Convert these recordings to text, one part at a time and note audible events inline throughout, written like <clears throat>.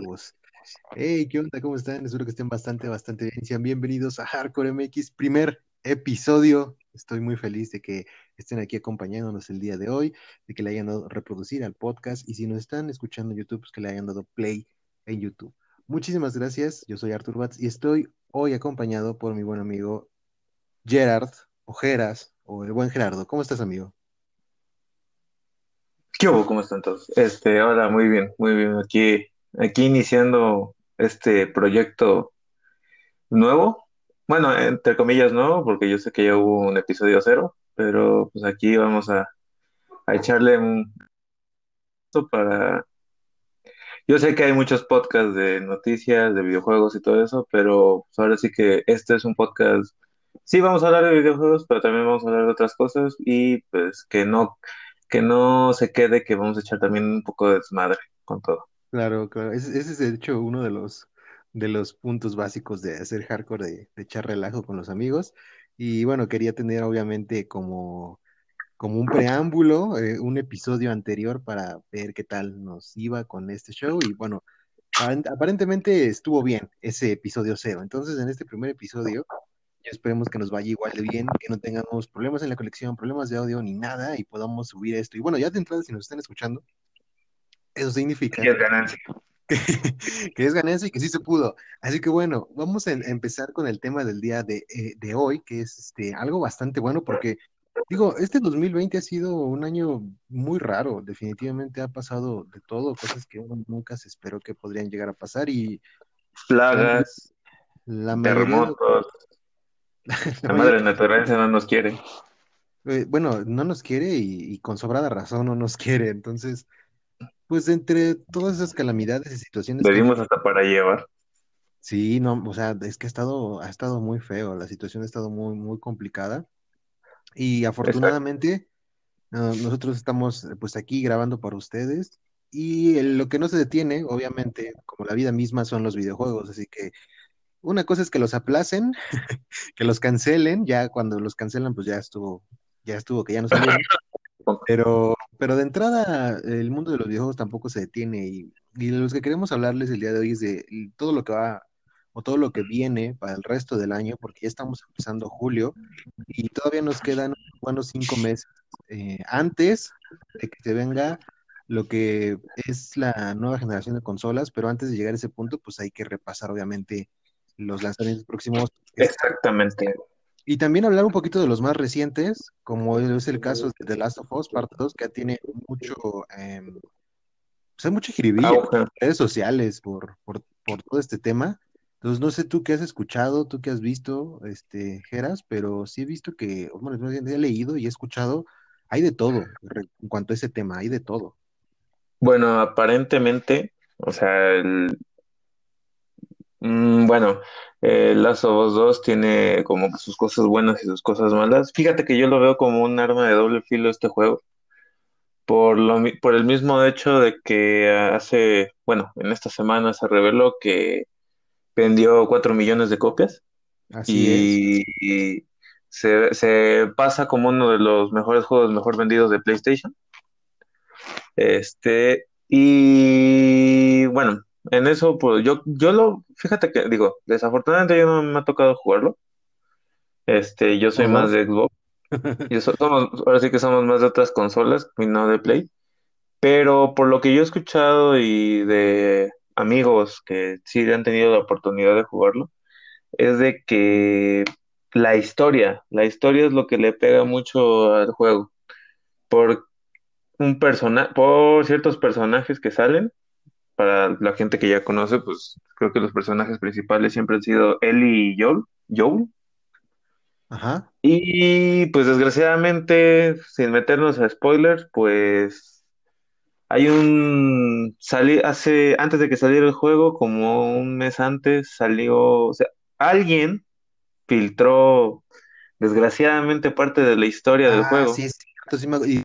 <laughs> Hey, ¿qué onda? ¿Cómo están? Espero que estén bastante, bastante bien. Sean bienvenidos a Hardcore MX, primer episodio. Estoy muy feliz de que estén aquí acompañándonos el día de hoy, de que le hayan dado reproducir al podcast y si nos están escuchando en YouTube, pues que le hayan dado play en YouTube. Muchísimas gracias. Yo soy Artur Batz y estoy hoy acompañado por mi buen amigo Gerard Ojeras o el buen Gerardo. ¿Cómo estás, amigo? ¿Qué hubo? ¿Cómo están todos? Este, hola, muy bien, muy bien. Aquí, aquí iniciando este proyecto nuevo. Bueno, entre comillas nuevo, porque yo sé que ya hubo un episodio cero, pero pues aquí vamos a, echarle un para. Yo sé que hay muchos podcasts de noticias, de videojuegos y todo eso, pero pues, ahora sí que este es un podcast. Sí, vamos a hablar de videojuegos, pero también vamos a hablar de otras cosas y pues que no que no se quede que vamos a echar también un poco de desmadre con todo. Claro, claro. Ese, es de hecho uno de los, de los puntos básicos de hacer hardcore, de, de echar relajo con los amigos. Y bueno, quería tener obviamente como, como un preámbulo, eh, un episodio anterior para ver qué tal nos iba con este show. Y bueno, aparentemente estuvo bien ese episodio cero. Entonces, en este primer episodio esperemos que nos vaya igual de bien, que no tengamos problemas en la colección, problemas de audio ni nada y podamos subir esto. Y bueno, ya de entrada, si nos están escuchando, eso significa que es ganancia. <laughs> Que, es ganancia y que sí se pudo. Así que bueno, vamos a, empezar con el tema del día de, eh, de hoy, que es este, algo bastante bueno porque Digo, este 2020 ha sido un año muy raro, definitivamente ha pasado de todo, cosas que uno nunca se esperó que podrían llegar a pasar y... Plagas, terremotos, La <laughs> madre naturaleza no nos quiere. Eh, bueno, no nos quiere y, con sobrada razón no nos <laughs> quiere. Entonces, pues entre todas esas calamidades y situaciones. Pedimos hasta para llevar. Sí, no, o sea, es que ha estado, ha estado muy feo, la situación ha estado muy, muy complicada. Y afortunadamente, nosotros estamos pues aquí grabando para ustedes. Y lo que no se detiene, obviamente, como la vida misma, son los videojuegos. Así que una cosa es que los aplacen, <laughs> que los cancelen, ya cuando los cancelan, pues ya estuvo, ya estuvo, que ya no salieron. <laughs> Pero, pero de entrada, el mundo de los videojuegos tampoco se detiene y, y de los que queremos hablarles el día de hoy es de todo lo que va o todo lo que viene para el resto del año, porque ya estamos empezando julio y todavía nos quedan unos cinco meses eh, antes de que se venga lo que es la nueva generación de consolas, pero antes de llegar a ese punto, pues hay que repasar obviamente los lanzamientos próximos. Exactamente. Y también hablar un poquito de los más recientes, como es el caso de The Last of Us Part 2, que tiene mucho, eh, pues hay mucha jiribilla en redes sociales por, por, por, todo este tema. Entonces, no sé tú qué has escuchado, tú qué has visto, este, Geras, pero sí he visto que, bueno, he leído y he escuchado, hay de todo en cuanto a ese tema, hay de todo. Bueno, aparentemente, o sea, el, Mm, bueno, eh, Last of Us 2 tiene como sus cosas buenas y sus cosas malas. Fíjate que yo lo veo como un arma de doble filo este juego, por lo, por el mismo hecho de que hace, bueno, en esta semana se reveló que vendió 4 millones de copias Así y, se, se pasa como uno de los mejores juegos mejor vendidos de PlayStation. Este, y bueno, en eso, pues yo, yo lo, fíjate que digo, desafortunadamente yo no me ha tocado jugarlo. Este, yo soy más de Xbox. <laughs> Yo somos, ahora sí que somos más de otras consolas y no de Play. Pero por lo que yo he escuchado y de amigos que sí han tenido la oportunidad de jugarlo, es de que la historia, la historia es lo que le pega mucho al juego. Por un persona, por ciertos personajes que salen para la gente que ya conoce, pues creo que los personajes principales siempre han sido Ellie y Joel. Joel. Ajá. Y pues desgraciadamente, sin meternos a spoilers, pues hay un salí hace antes de que saliera el juego, como un mes antes salió, o sea, alguien filtró desgraciadamente parte de la historia del ah, juego. Sí, sí, y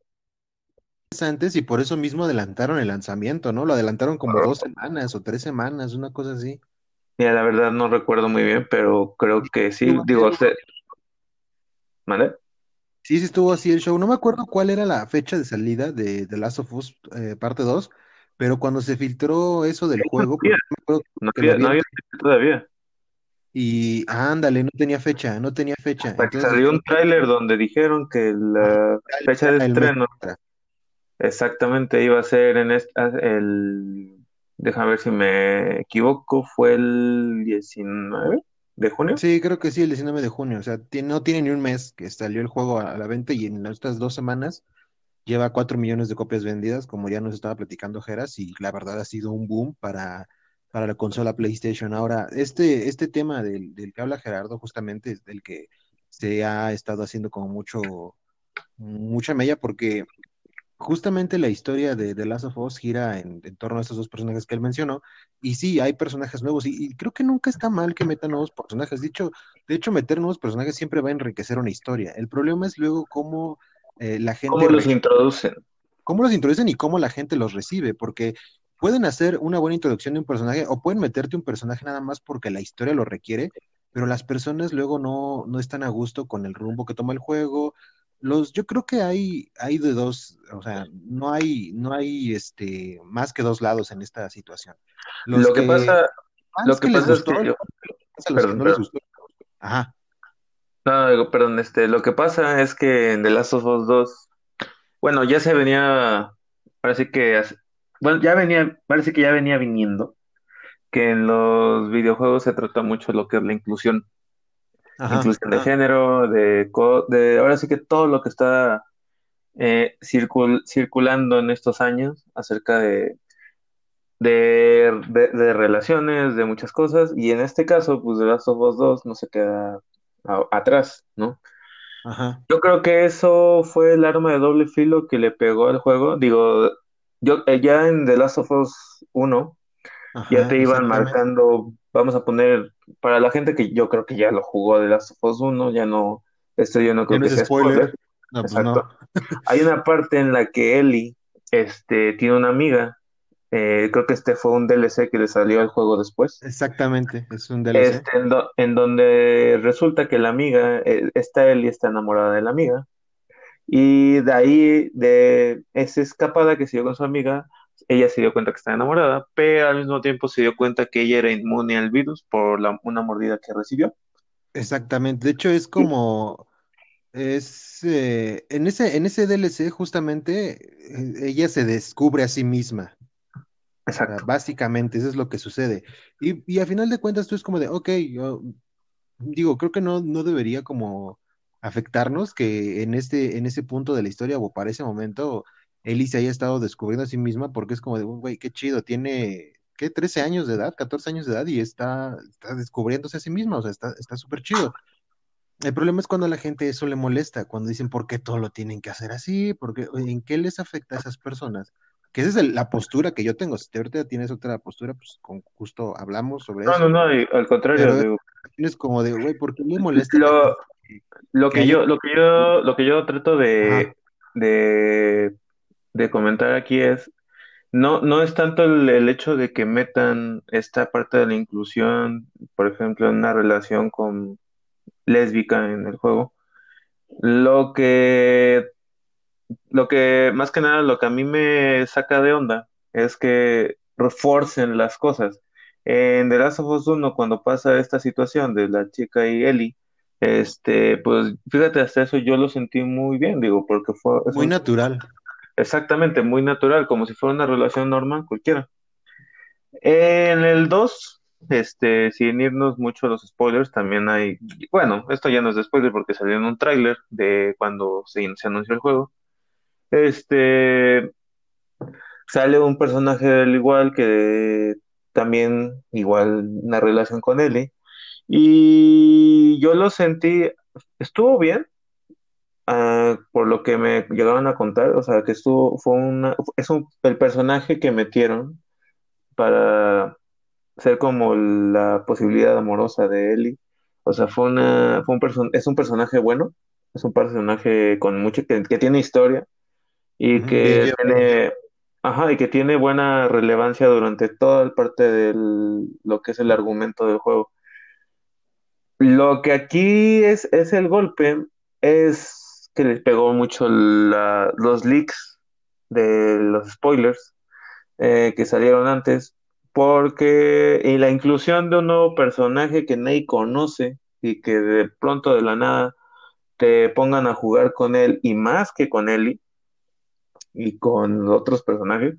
antes y por eso mismo adelantaron el lanzamiento, ¿no? Lo adelantaron como dos semanas o tres semanas, una cosa así. Mira, la verdad no recuerdo muy bien, pero creo que sí, digo, ¿vale? Sí, sí estuvo así el show. No me acuerdo cuál era la fecha de salida de The Last of Us eh, parte 2, pero cuando se filtró eso del juego, no había, todavía. Y ándale, no tenía fecha, no tenía fecha. Entonces, salió un tráiler donde dijeron que la fecha de estreno exactamente iba a ser en este, el, déjame ver si me equivoco, fue el 19 de junio. Sí, creo que sí, el 19 de junio. O sea, no tiene ni un mes que salió el juego a la venta y en estas dos semanas lleva cuatro millones de copias vendidas, como ya nos estaba platicando Geras, y la verdad ha sido un boom para para la consola PlayStation. Ahora, este, este tema del, del que habla Gerardo, justamente es del que se ha estado haciendo como mucho, mucha mella, porque justamente la historia de The Last of Us gira en, torno a estos dos personajes que él mencionó, y sí, hay personajes nuevos, y, creo que nunca está mal que metan nuevos personajes. De hecho, de hecho, meter nuevos personajes siempre va a enriquecer una historia. El problema es luego cómo eh, la gente... ¿Cómo los introducen? cómo los introducen y cómo la gente los recibe, porque pueden hacer una buena introducción de un personaje o pueden meterte un personaje nada más porque la historia lo requiere, pero las personas luego no, no están a gusto con el rumbo que toma el juego. Los, yo creo que hay, hay de dos, o sea, no hay, no hay este más que dos lados en esta situación. lo que, pasa, lo que, pasa es que no les gustó. Ajá. No, perdón, este, lo que pasa es que en The Last of Us 2, bueno, ya se venía, parece que bueno, ya venía, parece que ya venía viniendo, que en los videojuegos se trata mucho lo que es la inclusión. Inclusión de género, de, de, ahora sí que todo lo que está eh, circulando en estos años acerca de, de, de, relaciones, de muchas cosas, y en este caso, pues The Last of Us 2 no se queda atrás, ¿no? Yo creo que eso fue el arma de doble filo que le pegó al juego. Digo, yo eh, ya en The Last of Us 1 ya te iban marcando, vamos a poner, para la gente que yo creo que ya lo jugó The Last of Us 1, ya no, esto yo no creo que sea spoiler. Pues Exacto. <laughs> Hay una parte en la que Ellie este, tiene una amiga, eh, creo que este fue un DLC que le salió al juego después. Exactamente, es un DLC. Este, en, donde resulta que la amiga, eh, esta Ellie está enamorada de la amiga, y de ahí, de esa escapada que se dio con su amiga, ella se dio cuenta que estaba enamorada, pero al mismo tiempo se dio cuenta que ella era inmune al virus por la, una mordida que recibió. Exactamente, de hecho es como, es, eh, en, ese, en ese DLC justamente eh, ella se descubre a sí misma. Exacto. básicamente, eso es lo que sucede. Y, y a final de cuentas tú es como de, ok, yo digo, creo que no, no debería como afectarnos que en este, en ese punto de la historia o para ese momento Ellie se haya estado descubriendo a sí misma porque es como de, güey, qué chido, tiene, ¿qué? 13 años de edad, 14 años de edad y está, está descubriéndose a sí misma, o sea, está súper chido. El problema es cuando a la gente eso le molesta, cuando dicen por qué todo lo tienen que hacer así, porque en qué les afecta a esas personas. Que esa es la postura que yo tengo. Si te ahorita tienes otra postura, pues con gusto hablamos sobre eso. No, no, no, al contrario. Tienes como de, güey, ¿por qué le molesta? Lo que yo, lo que yo, lo que yo trato de, de, comentar aquí es, no, no es tanto el, hecho de que metan esta parte de la inclusión, por ejemplo, en una relación con lésbica en el juego. Lo que, lo que, más que nada, lo que a mí me saca de onda es que refuercen las cosas. En The Last of Us 1, cuando pasa esta situación de la chica y Ellie, este, pues fíjate, hasta eso yo lo sentí muy bien, digo, porque fue... Muy natural. Exactamente, muy natural, como si fuera una relación normal cualquiera. En el 2, este, sin irnos mucho a los spoilers, también hay, bueno, esto ya no es de spoiler porque salió en un tráiler de cuando se, se, anunció el juego. Este, sale un personaje del igual que también, igual, una relación con Ellie, y yo lo sentí, estuvo bien, ah, por lo que me llegaron a contar, o sea, que estuvo, fue una, es un, el personaje que metieron para ser como la posibilidad amorosa de Ellie. O sea, fue una, fue un es un personaje bueno, es un personaje con mucho, que, tiene historia y que tiene, ajá, y que tiene buena relevancia durante toda el parte de lo que es el argumento del juego. Lo que aquí es, es el golpe es que les pegó mucho los leaks de los spoilers eh, que salieron antes, porque y la inclusión de un nuevo personaje que nadie conoce y que de pronto de la nada te pongan a jugar con él y más que con Ellie y con otros personajes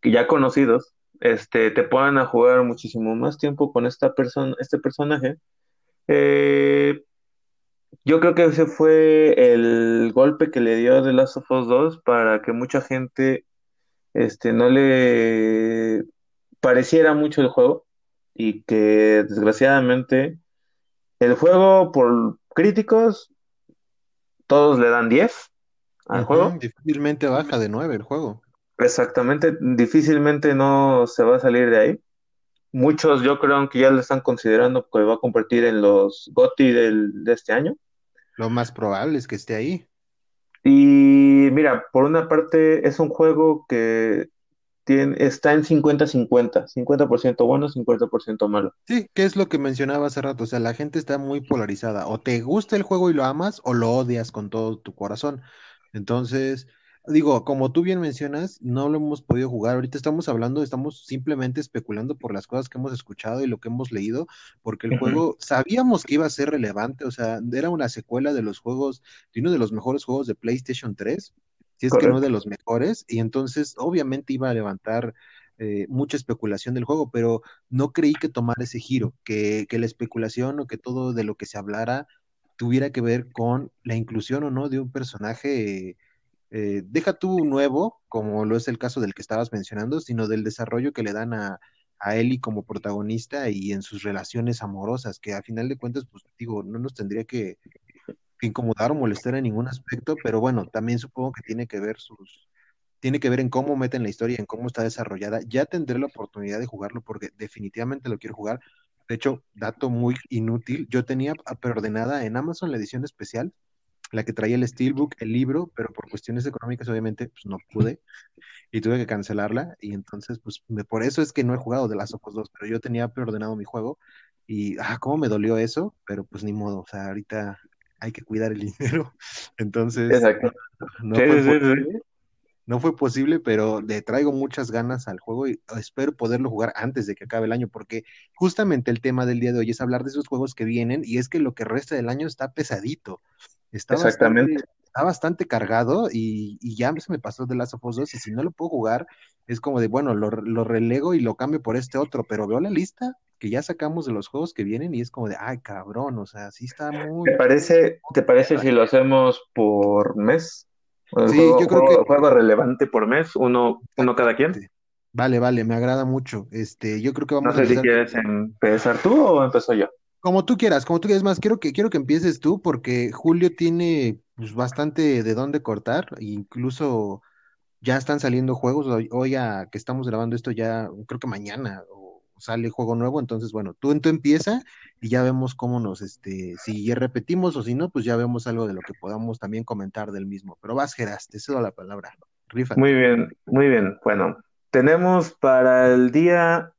que ya conocidos, este, te pongan a jugar muchísimo más tiempo con esta persona, este personaje. Eh, yo creo que ese fue el golpe que le dio The Last of Us 2 para que mucha gente este, no le pareciera mucho el juego y que desgraciadamente el juego por críticos todos le dan 10 al juego. Difícilmente baja de 9 el juego. Exactamente, difícilmente no se va a salir de ahí. Muchos yo creo que ya lo están considerando que va a convertir en los GOTY del, de este año. Lo más probable es que esté ahí. Y mira, por una parte es un juego que tiene, está en 50-50, 50%, bueno, 50% malo. Sí, que es lo que mencionaba hace rato, o sea, la gente está muy polarizada, o te gusta el juego y lo amas, o lo odias con todo tu corazón. Entonces, digo, como tú bien mencionas, no lo hemos podido jugar. Ahorita estamos hablando, estamos simplemente especulando por las cosas que hemos escuchado y lo que hemos leído, porque el juego sabíamos que iba a ser relevante, o sea, era una secuela de los juegos, de uno de los mejores juegos de PlayStation 3, si es que no de los mejores, y entonces obviamente iba a levantar eh, mucha especulación del juego, pero no creí que tomara ese giro, que, que la especulación o que todo de lo que se hablara tuviera que ver con la inclusión o no de un personaje eh, deja tú nuevo, como lo es el caso del que estabas mencionando, sino del desarrollo que le dan a, a Ellie como protagonista y en sus relaciones amorosas, que a final de cuentas, pues digo, no nos tendría que, incomodar o molestar en ningún aspecto, pero bueno, también supongo que tiene que ver sus, tiene que ver en cómo meten la historia, en cómo está desarrollada. Ya tendré la oportunidad de jugarlo porque definitivamente lo quiero jugar. De hecho, dato muy inútil, yo tenía preordenada en Amazon la edición especial la que traía el Steelbook, el libro, pero por cuestiones económicas obviamente pues no pude y tuve que cancelarla y entonces pues por eso es que no he jugado de las Us 2, pero yo tenía preordenado mi juego y ah, cómo me dolió eso, pero pues ni modo, o sea, ahorita hay que cuidar el <laughs> dinero, entonces No, fue posible, no fue posible, pero le traigo muchas ganas al juego y espero poderlo jugar antes de que acabe el año, porque justamente el tema del día de hoy es hablar de esos juegos que vienen y es que lo que resta del año está pesadito. Está Exactamente. Bastante, está bastante cargado y, ya se me pasó de Last of Us 2 y si no lo puedo jugar, es como de, bueno, lo, relego y lo cambio por este otro, pero veo la lista que ya sacamos de los juegos que vienen y es como de, ay, cabrón, o sea, sí está muy... ¿Te parece, ¿te parece si lo hacemos por mes? Sí, yo creo que... Juego relevante por mes, uno, uno cada quien. Vale, vale, me agrada mucho. Este, yo creo que vamos no sé si quieres empezar tú o empezó yo. Como tú quieras, como tú quieras. Más, quiero que, quiero que empieces tú porque Julio tiene pues, bastante de dónde cortar, incluso ya están saliendo juegos, hoy, a que estamos grabando esto ya, creo que mañana o sale juego nuevo, entonces bueno, tú, tú empieza y ya vemos cómo nos, este, si repetimos o si no, pues ya vemos algo de lo que podamos también comentar del mismo, pero vas Geras, te cedo la palabra, rifa. Muy bien, muy bien, bueno, tenemos para el día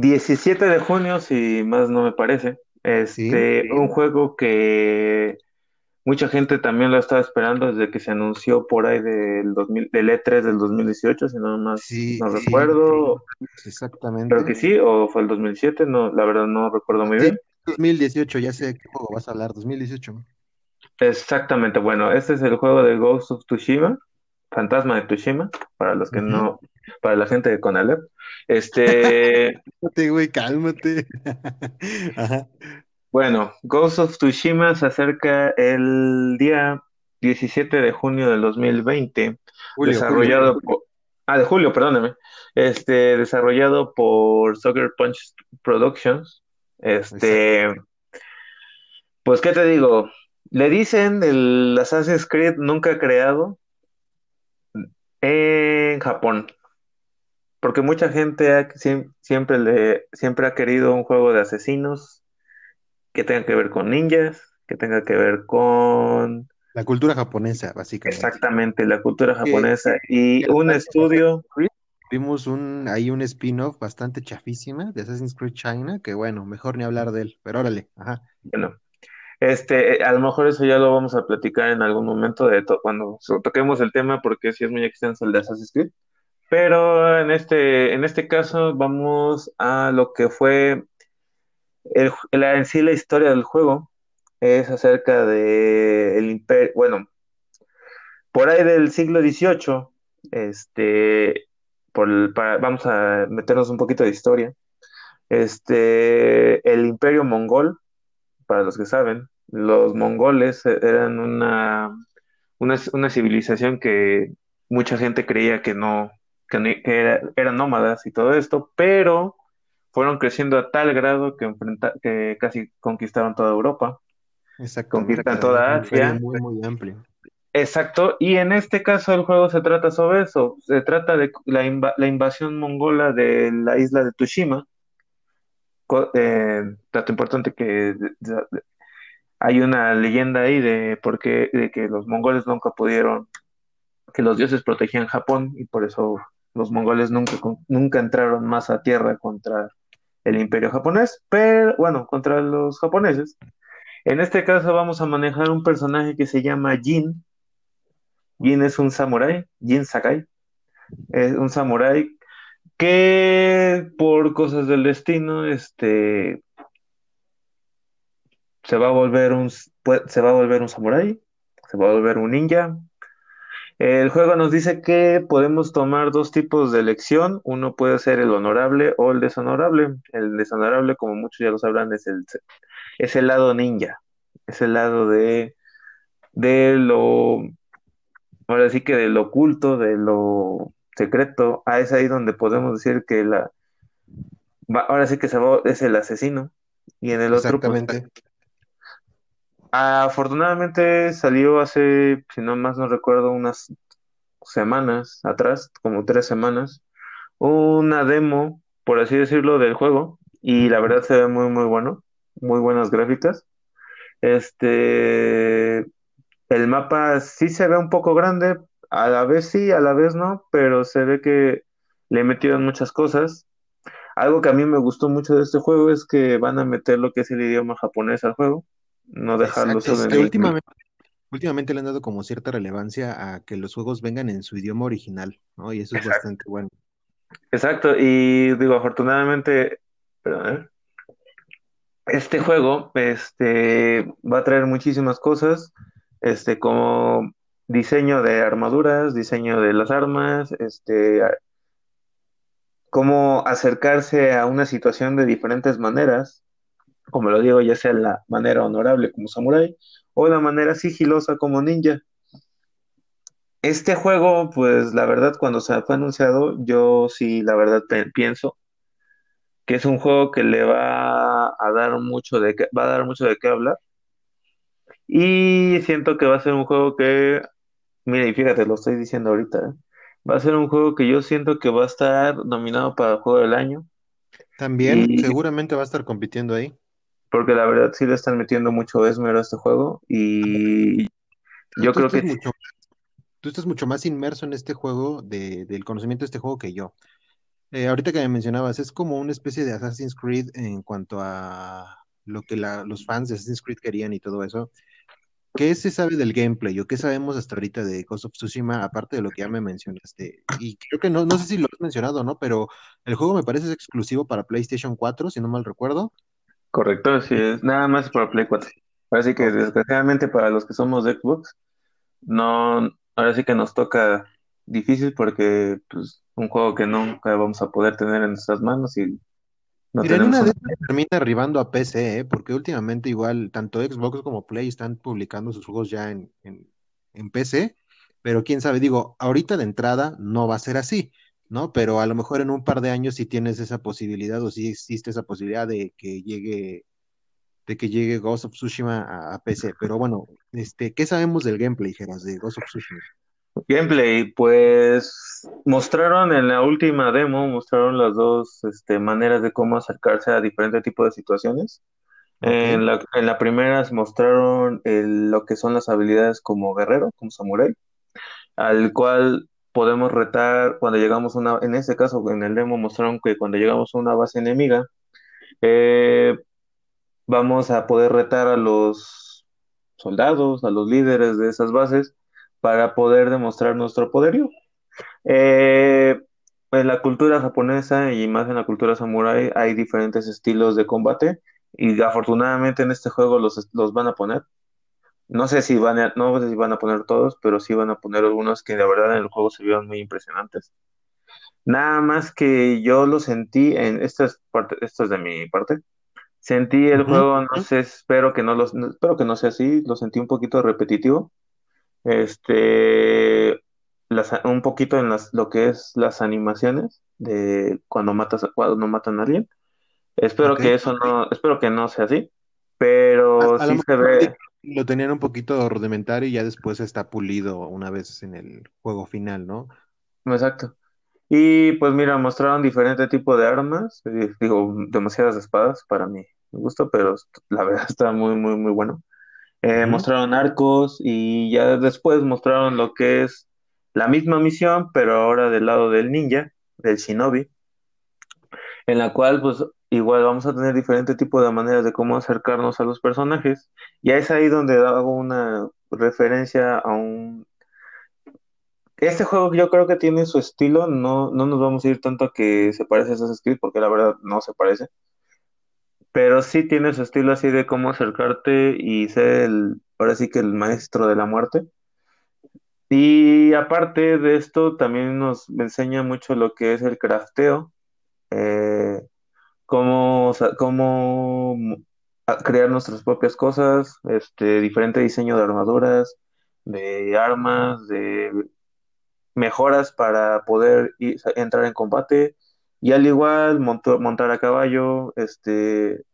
17 de junio, si más no me parece, este, un juego que mucha gente también lo estaba esperando desde que se anunció por ahí del, 2000, del E3 del 2018, si no más no recuerdo. Exactamente. Creo que sí, o fue el 2007, no, la verdad no recuerdo muy bien. 2018, ya sé qué juego vas a hablar, 2018. Exactamente, bueno, este es el juego de Ghost of Tsushima, Fantasma de Tsushima, para los que no, para la gente de Conalep. Este. <laughs> cálmate, güey, cálmate. <laughs> Bueno, Ghost of Tsushima se acerca el día 17 de junio del 2020. desarrollado por. Ah, de julio, perdóname. Este, desarrollado por Soccer Punch Productions. Este. Pues, ¿qué te digo? Le dicen el Assassin's Creed nunca creado en Japón porque mucha gente siempre, le, siempre ha querido un juego de asesinos que tenga que ver con ninjas, que tenga que ver con... La cultura japonesa, básicamente. Exactamente, la cultura japonesa. y un estudio... Vimos un, ahí un spin-off bastante chafísima de Assassin's Creed China, que bueno, mejor ni hablar de él, pero órale, ajá. Bueno, este, a lo mejor eso ya lo vamos a platicar en algún momento de cuando toquemos el tema, porque sí es muy extenso el de Assassin's Creed. Pero en este, en este caso vamos a lo que fue el, la, en sí la historia del juego. Es acerca de el imperio, bueno, por ahí del siglo XVIII, este, por para, vamos a meternos un poquito de historia. Este, el imperio mongol, para los que saben, los mongoles eran una, una, una civilización que mucha gente creía que no, que, que era, eran nómadas y todo esto, pero fueron creciendo a tal grado que, enfrenta, que casi conquistaron toda Europa, conquistan toda Asia. Muy, muy amplio. Exacto, y en este caso el juego se trata sobre eso, se trata de la, inv la invasión mongola de la isla de Tsushima. Eh, dato importante que hay una leyenda ahí de, porque, de que los mongoles nunca pudieron, que los dioses protegían Japón y por eso los mongoles nunca, nunca entraron más a tierra contra el imperio japonés, pero bueno, contra los japoneses. En este caso vamos a manejar un personaje que se llama Jin. Jin es un samurái, Jin Sakai. Es un samurái que por cosas del destino, este, se va a volver un, se va a volver un samurái, se va a volver un ninja, el juego nos dice que podemos tomar dos tipos de elección. Uno puede ser el honorable o el deshonorable. El deshonorable, como muchos ya lo sabrán, es el, es el lado ninja. Es el lado de, de lo, ahora sí que de lo oculto, de lo secreto. Ah, es ahí donde podemos decir que la, ahora sí que es el asesino. Y en el otro, pues, Afortunadamente salió hace, si no más no recuerdo, unas semanas atrás, como tres semanas, una demo, por así decirlo, del juego y la verdad se ve muy muy bueno, muy buenas gráficas. Este, el mapa sí se ve un poco grande, a la vez sí, a la vez no, pero se ve que le metieron muchas cosas. Algo que a mí me gustó mucho de este juego es que van a meter lo que es el idioma japonés al juego no dejarlo solo en últimamente, últimamente le han dado como cierta relevancia a que los juegos vengan en su idioma original, ¿no? Y eso es bastante bueno. Exacto, y digo, afortunadamente, perdón, este juego este, va a traer muchísimas cosas, este, como diseño de armaduras, diseño de las armas, este, cómo acercarse a una situación de diferentes maneras, como lo digo, ya sea la manera honorable como samurai o la manera sigilosa como ninja. Este juego, pues la verdad, cuando se fue anunciado, yo sí, la verdad, pienso que es un juego que le va a dar mucho de qué, va a dar mucho de qué hablar. Y siento que va a ser un juego que, mira, y fíjate, lo estoy diciendo ahorita, ¿eh? va a ser un juego que yo siento que va a estar nominado para el juego del año. También, y... seguramente va a estar compitiendo ahí porque la verdad sí le están metiendo mucho esmero a este juego y yo creo que... Mucho, tú estás mucho más inmerso en este juego, de, del conocimiento de este juego que yo. Eh, ahorita que me mencionabas, es como una especie de Assassin's Creed en cuanto a lo que la, los fans de Assassin's Creed querían y todo eso. ¿Qué se sabe del gameplay o qué sabemos hasta ahorita de Ghost of Tsushima, aparte de lo que ya me mencionaste? Y creo que no, no sé si lo has mencionado, ¿no? Pero el juego me parece exclusivo para PlayStation 4, si no mal recuerdo. Correcto, sí es. Nada más para Play 4. Ahora sí que desgraciadamente para los que somos de Xbox, no, ahora sí que nos toca difícil porque pues un juego que nunca vamos a poder tener en nuestras manos y no Mira, tenemos una vez termina arribando a PC, ¿eh? porque últimamente igual tanto Xbox como Play están publicando sus juegos ya en, en, en PC, pero quién sabe, digo, ahorita de entrada no va a ser así. ¿No? Pero a lo mejor en un par de años si tienes esa posibilidad o si existe esa posibilidad de que llegue de que llegue Ghost of Tsushima a, a PC. Pero bueno, este, ¿qué sabemos del gameplay, Geras, de Ghost of Tsushima? Gameplay, pues mostraron en la última demo, mostraron las dos este, maneras de cómo acercarse a diferentes tipos de situaciones. Okay. En, la, en la primera mostraron el, lo que son las habilidades como guerrero, como samurai, al cual podemos retar cuando llegamos a una, en este caso en el demo mostraron que cuando llegamos a una base enemiga, eh, vamos a poder retar a los soldados, a los líderes de esas bases para poder demostrar nuestro poderío. Eh, en la cultura japonesa y más en la cultura samurái hay diferentes estilos de combate y afortunadamente en este juego los, los van a poner. No sé si van a, no sé si van a poner todos, pero sí van a poner algunos que de verdad en el juego se vieron muy impresionantes. Nada más que yo lo sentí en esta es parte, esto es de mi parte. Sentí el juego, no sé, espero que no los, no- espero que no sea así, lo sentí un poquito repetitivo. Este, las, un poquito en las, lo que es las animaciones de cuando matas, cuando matan a alguien. Espero que eso no, espero que no sea así, pero a sí se ve, lo tenían un poquito rudimentario y ya después está pulido una vez en el juego final, ¿no? exacto. Y pues mira, mostraron diferente tipo de armas, eh, digo, demasiadas espadas para mí, me gusta, pero la verdad <laughs> está muy, muy, muy bueno. Eh, mostraron arcos y ya después mostraron lo que es la misma misión, pero ahora del lado del ninja, del shinobi, en la cual pues igual vamos a tener diferente tipo de maneras de cómo acercarnos a los personajes. Y es ahí donde hago una referencia a un... Este juego yo creo que tiene su estilo, no, no nos vamos a ir tanto a que se parece a Assassin's Creed, porque la verdad no se parece, pero sí tiene su estilo así de cómo acercarte y ser el, ahora sí que el maestro de la muerte. Y aparte de esto, también nos enseña mucho lo que es el crafteo, eh, cómo, crear nuestras propias cosas, este, diferente diseño de armaduras, de armas, de mejoras para poder entrar en combate, y al igual montar a caballo, este,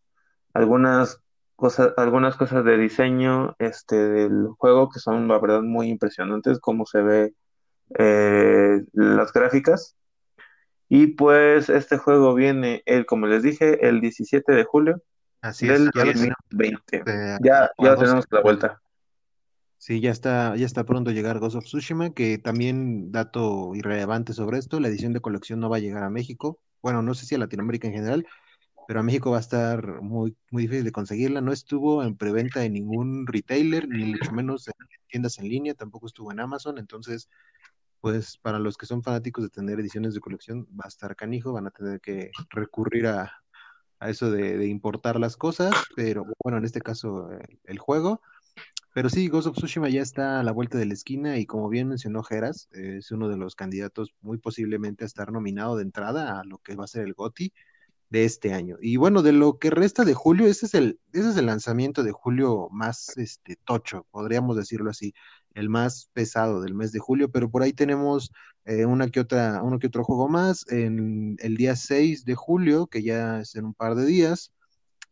algunas cosas, algunas cosas de diseño, este, del juego que son, la verdad, muy impresionantes, cómo se ve eh, las gráficas. Y pues este juego viene, el, como les dije, el 17 de julio Así es, del ya lo tenemos 2020. eh, Ya, ya tenemos la vuelta. Sí, ya está, ya está pronto a llegar Ghost of Tsushima, que también, dato irrelevante sobre esto, la edición de colección no va a llegar a México. Bueno, no sé si a Latinoamérica en general, pero a México va a estar muy, muy difícil de conseguirla. No estuvo en preventa en ningún retailer, ni mucho menos en tiendas en línea, tampoco estuvo en Amazon. Entonces, pues para los que son fanáticos de tener ediciones de colección, va a estar canijo, van a tener que recurrir a, a eso de, importar las cosas, pero bueno, en este caso, eh, el juego. Pero sí, Ghost of Tsushima ya está a la vuelta de la esquina y como bien mencionó Geras, es uno de los candidatos muy posiblemente a estar nominado de entrada a lo que va a ser el GOTY de este año. Y bueno, de lo que resta de julio, ese es el, ese es el lanzamiento de julio más este, tocho, podríamos decirlo así, el más pesado del mes de julio, pero por ahí tenemos eh, una que otra, uno que otro juego más en el día 6 de julio, que ya es en un par de días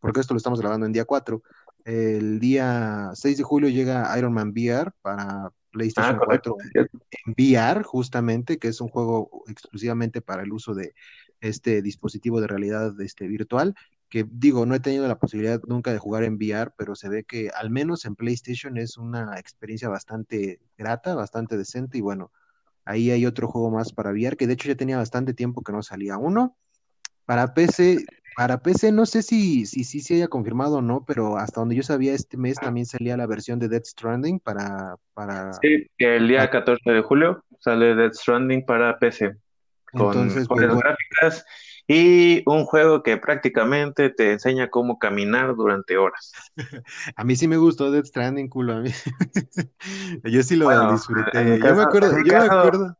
porque esto lo estamos grabando en día 4. El día 6 de julio llega Iron Man VR para Ah, PlayStation correcto. 4 en VR, justamente, que es un juego exclusivamente para el uso de este dispositivo de realidad este, virtual, que digo, no he tenido la posibilidad nunca de jugar en VR, pero se ve que al menos en PlayStation es una experiencia bastante grata, bastante decente y bueno, ahí hay otro juego más para VR, que de hecho ya tenía bastante tiempo que no salía uno. Para PC, para PC no sé si, si, si se haya confirmado o no, pero hasta donde yo sabía, este mes también salía la versión de Death Stranding para, para, Sí, el día para- 14 de julio sale Death Stranding para PC con entonces, pues mejores bueno, gráficas y un juego que prácticamente te enseña cómo caminar durante horas. <laughs> a mí sí me gustó Death Stranding, culo, a mí. <laughs> Yo sí lo Bueno, disfruté. Yo me acuerdo, en mi yo me acuerdo.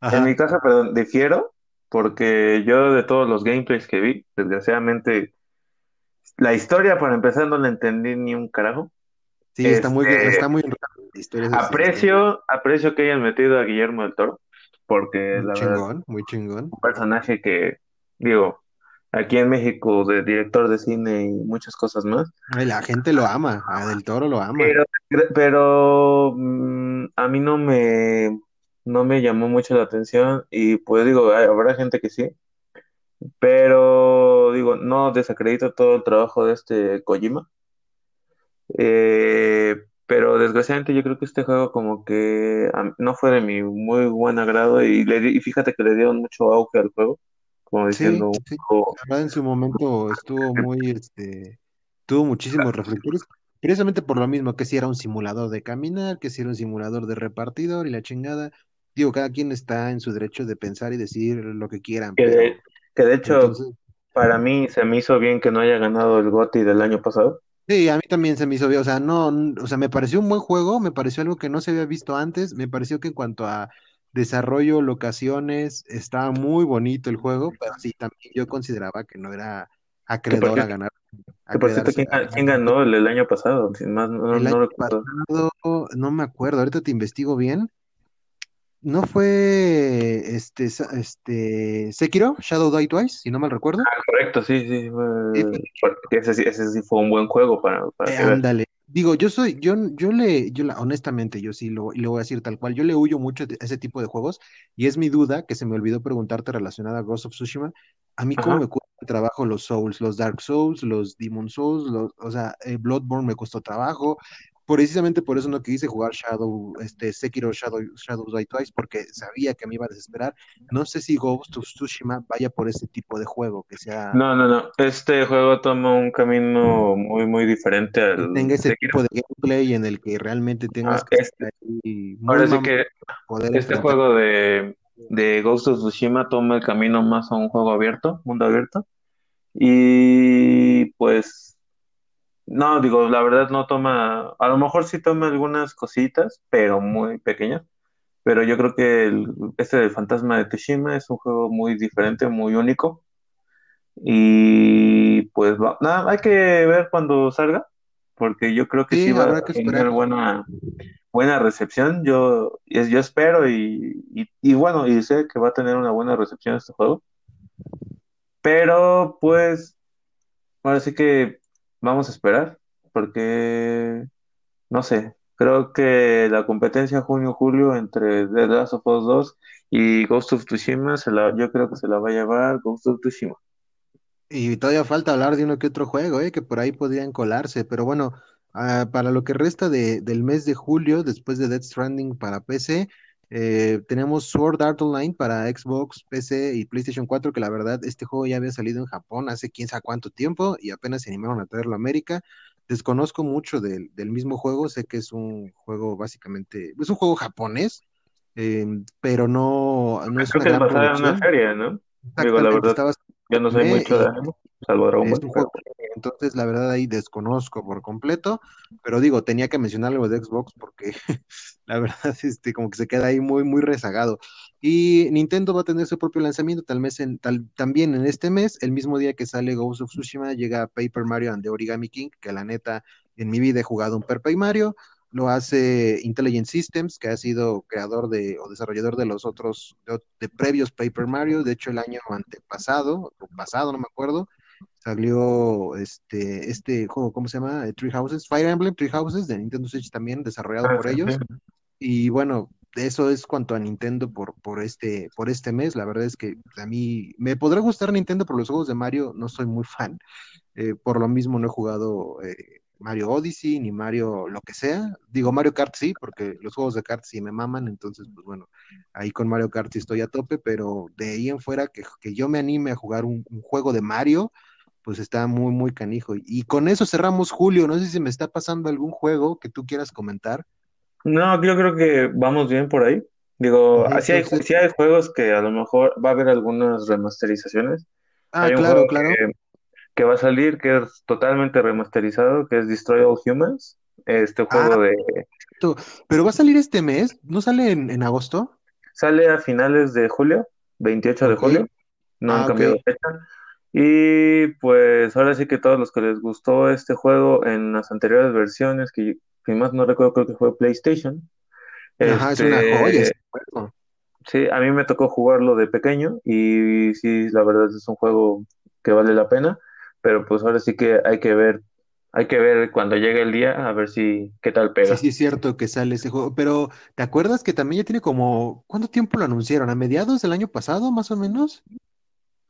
en mi caso, perdón, difiero porque yo de todos los gameplays que vi, desgraciadamente, la historia para empezar no la entendí ni un carajo. Sí, está muy, Este, está muy la aprecio, aprecio que hayan metido a Guillermo del Toro, porque muy la verdad chingón, muy chingón. un personaje que, digo, aquí en México de director de cine y muchas cosas más, La gente lo ama, a Del Toro lo ama. pero, pero mm, a mí no me, no me llamó mucho la atención y pues digo, habrá gente que sí, pero digo, no desacredito todo el trabajo de este Kojima, eh, pero desgraciadamente yo creo que este juego como que no fue de mi muy buen agrado y, le di- y fíjate que le dieron mucho auge al juego, como diciendo sí, la verdad en su momento estuvo <laughs> muy, este, tuvo muchísimos reflectores, precisamente por lo mismo, que si era un simulador de caminar, que si era un simulador de repartidor y la chingada, digo, cada quien está en su derecho de pensar y decir lo que quieran, Que pero de, que de hecho, entonces, para mí se me hizo bien que no haya ganado el GOTY del año pasado. sí, a mí también se me hizo bien, o sea, no, o sea, me pareció un buen juego, me pareció algo que no se había visto antes, me pareció que en cuanto a desarrollo, locaciones, estaba muy bonito el juego, pero sí, también yo consideraba que no era acreedor a ganar, a que por cierto, quedarse, ¿quién, a ganó el, el año pasado? Sin más, no, El año no recuerdo. pasado, no me acuerdo, ahorita te investigo bien. ¿No fue este, este Sekiro, Shadow Die Twice, si no mal recuerdo? Ah, correcto, sí, sí. Porque ese, sí- ese sí fue un buen juego para, eh, ándale. Digo, yo soy, yo, yo le, yo la- honestamente, yo sí lo, lo voy a decir tal cual, yo le huyo mucho a ese tipo de juegos, y es mi duda que se me olvidó preguntarte relacionada a Ghost of Tsushima. A mí, cómo Ajá. me cuesta trabajo los Souls, los Dark Souls, los Demon Souls, los, o sea, eh, Bloodborne me costó trabajo. Precisamente por eso no quise jugar Shadow, este, Sekiro Shadow, Shadow Die Twice, porque sabía que me iba a desesperar. No sé si Ghost of Tsushima vaya por ese tipo de juego, que sea, No, no, no. Este juego toma un camino muy, muy diferente que al tenga ese Sekiro. tipo de gameplay en el que realmente tengas Ah, que este, estar ahí ahora sí que poder este juego de, de Ghost of Tsushima toma el camino más a un juego abierto, mundo abierto. Y pues, no, digo, la verdad no toma, a lo mejor sí toma algunas cositas, pero muy pequeñas. Pero yo creo que el, este del Fantasma de Tsushima es un juego muy diferente, muy único. Y pues va- nada, hay que ver cuando salga, porque yo creo que sí Sí, va a tener buena, buena recepción. Yo, es- yo espero y, y, y bueno, y sé que va a tener una buena recepción este juego. Pero pues, ahora sí que vamos a esperar, porque no sé, creo que la competencia junio-julio entre The Last of Us 2 y Ghost of Tsushima, se la, yo creo que se la va a llevar Ghost of Tsushima. Y todavía falta hablar de uno que otro juego, eh, que por ahí podrían colarse. Pero bueno, ah, para lo que resta de, del mes de julio, después de Death Stranding para PC, eh, tenemos Sword Art Online para Xbox, PC y PlayStation 4, que la verdad este juego ya había salido en Japón hace quién sabe cuánto tiempo y apenas se animaron a traerlo a América. Desconozco mucho del, del mismo juego, sé que es un juego básicamente, es un juego japonés, eh, pero no, no es Creo una que es gran basada en una serie, ¿no? Digo, la verdad, yo no soy mucho de salvo Dragon Ball, juego, entonces la verdad ahí desconozco por completo, pero digo, tenía que mencionar algo de Xbox porque <laughs> la verdad, este, como que se queda ahí muy, muy rezagado. Y Nintendo va a tener su propio lanzamiento tal mes en, tal, también en este mes, el mismo día que sale Ghost of Tsushima, llega Paper Mario and the Origami King, que la neta, en mi vida he jugado un Paper Mario, lo hace Intelligent Systems, que ha sido creador de o desarrollador de los otros, de, de previos Paper Mario, de hecho el año antepasado, o pasado, no me acuerdo, salió este, este juego, ¿cómo se llama? Eh, Three Houses, Fire Emblem Three Houses de Nintendo Switch también, desarrollado ah, por sí, ellos. sí. Y bueno, eso es cuanto a Nintendo por, por, este, por este mes. La verdad es que a mí me podrá gustar Nintendo, pero los juegos de Mario no soy muy fan. Eh, por lo mismo no he jugado eh, Mario Odyssey ni Mario lo que sea. Digo Mario Kart sí, porque los juegos de kart sí me maman, entonces pues bueno, ahí con Mario Kart sí estoy a tope, pero de ahí en fuera que, que yo me anime a jugar un, un juego de Mario, pues está muy, muy canijo. Y con eso cerramos Julio. No sé si me está pasando algún juego que tú quieras comentar. No, yo creo que vamos bien por ahí. Digo, Ujú, así hay, sí hay juegos que a lo mejor va a haber algunas remasterizaciones. ah, Hay un juego claro, claro. que, que va a salir que es totalmente remasterizado, que es Destroy All Humans. Este Ah, juego de pero va a salir este mes, ¿no sale en, en agosto? sale a finales de julio, 28 de julio. No han Ah, cambiado fecha. Y pues ahora sí que todos los que les gustó este juego en las anteriores versiones, que, que más no recuerdo, creo que fue PlayStation. Ajá, es una joya Este, juego. sí, a mí me tocó jugarlo de pequeño y sí, la verdad es un juego que vale la pena, pero pues ahora sí que hay que ver, hay que ver cuando llegue el día a ver si qué tal Sí, pega. sí es cierto que sale ese juego, pero ¿te acuerdas que también ya tiene como, ¿cuánto tiempo lo anunciaron? ¿A mediados del año pasado, más o menos?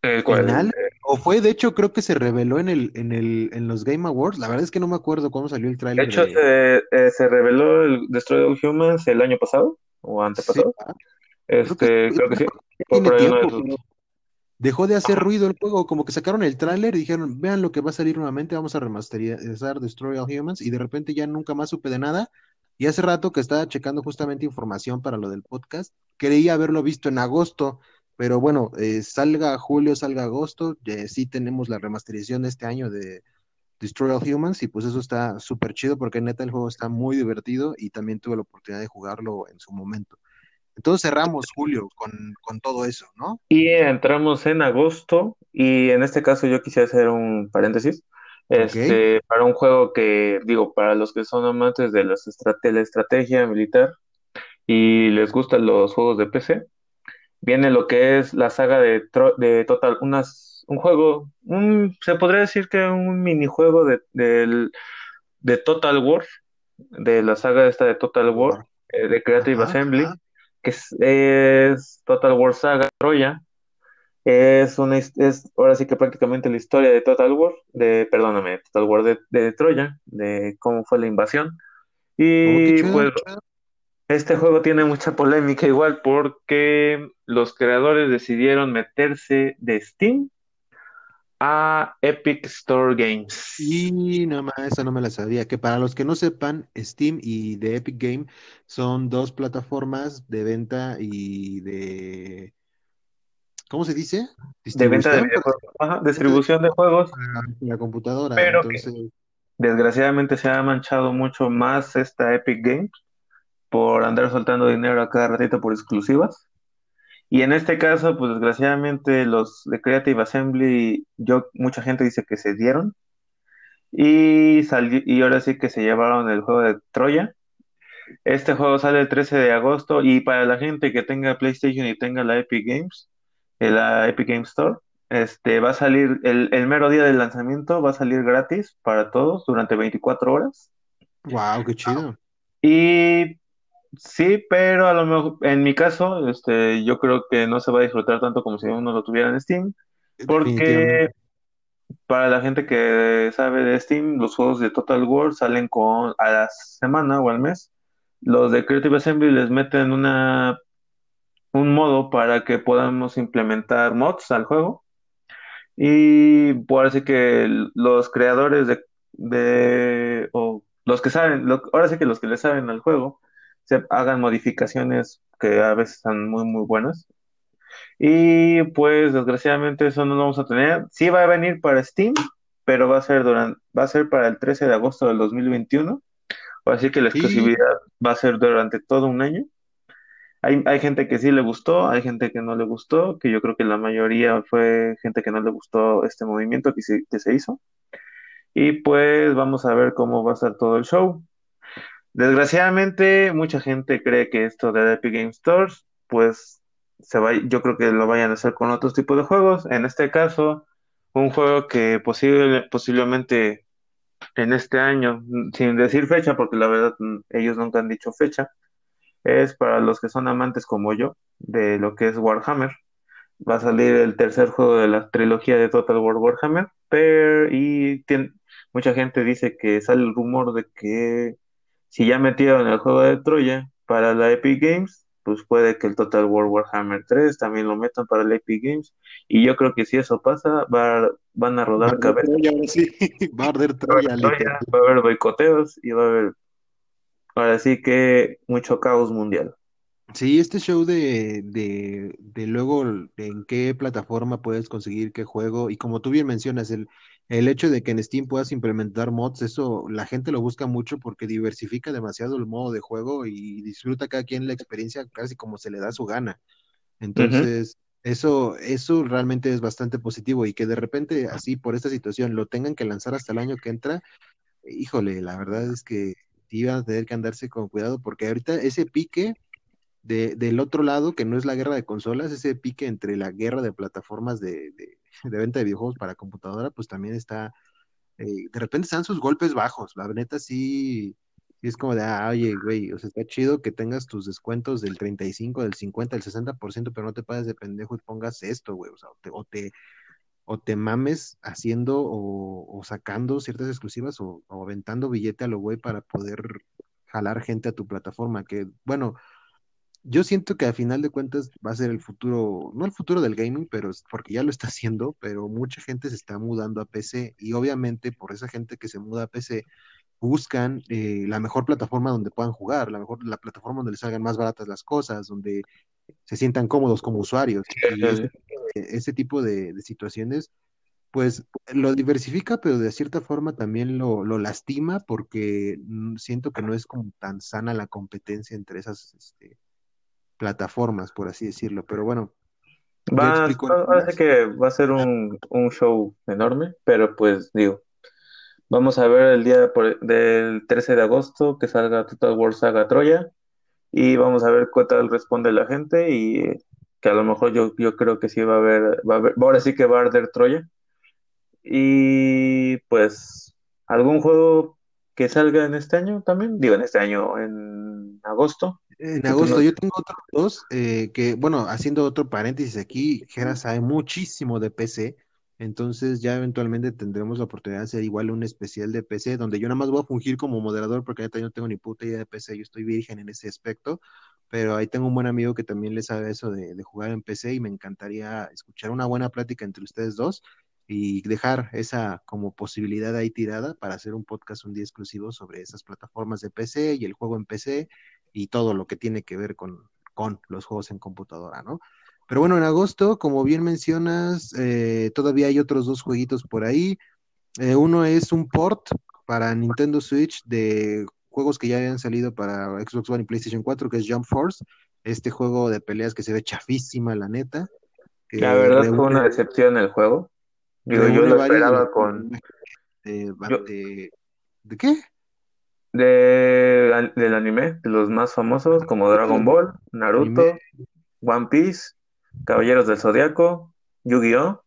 El ¿Final? ¿O fue, de hecho, creo que se reveló en el, en el, en los Game Awards? La verdad es que no me acuerdo cuándo salió el de tráiler hecho, de... se, eh, se reveló el Destroy All Humans el año pasado o Sí, antepasado. creo que Este, creo que sí. por de esos. pero dejó de hacer ruido el juego, como que sacaron el tráiler y dijeron, vean lo que va a salir nuevamente, vamos a remasterizar Destroy All Humans, y de repente ya nunca más supe de nada, Y hace rato que estaba checando justamente información para lo del podcast, creía haberlo visto en agosto, pero bueno, eh, salga julio, salga agosto, sí tenemos la remasterización este año de Destroy All Humans y pues eso está súper chido porque neta el juego está muy divertido y también tuve la oportunidad de jugarlo en su momento. Entonces cerramos julio con, todo eso, ¿no? Y entramos en agosto y en este caso yo quisiera hacer un paréntesis. Este, para un juego que, digo, para los que son amantes de, las la estrategia militar y les gustan los juegos de PC, viene lo que es la saga de, de Total, unas, un juego, un, se podría decir que un minijuego de, de Total War, de la saga esta de Total War, eh, de Creative Assembly que es, Total War Saga Troya. Es una es ahora sí que prácticamente la historia de Total War, de, perdóname, Total War de, Troya, de cómo fue la invasión. Y oh, pues este juego tiene mucha polémica igual porque los creadores decidieron meterse de Steam a Epic Store Games. Y no más, esa no me la sabía. Que para los que no sepan, Steam y de Epic Game son dos plataformas de venta y de. ¿Cómo se dice? De venta de videojuegos. distribución de juegos. La computadora. Pero desgraciadamente se ha manchado mucho más esta Epic Games por andar soltando dinero a cada ratito por exclusivas. Y en este caso, pues desgraciadamente los de Creative Assembly, yo, mucha gente dice que se dieron. Y, y ahora sí que se llevaron el juego de Troya. Este juego sale el 13 de agosto y para la gente que tenga PlayStation y tenga la Epic Games, eh, la Epic Games Store, este va a salir el, el mero día del lanzamiento, va a salir gratis para todos durante 24 horas. Wow, qué chido. Y Sí, pero a lo mejor, en mi caso, este, yo creo que no se va a disfrutar tanto como si uno lo tuviera en Steam, porque para la gente que sabe de Steam, los juegos de Total War salen con a la semana o al mes. Los de Creative Assembly les meten una un modo para que podamos implementar mods al juego. Y así que los creadores de, de o los que saben, ahora sí que los que le saben al juego, se hagan modificaciones que a veces son muy, muy buenas. Y pues desgraciadamente eso no lo vamos a tener. Sí va a venir para Steam, pero va a ser durante, va a ser para el 13 de agosto del 2021. Así que la exclusividad va a ser durante todo un año. Hay, hay gente que sí le gustó, hay gente que no le gustó, que yo creo que la mayoría fue gente que no le gustó este movimiento que se, que se hizo. Y pues vamos a ver cómo va a ser todo el show. Desgraciadamente, mucha gente cree que esto de Epic Game Stores, pues se va, yo creo que lo vayan a hacer con otros tipos de juegos. En este caso, un juego que posible, posiblemente en este año, sin decir fecha, porque la verdad mm, ellos nunca han dicho fecha, es para los que son amantes como yo de lo que es Warhammer. Va a salir el tercer juego de la trilogía de Total War Warhammer, pero y mucha gente dice que sale el rumor de que si ya metieron el juego de Troya para la Epic Games, pues puede que el Total War Warhammer 3 también lo metan para la Epic Games. Y yo creo que si eso pasa, va, van a rodar cabezas. Sí. va a arder Troya, va a haber boicoteos y va a haber, ahora sí que mucho caos mundial. Sí, este show de, de, de luego en qué plataforma puedes conseguir qué juego, y como tú bien mencionas, el, el hecho de que en Steam puedas implementar mods, eso la gente lo busca mucho porque diversifica demasiado el modo de juego y disfruta cada quien la experiencia casi como se le da su gana. Entonces, eso, eso realmente es bastante positivo y que de repente así por esta situación lo tengan que lanzar hasta el año que entra, híjole, la verdad es que iban a tener que andarse con cuidado porque ahorita ese pique de, del otro lado, que no es la guerra de consolas, ese pique entre la guerra de plataformas de, de, venta de videojuegos para computadora, pues también está, eh, de repente están sus golpes bajos, la neta sí, es como de, ah, oye, güey, o sea, está chido que tengas tus descuentos del 35, del 50, del 60%, pero no te pases de pendejo y pongas esto, güey, o sea, o te, o te, mames haciendo o, o, sacando ciertas exclusivas o, o aventando billete a lo güey para poder jalar gente a tu plataforma, que, bueno, yo siento que a final de cuentas va a ser el futuro, no el futuro del gaming, pero porque ya lo está <laughs> haciendo, pero mucha gente se está mudando a PC y obviamente por esa gente que se muda a PC, buscan eh, la mejor plataforma donde puedan jugar, la mejor la plataforma donde les salgan más baratas las cosas, donde se sientan cómodos como usuarios. Y ese, ese tipo de, de situaciones pues lo diversifica, pero de cierta forma también lo, lo lastima porque mm, siento que no es como tan sana la competencia entre esas este, plataformas, por así decirlo. Pero bueno, Va, parece que va a ser un, un show enorme, pero pues digo, vamos a ver el día por- del 13 de agosto que salga Total War Saga Troya y vamos a ver qué tal responde la gente y eh, que a lo mejor yo, yo creo que sí va a haber, va a haber, ahora sí que va a arder Troya. Y pues algún juego que salga en este año también, digo en este año, en agosto, En que tú agosto yo tengo otros dos, eh, que bueno, haciendo otro paréntesis aquí, Jera sabe muchísimo de PC, entonces ya eventualmente tendremos la oportunidad de hacer igual un especial de PC, donde yo nada más voy a fungir como moderador porque yo no tengo ni puta idea de PC, yo estoy virgen en ese aspecto, pero ahí tengo un buen amigo que también le sabe eso de, de jugar en PC y me encantaría escuchar una buena plática entre ustedes dos y dejar esa como posibilidad ahí tirada para hacer un podcast un día exclusivo sobre esas plataformas de PC y el juego en PC y todo lo que tiene que ver con, con los juegos en computadora, ¿no? Pero bueno, en agosto, como bien mencionas, eh, todavía hay otros dos jueguitos por ahí. Eh, uno es un port para Nintendo Switch de juegos que ya habían salido para Xbox One y PlayStation 4, que es Jump Force, este juego de peleas que se ve chafísima, la neta, La que verdad fue una decepción el juego. Digo, yo lo esperaba con... de, Yo, de, ¿de qué? De, del anime, de los más famosos como Dragon Ball, Anime, Naruto, One Piece, Caballeros del Zodiaco, Yu-Gi-Oh!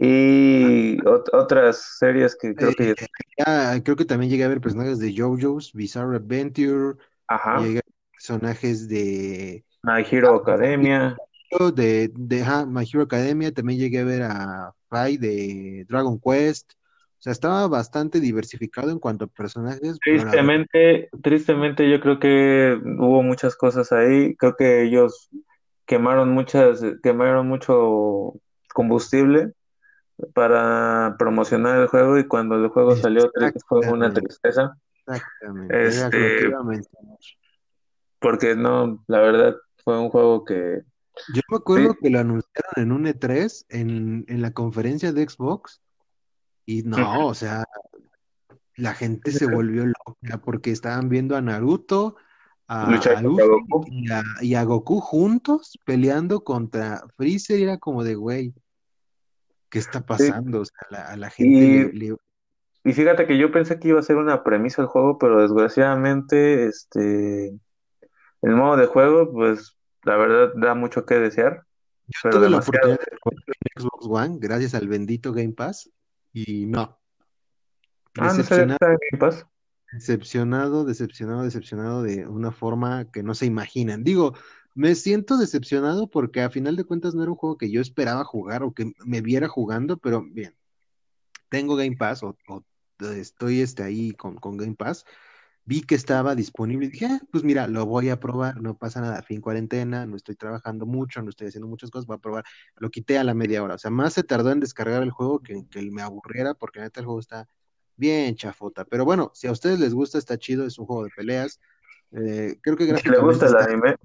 y ot- otras series que creo Eh, que, ya, creo que también llegué a ver personajes de JoJo's Bizarre Adventure, ajá, llegué a ver personajes de, My Hero Academia, de, de My Hero Academia, también llegué a ver a Fai de Dragon Quest, o sea, estaba bastante diversificado en cuanto a personajes, pero Tristemente, tristemente yo creo que hubo muchas cosas ahí. Creo que ellos quemaron muchas, quemaron mucho combustible para promocionar el juego y cuando el juego salió fue una tristeza. exactamente, Este, porque no, la verdad fue un juego que Yo me sí, acuerdo que lo anunciaron en un E3, en, en la conferencia de Xbox, y no, o sea, la gente se <laughs> volvió loca porque estaban viendo a Naruto, a, Goku. y a, y a Goku juntos peleando contra Freezer. Y era como de, güey, ¿qué está Sí, pasando? O sea, la- a la gente y, le, le- y fíjate que yo pensé que iba a ser una premisa el juego, pero desgraciadamente, este, el modo de juego, pues la verdad da mucho que desear, Yo pero tuve la oportunidad de en Xbox One gracias al bendito Game Pass y no, Ah, no decepcionado, Game Pass. decepcionado, decepcionado, decepcionado de una forma que no se imaginan. Digo, me siento decepcionado porque a final de cuentas no era un juego que yo esperaba jugar o que me viera jugando, pero bien. tengo Game Pass o, o estoy este, ahí con, con Game Pass, vi que estaba disponible y dije, "Ah, pues mira, lo voy a probar, no pasa nada, fin cuarentena, no estoy trabajando mucho, no estoy haciendo muchas cosas, voy a probar. Lo quité a la media hora, o sea, más se tardó en descargar el juego que, que me aburriera, porque neta el juego está bien chafota. Pero bueno, si a ustedes les gusta, está chido, es un juego de peleas. Eh, creo que Si le gusta el está, anime,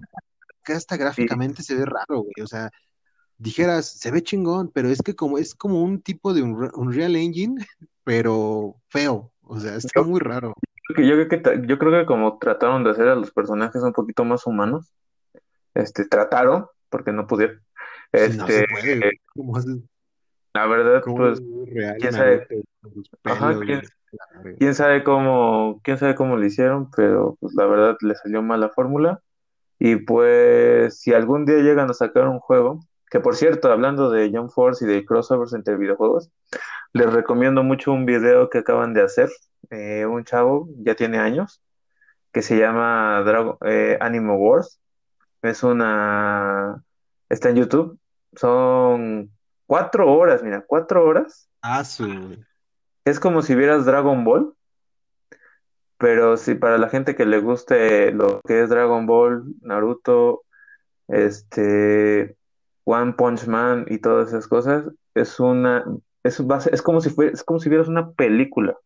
que hasta gráficamente se ve raro, güey, o sea, dijeras, se ve chingón, pero es que como es como un tipo de un Unreal Engine, <laughs> pero feo, o sea, está yo, muy raro. Yo creo que, yo creo que como trataron de hacer a los personajes un poquito más humanos, este, trataron, porque no pudieron, No se este, puede, ¿cómo la verdad, cómo pues, real quién sabe, ajá, quién, sabe cómo, quién sabe cómo lo hicieron, pero pues la verdad le salió mal la fórmula. Y pues, si algún día llegan a sacar un juego, que por cierto, hablando de Jump Force y de crossovers entre videojuegos, les recomiendo mucho un video que acaban de hacer, eh, un chavo, ya tiene años, que se llama Dragon, eh, Wars. Es una, está en YouTube, son cuatro horas, mira, cuatro horas. Ah. Es como si vieras Dragon Ball, pero si para la gente que le guste lo que es Dragon Ball, Naruto, este, One Punch Man y todas esas cosas, es una, es, es como si fue, es como si vieras una película.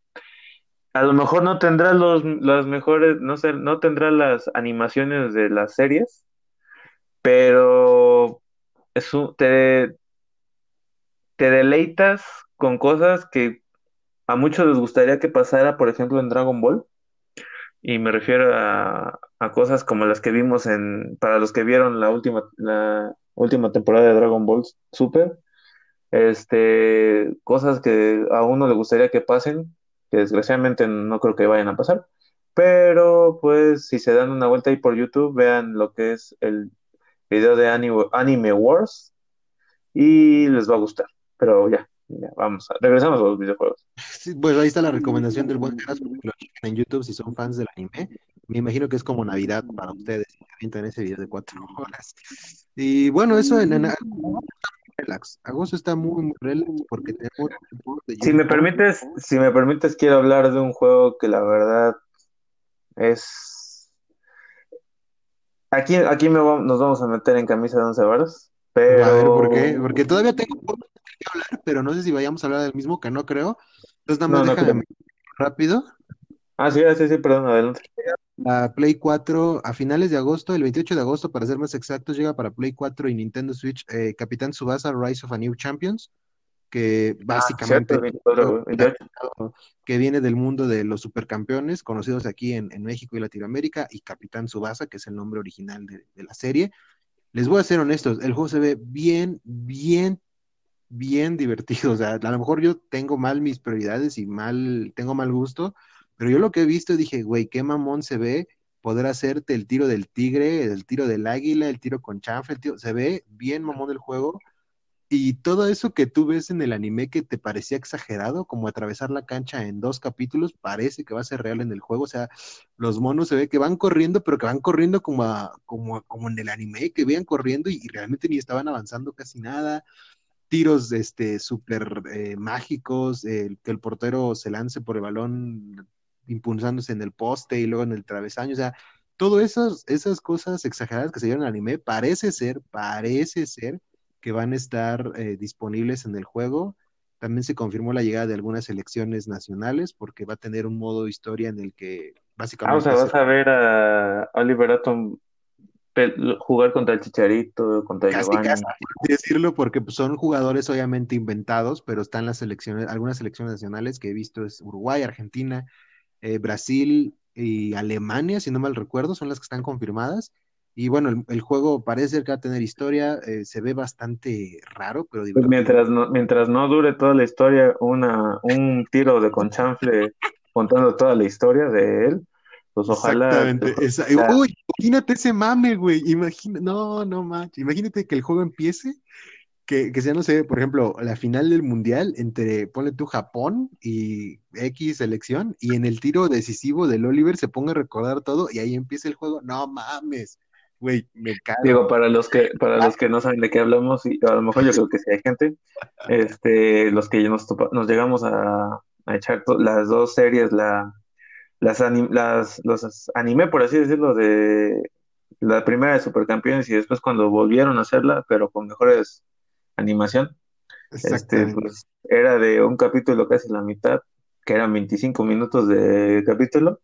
A lo mejor no tendrá los, las mejores, no sé, no tendrá las animaciones de las series, pero es te, te deleitas con cosas que a muchos les gustaría que pasara, por ejemplo, en Dragon Ball. Y me refiero a, a cosas como las que vimos en, para los que vieron la última, la última temporada de Dragon Ball Super, este, cosas que a uno le gustaría que pasen, que desgraciadamente no creo que vayan a pasar, pero pues si se dan una vuelta ahí por YouTube, vean lo que es el video de Anime, Wars y les va a gustar, pero ya, ya vamos, a, regresamos a los videojuegos. <laughs> Sí, bueno, ahí está la recomendación del buen Geras, en YouTube si son fans del anime. Me imagino que es como Navidad para ustedes, en ese video de cuatro horas. Y bueno, eso en, en relax. Agosto está muy, muy relax porque tenemos... Si me permites, si me permites, quiero hablar de un juego que la verdad es... Aquí, aquí me nos vamos a meter en camisa de once varas, pero... A ver, ¿por qué? Porque todavía tengo que hablar, pero no sé si vayamos a hablar del mismo, que no creo. Entonces nada más déjame rápido. Ah, sí, sí, sí, perdón, adelante. La Play 4 a finales de agosto, el 28 de agosto para ser más exactos, llega para Play 4 y Nintendo Switch eh, Capitán Subasa Rise of a New Champions, que ah, básicamente que viene del mundo de los supercampeones, conocidos aquí en, México y Latinoamérica, y Capitán Subasa, que es el nombre original de, de la serie. Les voy a ser honestos, el juego se ve bien, bien, bien divertido. O sea, a lo mejor yo tengo mal mis prioridades y mal, tengo mal gusto, pero yo lo que he visto dije, güey, qué mamón se ve poder hacerte el tiro del tigre, el tiro del águila, el tiro con chanfle, el se ve bien mamón el juego. Y todo eso que tú ves en el anime que te parecía exagerado, como atravesar la cancha en dos capítulos, parece que va a ser real en el juego. O sea, los monos se ve que van corriendo, pero que van corriendo como, como, como en el anime, que vean corriendo y, realmente ni estaban avanzando casi nada. Tiros este súper eh, mágicos, que el portero se lance por el balón impulsándose en el poste y luego en el travesaño, o sea, todas esas, esas cosas exageradas que se dieron el anime, parece ser, parece ser que van a estar eh, disponibles en el juego. También se confirmó la llegada de algunas selecciones nacionales porque va a tener un modo historia en el que básicamente... Ah, o sea, vas a ver a Oliver Atom jugar contra el Chicharito, contra casi, Giovanni. Casi decirlo porque pues, son jugadores obviamente inventados, pero están las selecciones, algunas selecciones nacionales que he visto es Uruguay, Argentina, eh, Brasil y Alemania, si no mal recuerdo, son las que están confirmadas. Y bueno, el, juego parece que va a tener historia, eh, se ve bastante raro, pero pues mientras no, mientras no dure toda la historia, una, un tiro de conchanfle contando toda la historia de él, pues ojalá. Exactamente. Uy, imagínate ese mame, güey. Imagina, no, no manches. Imagínate que el juego empiece que, que sea, no sé, por ejemplo, la final del mundial entre, ponle tú, Japón y X selección, y en el tiro decisivo del Oliver se ponga a recordar todo y ahí empieza el juego. No mames, güey, me cago. Digo, para los que, para los que no saben de qué hablamos, y a lo mejor yo creo que sí hay gente, este, los que nos, nos llegamos a, echar las dos series, la, las, las los anime, por así decirlo, de la primera de Supercampeones y después cuando volvieron a hacerla, pero con mejores animación. Este, pues, era de un capítulo casi la mitad, que eran 25 minutos de capítulo,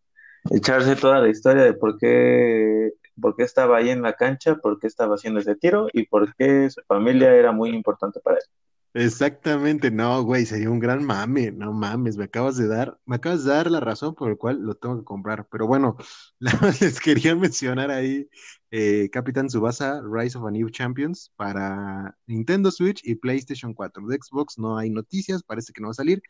echarse toda la historia de por qué, por qué estaba ahí en la cancha, por qué estaba haciendo ese tiro y por qué su familia era muy importante para él. Exactamente, no, güey, sería un gran mame, no mames, me acabas de dar, me acabas de dar la razón por la cual lo tengo que comprar, pero bueno, <laughs> les quería mencionar ahí eh, Capitán Subasa Rise of a New Champions para Nintendo Switch y PlayStation 4. De Xbox no hay noticias, parece que no va a salir.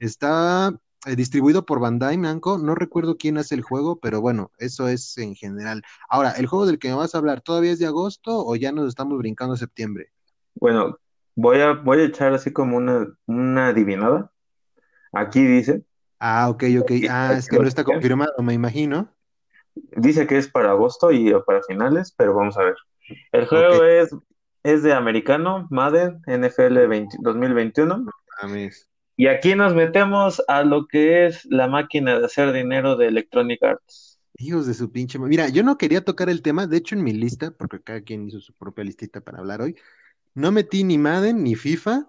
Está eh, distribuido por Bandai Namco, no recuerdo quién hace el juego, pero bueno, eso es en general. Ahora, ¿el juego del que me vas a hablar todavía es de agosto o ya nos estamos brincando a septiembre? Bueno, Voy a, voy a echar así como una, una adivinada. Aquí dice. Ah, ok, ok. Ah, es que no está <laughs> confirmado, me imagino. Dice que es para agosto y para finales, pero vamos a ver. El juego es, es de americano, Madden, NFL 2021. Y aquí nos metemos a lo que es la máquina de hacer dinero de Electronic Arts. Hijos de su pinche. Mira, yo no quería tocar el tema, de hecho en mi lista, porque cada quien hizo su propia listita para hablar hoy, no metí ni Madden ni FIFA,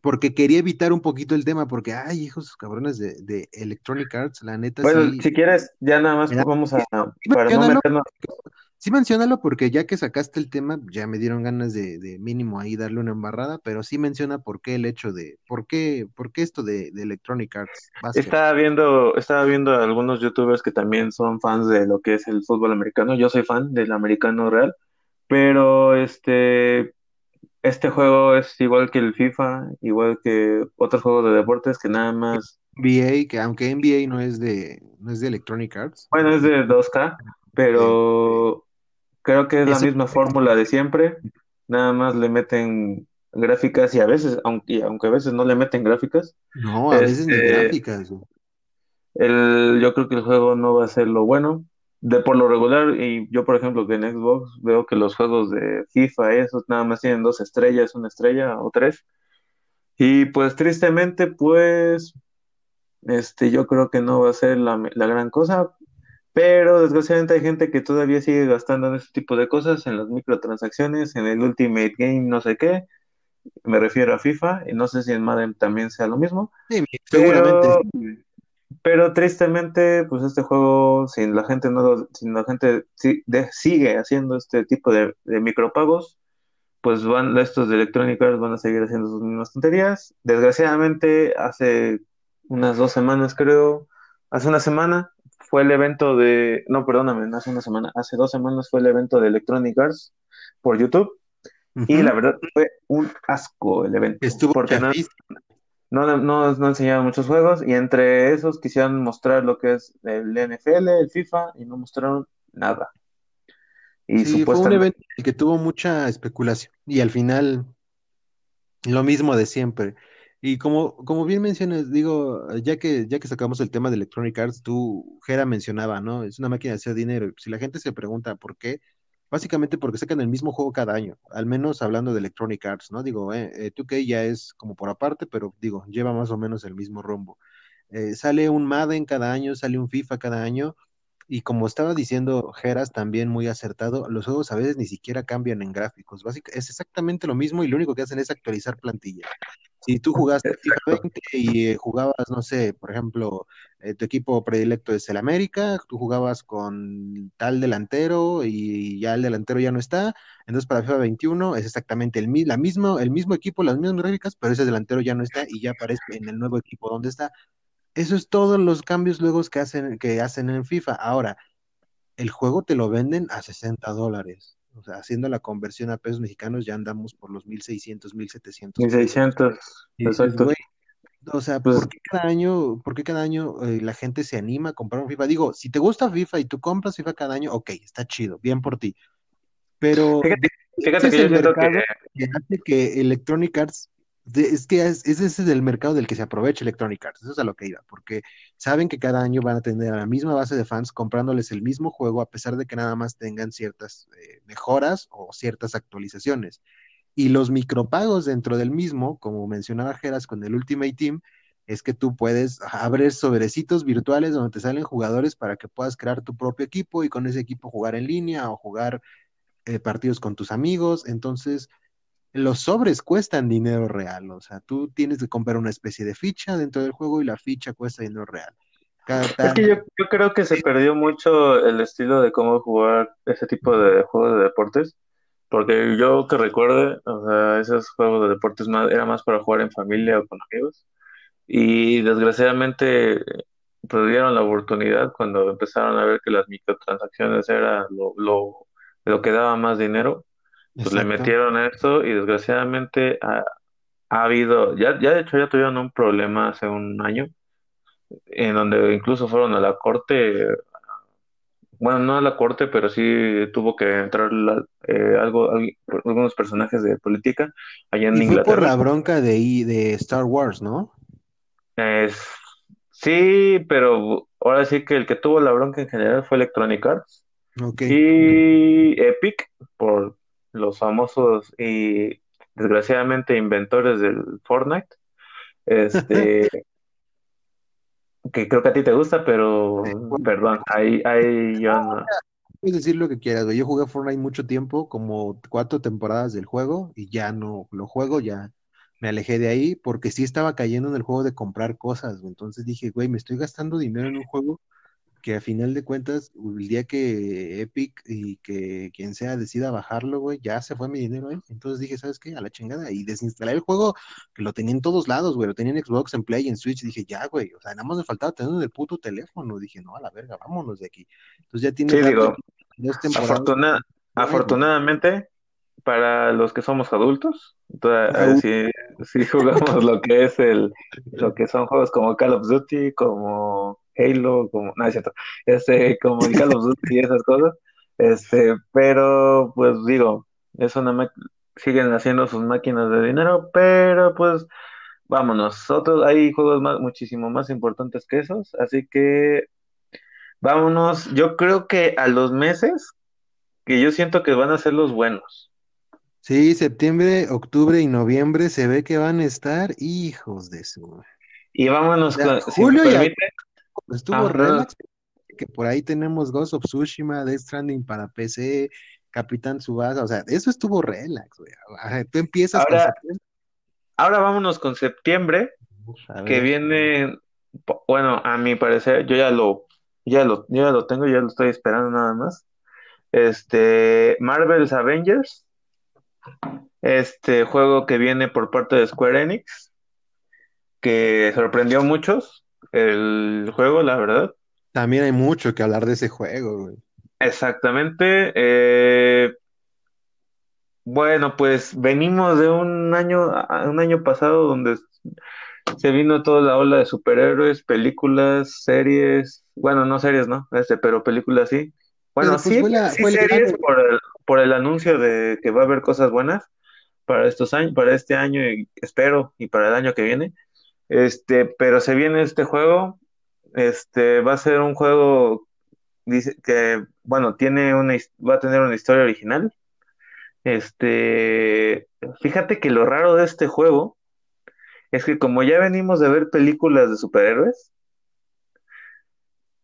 porque quería evitar un poquito el tema, porque, ay, hijos cabrones de, de Electronic Arts, la neta Bueno, sí. si quieres, ya nada más vamos a, Sí, para no menciónalo, meternos, sí, menciónalo, porque ya que sacaste el tema, ya me dieron ganas de, de mínimo ahí darle una embarrada, pero sí menciona por qué el hecho de, por qué, por qué esto de, de Electronic Arts, estaba viendo, estaba viendo a algunos youtubers que también son fans de lo que es el fútbol americano. Yo soy fan del americano real, pero este, este juego es igual que el FIFA, igual que otros juegos de deportes que nada más, NBA, que aunque NBA no es de, no es de Electronic Arts, bueno, es de 2K, eh, pero creo que es la misma fórmula de siempre. Nada más le meten gráficas y a veces, aunque, y aunque a veces no le meten gráficas, no, a veces ni este, gráficas. El, yo creo que el juego no va a ser lo bueno. De por lo regular, y yo por ejemplo que en Xbox veo que los juegos de FIFA, esos nada más tienen dos estrellas, una estrella o tres. Y pues tristemente, pues, este, yo creo que no va a ser la, la gran cosa. Pero desgraciadamente hay gente que todavía sigue gastando en ese tipo de cosas, en las microtransacciones, en el Ultimate Game, no sé qué. Me refiero a FIFA, y no sé si en Madden también sea lo mismo. Sí, seguramente. Pero tristemente, pues este juego, si la gente no lo- si la gente si- de- sigue haciendo este tipo de, de micropagos, pues van, estos de Electronic Arts van a seguir haciendo sus mismas tonterías. Desgraciadamente, hace unas dos semanas, creo, hace una semana fue el evento de, no, perdóname, no hace una semana, hace dos semanas fue el evento de Electronic Arts por YouTube, y la verdad fue un asco el evento, Estuvo porque no. No, no, no enseñaban muchos juegos y entre esos quisieran mostrar lo que es el NFL, el FIFA y no mostraron nada. Y Sí, fue un supuestamente, evento que tuvo mucha especulación y al final lo mismo de siempre. Y como, como bien mencionas, digo, ya que, ya que sacamos el tema de Electronic Arts, tú, Jera mencionaba, ¿no? Es una máquina de hacer dinero. Si la gente se pregunta por qué, básicamente porque sacan el mismo juego cada año, al menos hablando de Electronic Arts, ¿no? Digo, eh, eh, 2K ya es como por aparte, pero digo, lleva más o menos el mismo rumbo. Eh, sale un Madden cada año, sale un FIFA cada año. Y como estaba diciendo Geras, también muy acertado, los juegos a veces ni siquiera cambian en gráficos. Es exactamente lo mismo y lo único que hacen es actualizar plantilla. Si tú jugaste FIFA 20 y eh, jugabas, no sé, por ejemplo, eh, tu equipo predilecto es el América, tú jugabas con tal delantero y ya el delantero ya no está, entonces para FIFA 21 es exactamente el, la mismo, el mismo equipo, las mismas gráficas, pero ese delantero ya no está y ya aparece en el nuevo equipo donde está. Eso es todos los cambios luego que hacen, que hacen en FIFA. Ahora, el juego te lo venden a 60 dólares. O sea, haciendo la conversión a pesos mexicanos ya andamos por los 1.600, 1.700 pesos. 1600, Y dices, exacto. o sea, Pues ¿por qué cada año, por qué cada año eh, la gente se anima a comprar un FIFA? Digo, si te gusta FIFA y tú compras FIFA cada año, ok, está chido, bien por ti. Pero fíjate, fíjate que yo el siento que mercado que hace que Electronic Arts, es que es- ese es el mercado del que se aprovecha Electronic Arts, eso es a lo que iba, porque saben que cada año van a tener a la misma base de fans comprándoles el mismo juego, a pesar de que nada más tengan ciertas eh, mejoras o ciertas actualizaciones. Y los micropagos dentro del mismo, como mencionaba Geras con el Ultimate Team, es que tú puedes abrir sobrecitos virtuales donde te salen jugadores para que puedas crear tu propio equipo y con ese equipo jugar en línea o jugar eh, partidos con tus amigos. Entonces, los sobres cuestan dinero real. O sea, tú tienes que comprar una especie de ficha dentro del juego y la ficha cuesta dinero real. Es que yo, yo creo que se perdió mucho el estilo de cómo jugar ese tipo de juegos de deportes. Porque yo que recuerde, o sea, esos juegos de deportes más, era más para jugar en familia o con amigos. Y desgraciadamente perdieron la oportunidad cuando empezaron a ver que las microtransacciones era lo, lo, lo que daba más dinero. Pues le metieron esto y desgraciadamente ha, ha habido, ya, ya de hecho ya tuvieron un problema hace un año, en donde incluso fueron a la corte, bueno, no a la corte, pero sí tuvo que entrar la- eh, algo, algu- algunos personajes de política allá en Y fue por Inglaterra. la bronca de, de Star Wars, ¿no? Es- sí, pero ahora sí que el que tuvo la bronca en general fue Electronic Arts y Epic por los famosos y desgraciadamente inventores del Fortnite. Este, <laughs> que creo que a ti te gusta, pero perdón, ahí, ahí yo no. Puedes decir lo que quieras, güey. Yo jugué Fortnite mucho tiempo, como cuatro temporadas del juego, y ya no lo juego, ya me alejé de ahí porque sí estaba cayendo en el juego de comprar cosas, güey. Entonces dije, güey, me estoy gastando dinero en un juego que a final de cuentas, el día que Epic y que quien sea decida bajarlo, güey, ya se fue mi dinero ahí. Entonces dije, ¿sabes qué? A la chingada. Y desinstalé el juego, que lo tenía en todos lados, güey. Lo tenía en Xbox, en Play, en Switch. Dije, ya, güey. O sea, nada más me faltaba tener en el puto teléfono. Dije, no, a la verga, vámonos de aquí. Entonces ya tiene sí, digo, afortunadamente, para los que somos adultos, si, si jugamos lo que es el, lo que son juegos como Call of Duty, como Halo, como, no es cierto, este, como el Call of Duty y esas cosas, este, pero pues digo, es una siguen haciendo sus máquinas de dinero, pero pues vámonos, otros, hay juegos más, muchísimo más importantes que esos, así que vámonos, yo creo que a los meses que yo siento que van a ser los buenos. Sí, septiembre, octubre y noviembre se ve que van a estar hijos de su. Y vámonos con, julio Estuvo relax, que por ahí tenemos Ghost of Tsushima, Death Stranding para PC, Capitán Subasa, o sea, eso estuvo relax, güey. Tú empiezas ahora, Ahora vámonos con septiembre, que viene, bueno, a mi parecer, yo ya lo, ya lo, ya lo tengo, ya lo estoy esperando nada más. Este, Marvel's Avengers, este juego que viene por parte de Square Enix, que sorprendió a muchos, el juego, la verdad. También hay mucho que hablar de ese juego, güey. Exactamente. Eh, bueno, pues venimos de un año, un año pasado donde se vino toda la ola de superhéroes, películas, series, bueno, no series, ¿no? Este, pero películas sí. Bueno, pues sí, series por el, por el anuncio de que va a haber cosas buenas para estos años, para este año y espero y para el año que viene. Este, pero se viene este juego. Este va a ser un juego dice que bueno, tiene una va a tener una historia original. Este, fíjate que lo raro de este juego es que como ya venimos de ver películas de superhéroes,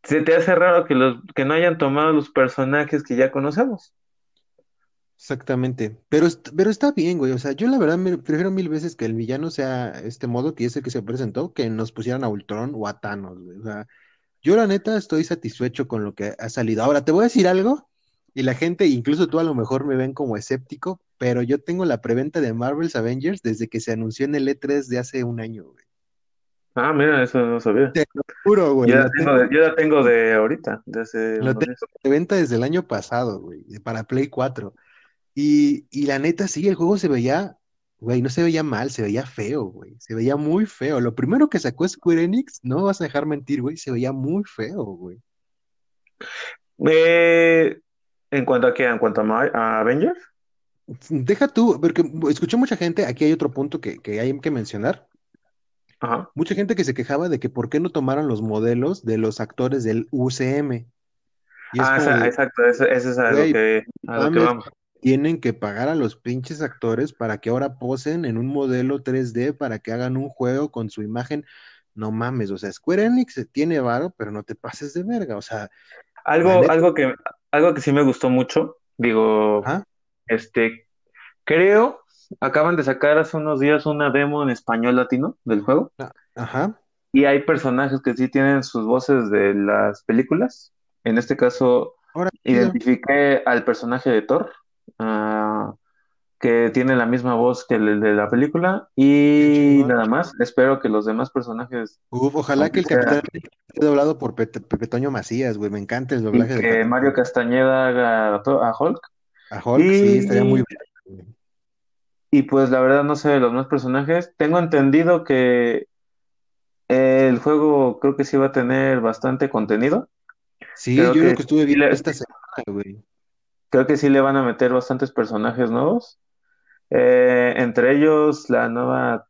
se te hace raro que los que no hayan tomado los personajes que ya conocemos. Exactamente, pero, pero está bien, güey, o sea, yo la verdad me prefiero mil veces que el villano sea este modo que es el que se presentó, que nos pusieran a Ultron o a Thanos, güey, o sea, yo la neta estoy satisfecho con lo que ha salido. Ahora, te voy a decir algo, y la gente, incluso tú a lo mejor me ven como escéptico, pero yo tengo la preventa de Marvel's Avengers desde que se anunció en el E3 de hace un año, güey. Ah, mira, eso no sabía. Te lo juro, güey. Yo la tengo, de, yo la tengo de ahorita, de hace Lo tengo de preventa desde el año pasado, güey, para Play 4. Y, y la neta, sí, el juego se veía, güey, no se veía mal, se veía feo, güey. Se veía muy feo. Lo primero que sacó Square Enix, no vas a dejar mentir, güey, se veía muy feo, güey. Eh, ¿En cuanto a qué? ¿En cuanto a, Avengers? Deja tú, porque escuché mucha gente, aquí hay otro punto que, que hay que mencionar. Ajá. Mucha gente que se quejaba de que por qué no tomaron los modelos de los actores del UCM. ah, exacto, ese, es a, lo que, a lo que vamos tienen que pagar a los pinches actores para que ahora posen en un modelo 3D para que hagan un juego con su imagen. No mames, o sea, Square Enix tiene varo, pero no te pases de verga, o sea. Algo, algo que, algo que sí me gustó mucho, digo, este, creo, acaban de sacar hace unos días una demo en español latino del juego. Ah, ajá. Y hay personajes que sí tienen sus voces de las películas. En este caso, identifiqué al personaje de Thor, Ah, que tiene la misma voz que el de la película y nada más. Espero que los demás personajes. ojalá que el capitán esté doblado por Pepe Toño Macías, güey. Me encanta el doblaje. que Mario Castañeda haga a Hulk. A Hulk, sí, estaría muy bien. Y pues la verdad no sé los demás personajes. Tengo entendido que el juego creo que sí va a tener bastante contenido. Sí, yo creo que estuve viendo esta semana, güey creo que sí le van a meter bastantes personajes nuevos. Eh, entre ellos la nueva,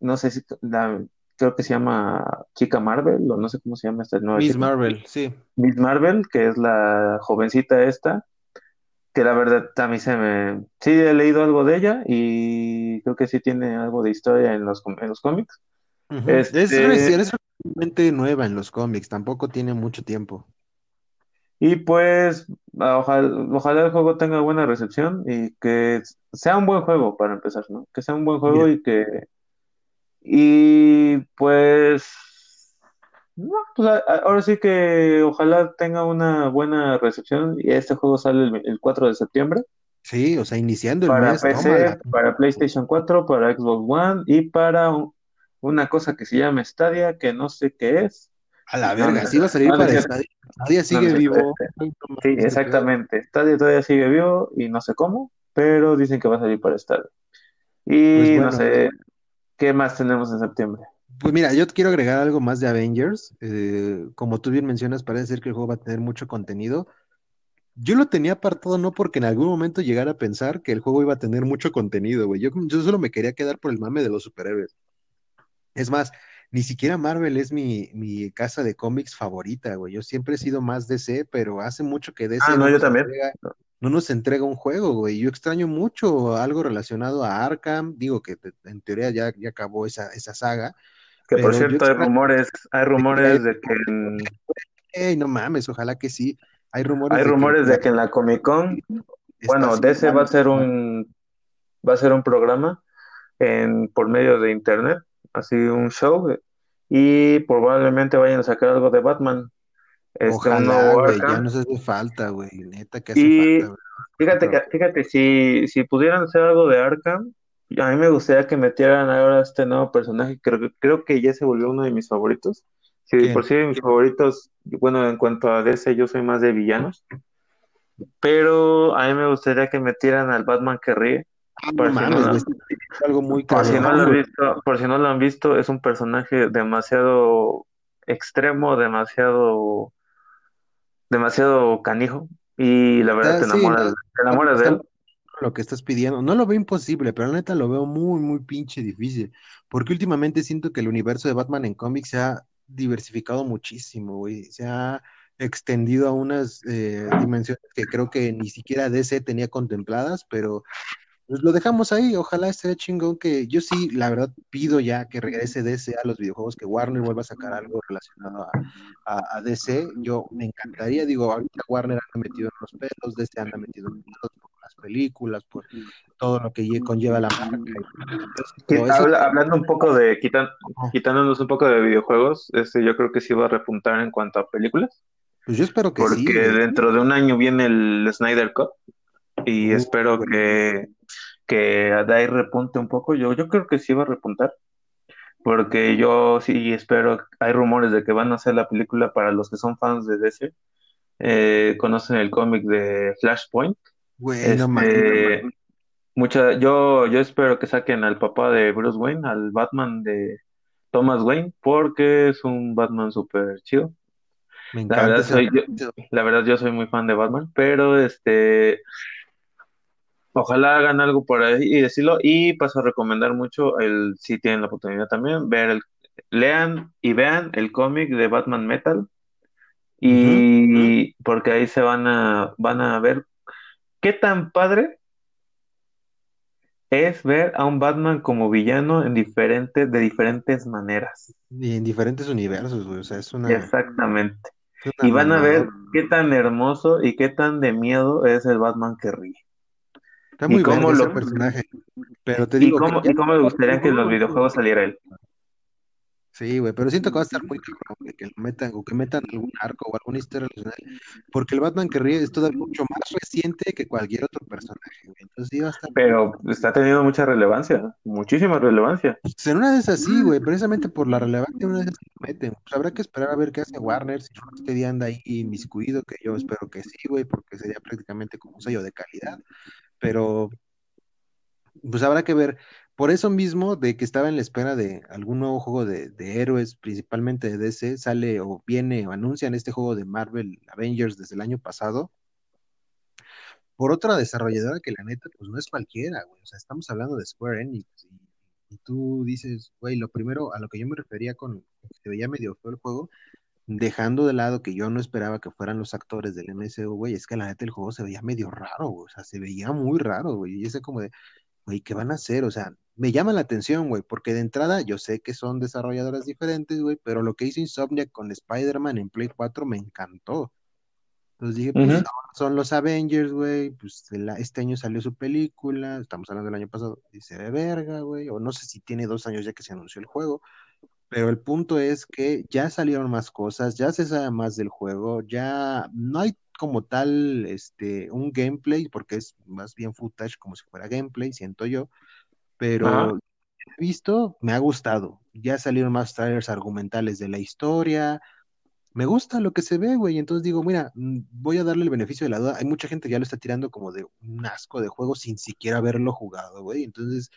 no sé si, la, creo que se llama Chica Marvel, o no sé cómo se llama esta nueva. Miss Marvel, sí. Miss Marvel, que es la jovencita esta, que la verdad a mí se me... Sí, he leído algo de ella y creo que sí tiene algo de historia en los, en los cómics. Es, este, es, realmente nueva en los cómics, tampoco tiene mucho tiempo. Y pues, ojalá, ojalá el juego tenga buena recepción y que sea un buen juego para empezar, ¿no? Que sea un buen juego y que... Y pues... No, pues a- ahora sí que ojalá tenga una buena recepción y este juego sale el, el 4 de septiembre sí, o sea, iniciando el para mes. PC, para PlayStation 4, para Xbox One y para un- una cosa que se llama Stadia, que no sé qué es. A la No, no verga, sí va a salir No, no para No, no sigue es cierto. vivo. No Sí, exactamente. Stadia todavía sigue vivo y no sé cómo, pero dicen que va a salir para. Pues Y no bueno, sé qué más tenemos en septiembre. pues mira, yo quiero agregar algo más de Avengers. Eh, como tú bien mencionas, parece ser que el juego va a tener mucho contenido. Yo lo tenía apartado no porque en algún momento llegara a pensar que el juego iba a tener mucho contenido, güey. Yo, yo solo me quería quedar por el mame de los superhéroes. Es más, ni siquiera Marvel es mi, mi casa de cómics favorita, güey. Yo siempre he sido más DC, pero hace mucho que Ah, DC no, no yo nos también. entrega, no nos entrega un juego, güey. Yo extraño mucho algo relacionado a Arkham. Digo que en teoría ya, ya acabó esa, esa saga, Que por cierto hay rumores, hay rumores de que en, Ey, no mames, ojalá que sí. Hay rumores hay de que rumores de que en la Comic Con, bueno, DC va a ser un, va a ser un programa en, por medio de internet, así un show, y probablemente vayan a sacar algo de Batman, este, Ojalá, güey, ya nos hace falta, güey. Neta que hace Y falta, güey. fíjate que, fíjate, si, si pudieran hacer algo de Arkham, a mí me gustaría que metieran ahora este nuevo personaje, creo, que- creo que ya se volvió uno de mis favoritos. Sí, por ¿Quién? sí mis favoritos, bueno, en cuanto a DC, yo soy más de villanos, pero a mí me gustaría que metieran al Batman que ríe. Ah, no Por mames, güey. Es algo muy por si no lo han visto, por si no lo han visto, es un personaje demasiado extremo, demasiado, demasiado canijo, y la verdad Ah, te enamoras, te enamoras de él. lo que estás pidiendo. No lo veo imposible, pero la neta lo veo muy, muy pinche difícil. Porque últimamente siento que el universo de Batman en cómics se ha diversificado muchísimo, güey. Se ha extendido a unas eh, dimensiones que creo que ni siquiera DC tenía contempladas, pero Pues lo dejamos ahí, ojalá esté chingón que yo sí, la verdad, pido ya que regrese DC a los videojuegos, que Warner vuelva a sacar algo relacionado a, a- a DC. Yo me encantaría, digo, ahorita Warner anda metido en los pelos, DC anda metido en los pelos por las películas, por todo lo que lle- conlleva la marca. habla- hablando un poco de, quitan, quitándonos un poco de videojuegos, este, yo creo que sí va a repuntar en cuanto a películas, Pues yo espero que sí, porque dentro de un año viene el Snyder Cut y espero que, que ahí repunte un poco. Yo, yo creo que sí va a repuntar, porque yo sí espero, hay rumores de que van a hacer la película para los que son fans de DC, eh, conocen el cómic de Flashpoint. Güey, no mames. Este, mucha, yo, yo espero que saquen al papá de Bruce Wayne, al Batman de Thomas Wayne, porque es un Batman súper chido. Me La verdad soy, yo, la verdad yo soy muy fan de Batman, pero este, ojalá hagan algo por ahí y decirlo. Y paso a recomendar mucho el, si tienen la oportunidad también, ver el, lean y vean el cómic de Batman Metal. Y porque ahí se van a, van a ver qué tan padre es ver a un Batman como villano en diferentes, de diferentes maneras. Y en diferentes universos, güey. O sea, es una, Exactamente. es una Y van a ver qué tan hermoso y qué tan de miedo es el Batman que ríe. Está Y muy verga ese personaje. Pero te y digo cómo, y cómo me <laughs> gustaría que en los videojuegos saliera él. Sí, güey, pero siento que va a estar muy cabrón, que lo metan, o que metan algún arco o alguna historia relacionada, porque el Batman que ríe es todavía mucho más reciente que cualquier otro personaje, güey. Entonces sí va a estar. Pero está teniendo mucha relevancia, muchísima relevancia. Pues en una de esas sí, güey, precisamente por la relevancia, una de esas lo meten. Pues habrá que esperar a ver qué hace Warner, si Rocksteady anda ahí inmiscuido, que yo espero que sí, güey, porque sería prácticamente como un sello de calidad, pero pues habrá que ver. Por eso mismo, de que estaba en la espera de algún nuevo juego de, de héroes, principalmente de DC, sale o viene o anuncian este juego de Marvel Avengers desde el año pasado, por otra desarrolladora que la neta, pues no es cualquiera, güey. O sea, estamos hablando de Square Enix. Y, y tú dices, güey, lo primero a lo que yo me refería con que se veía medio feo el juego, dejando de lado que yo no esperaba que fueran los actores del MCU, güey, es que la neta el juego se veía medio raro, güey. O sea, se veía muy raro, güey. Y ese como de, güey, ¿qué van a hacer? O sea, me llama la atención, güey, porque de entrada yo sé que son desarrolladoras diferentes, güey, pero lo que hizo Insomniac con Spider-Man en Play 4 me encantó. Entonces dije, pues ahora son los Avengers, güey, pues este año salió su película, estamos hablando del año pasado, dice de verga, güey, o no sé si tiene dos años ya que se anunció el juego, pero el punto es que ya salieron más cosas, ya se sabe más del juego, ya no hay como tal este un gameplay, porque es más bien footage como si fuera gameplay, siento yo, pero he visto, me ha gustado. Ya salieron más trailers argumentales de la historia. Me gusta lo que se ve, güey. Entonces digo, mira, mm, voy a darle el beneficio de la duda. Hay mucha gente que ya lo está tirando como de un asco de juego sin siquiera haberlo jugado, güey. Entonces,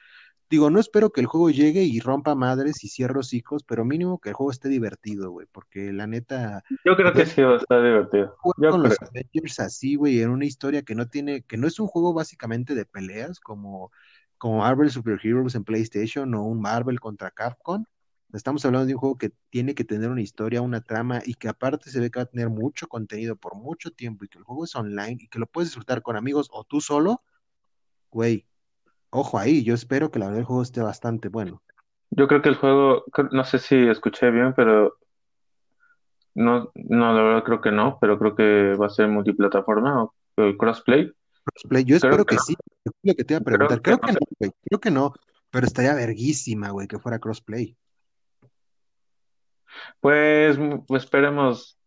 digo, no espero que el juego llegue y rompa madres y cierre hocicos, pero mínimo que el juego esté divertido, güey, porque la neta. Yo creo que sí va a estar divertido. Yo con los Avengers así, güey, en una historia que no tiene, que no es un juego básicamente de peleas, como, como Marvel Super Heroes en PlayStation o un Marvel contra Capcom. Estamos hablando de un juego que tiene que tener una historia, una trama y que aparte se ve que va a tener mucho contenido por mucho tiempo y que el juego es online y que lo puedes disfrutar con amigos o tú solo, güey, Ojo ahí, yo espero que la verdad el juego esté bastante bueno. Yo creo que el juego, no sé si escuché bien, pero no, no, la verdad creo que no, pero creo que va a ser multiplataforma o, crossplay. Crossplay, yo espero que, sí. Lo que te iba a preguntar. Creo, que, no, güey. Creo que no, pero estaría verguísima, güey, que fuera crossplay. Pues esperemos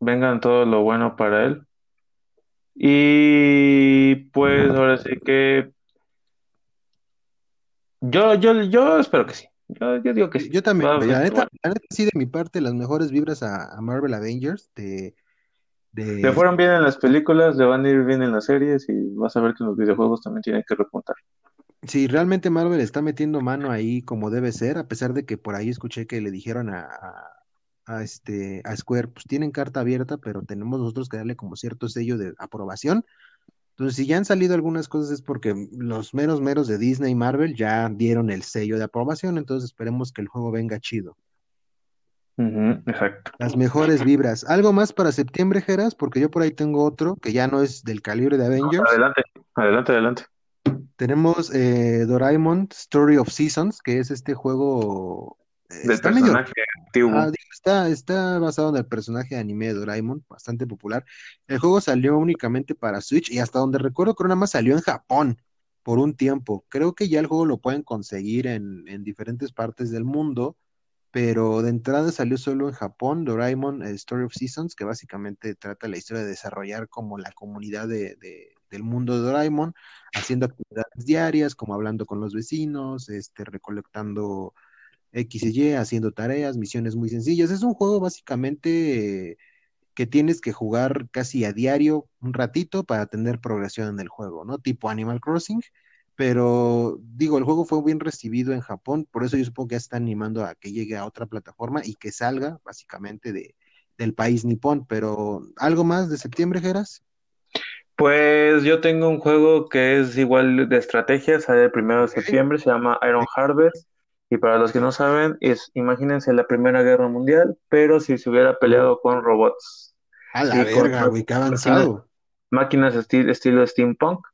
vengan todo lo bueno para él. Y pues ahora sí que yo, yo, yo espero que sí. Yo, yo digo que sí. Yo también, la, neta, sí, de mi parte, las mejores vibras a, Marvel Avengers. De, de... Le fueron bien en las películas, le van a ir bien en las series y vas a ver que los videojuegos también tienen que repuntar. Sí, realmente Marvel está metiendo mano ahí como debe ser, a pesar de que por ahí escuché que le dijeron a, a, este, a Square, pues tienen carta abierta, pero tenemos nosotros que darle como cierto sello de aprobación entonces, si ya han salido algunas cosas es porque los meros meros de Disney y Marvel ya dieron el sello de aprobación, entonces esperemos que el juego venga chido. exacto. Las mejores vibras. ¿Algo más para septiembre, Geras? Porque yo por ahí tengo otro que ya no es del calibre de Avengers. adelante, adelante, adelante. Tenemos eh, Doraemon Story of Seasons, que es este juego del personaje antiguo. Ah, está, está basado en el personaje de anime de Doraemon, bastante popular. El juego salió únicamente para Switch y hasta donde recuerdo creo nada más salió en Japón por un tiempo. Creo que ya el juego lo pueden conseguir en, diferentes partes del mundo, pero de entrada salió solo en Japón, Doraemon eh, Story of Seasons, que básicamente trata la historia de desarrollar como la comunidad de, del mundo de Doraemon, haciendo actividades diarias, como hablando con los vecinos, este, recolectando X y Y, haciendo tareas, misiones muy sencillas. Es un juego básicamente que tienes que jugar casi a diario un ratito para tener progresión en el juego, ¿no? Tipo Animal Crossing. Pero digo, el juego fue bien recibido en Japón, por eso yo supongo que ya está animando a que llegue a otra plataforma y que salga básicamente de, del país nipón. Pero, ¿algo más de septiembre, Geras? Pues yo tengo un juego que es igual de estrategia, sale el primero de septiembre, se llama Iron Harvest. Y para los que no saben, es, imagínense la Primera Guerra Mundial, pero si se hubiera peleado con robots. A la verga, güey, qué avanzado. Máquinas, estilo steampunk.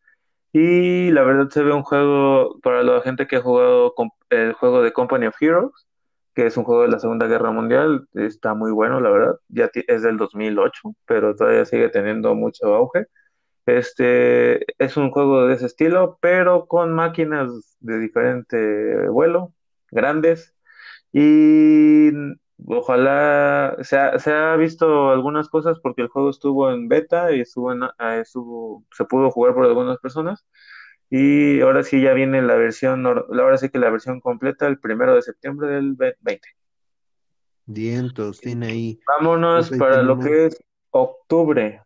Y la verdad se ve un juego para la gente que ha jugado el juego de Company of Heroes, que es un juego de la Segunda Guerra Mundial. Está muy bueno, la verdad. Ya es del 2008, pero todavía sigue teniendo mucho auge. Este es un juego de ese estilo, pero con máquinas de diferente vuelo grandes y ojalá se ha, se ha visto algunas cosas porque el juego estuvo en beta y estuvo, en, ah, estuvo se pudo jugar por algunas personas y ahora sí ya viene la versión ahora sí que la versión completa el primero de septiembre del 20 Dientos, tiene ahí. Vámonos para lo que es octubre.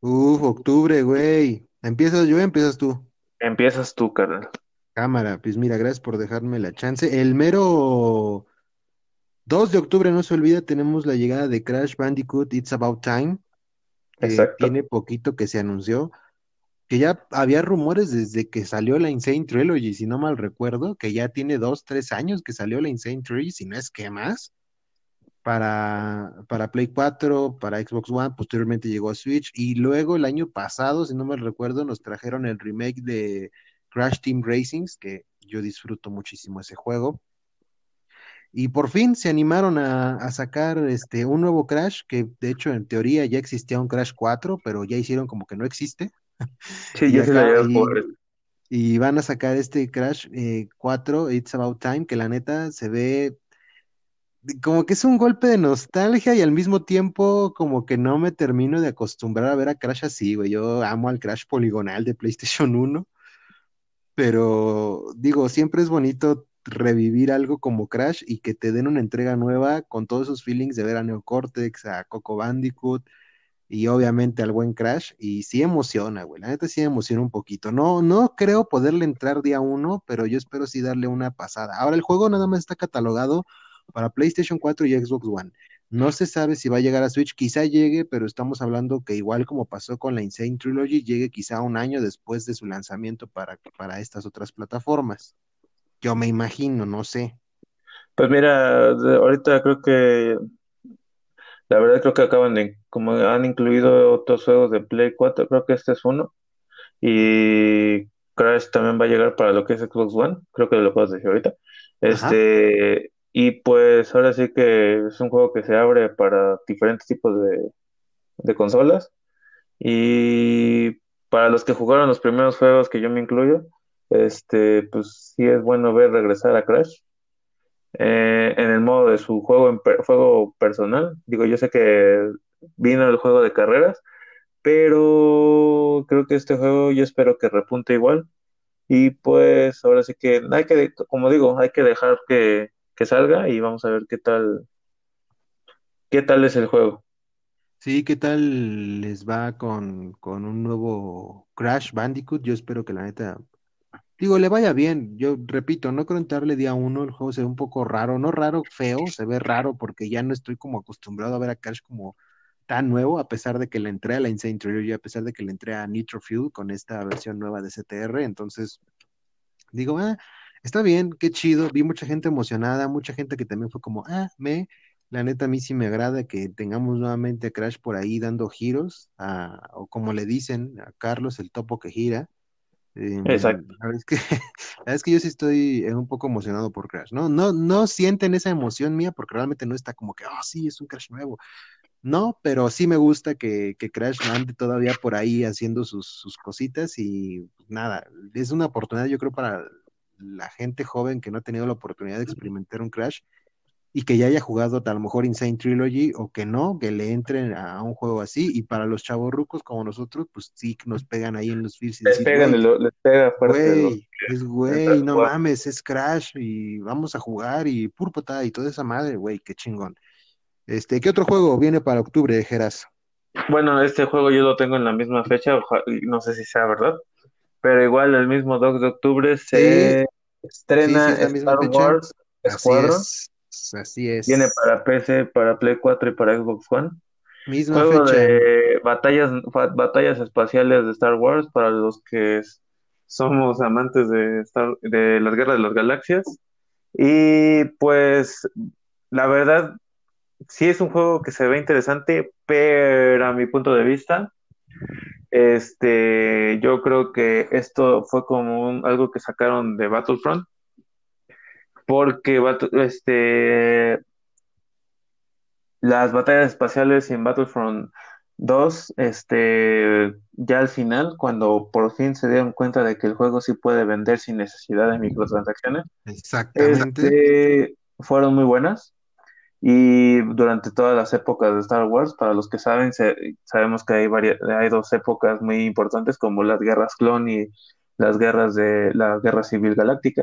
Uf, octubre, güey. ¿Empiezas yo empiezas tú? Empiezas tú, carnal. Cámara, pues mira, gracias por dejarme la chance. El mero 2 de octubre, no se olvida, tenemos la llegada de Crash Bandicoot It's About Time. tiene poquito que se anunció. Que ya había rumores desde que salió la Insane Trilogy, si no mal recuerdo, que ya tiene dos, tres años que salió la Insane Trilogy, si no es que más, para, para Play 4, para Xbox One, posteriormente llegó a Switch, y luego el año pasado, si no mal recuerdo, nos trajeron el remake de Crash Team Racings, que yo disfruto muchísimo ese juego. Y por fin se animaron a, a sacar este, un nuevo Crash, que de hecho en teoría ya existía un Crash 4, pero ya hicieron como que no existe. <laughs> Sí, Y yo sí lo acá, llegué a y, jugar. y van a sacar este Crash eh, 4, It's About Time, que la neta se ve como que es un golpe de nostalgia y al mismo tiempo como que no me termino de acostumbrar a ver a Crash así, güey. Yo amo al Crash poligonal de PlayStation 1, pero digo, siempre es bonito revivir algo como Crash y que te den una entrega nueva con todos esos feelings de ver a Neo Cortex, a Coco Bandicoot y obviamente al buen Crash. Y sí emociona, güey. La neta sí emociona un poquito. No, no creo poderle entrar día uno, pero yo espero sí darle una pasada. Ahora el juego nada más está catalogado para PlayStation 4 y Xbox One. No se sabe si va a llegar a Switch, quizá llegue, pero estamos hablando que igual como pasó con la Insane Trilogy, llegue quizá un año después de su lanzamiento para, para estas otras plataformas. Yo me imagino, no sé. Pues mira, ahorita creo que, la verdad creo que acaban de, como han incluido otros juegos de Play 4, creo que este es uno. Y Crash también va a llegar para lo que es Xbox One, creo que lo puedes decir ahorita. Ajá. Y pues ahora sí que es un juego que se abre para diferentes tipos de, de consolas. Y para los que jugaron los primeros juegos que yo me incluyo, este, pues sí es bueno ver regresar a Crash eh, en el modo de su juego, en per- juego personal. Digo, yo sé que vino el juego de carreras, pero creo que este juego yo espero que repunte igual. Y pues ahora sí que hay que, como digo, hay que dejar que, que salga y vamos a ver qué tal, qué tal es el juego. Sí, ¿qué tal les va con, con un nuevo Crash Bandicoot? Yo espero que la neta, digo, le vaya bien. Yo repito, no creo entrarle día uno, el juego se ve un poco raro, no raro, feo, se ve raro porque ya no estoy como acostumbrado a ver a Crash como tan nuevo, a pesar de que le entré a la Insane Trilogy, a pesar de que le entré a Nitro Fuel con esta versión nueva de CTR, entonces digo, ah, está bien, qué chido, vi mucha gente emocionada, mucha gente que también fue como, ah, me, la neta a mí sí me agrada que tengamos nuevamente a Crash por ahí dando giros, a- o como le dicen a Carlos, el topo que gira. Em, Exacto. la verdad es que, <laughs> la verdad es que yo sí estoy eh, un poco emocionado por Crash, ¿no? No, no sienten esa emoción mía porque realmente no está como que, oh, sí, es un Crash nuevo. No, pero sí me gusta que, que Crash ande todavía por ahí haciendo sus, sus cositas y pues, nada, es una oportunidad yo creo para la gente joven que no ha tenido la oportunidad de experimentar un Crash y que ya haya jugado a lo mejor Insane Trilogy o que no, que le entren a un juego así y para los chavos rucos como nosotros, pues sí nos pegan ahí en los feels Les pegan, les pega güey, es güey, no jugar. mames, es Crash y vamos a jugar y purpota y toda esa madre, güey, qué chingón. Este, ¿qué otro juego viene para octubre, Geras? Bueno, este juego yo lo tengo en la misma fecha, no sé si sea verdad, pero igual el mismo 2 de octubre se sí, estrena Star. Wars Así Squadron. es, así Viene es. para PC, para Play 4 y para Xbox One. Misma Juego fecha. de batallas, batallas espaciales de Star Wars para los que somos amantes de, Star- de las guerras de las galaxias. Y pues la verdad, sí es un juego que se ve interesante, pero a mi punto de vista, este, yo creo que esto fue como un- algo que sacaron de Battlefront, porque este, las batallas espaciales en Battlefront 2, este, ya al final, cuando por fin se dieron cuenta de que el juego sí puede vender sin necesidad de microtransacciones, Exactamente. este, fueron muy buenas. Y durante todas las épocas de Star Wars, para los que saben, se- sabemos que hay varias, hay dos épocas muy importantes como las guerras clon y las guerras de la Guerra Civil Galáctica,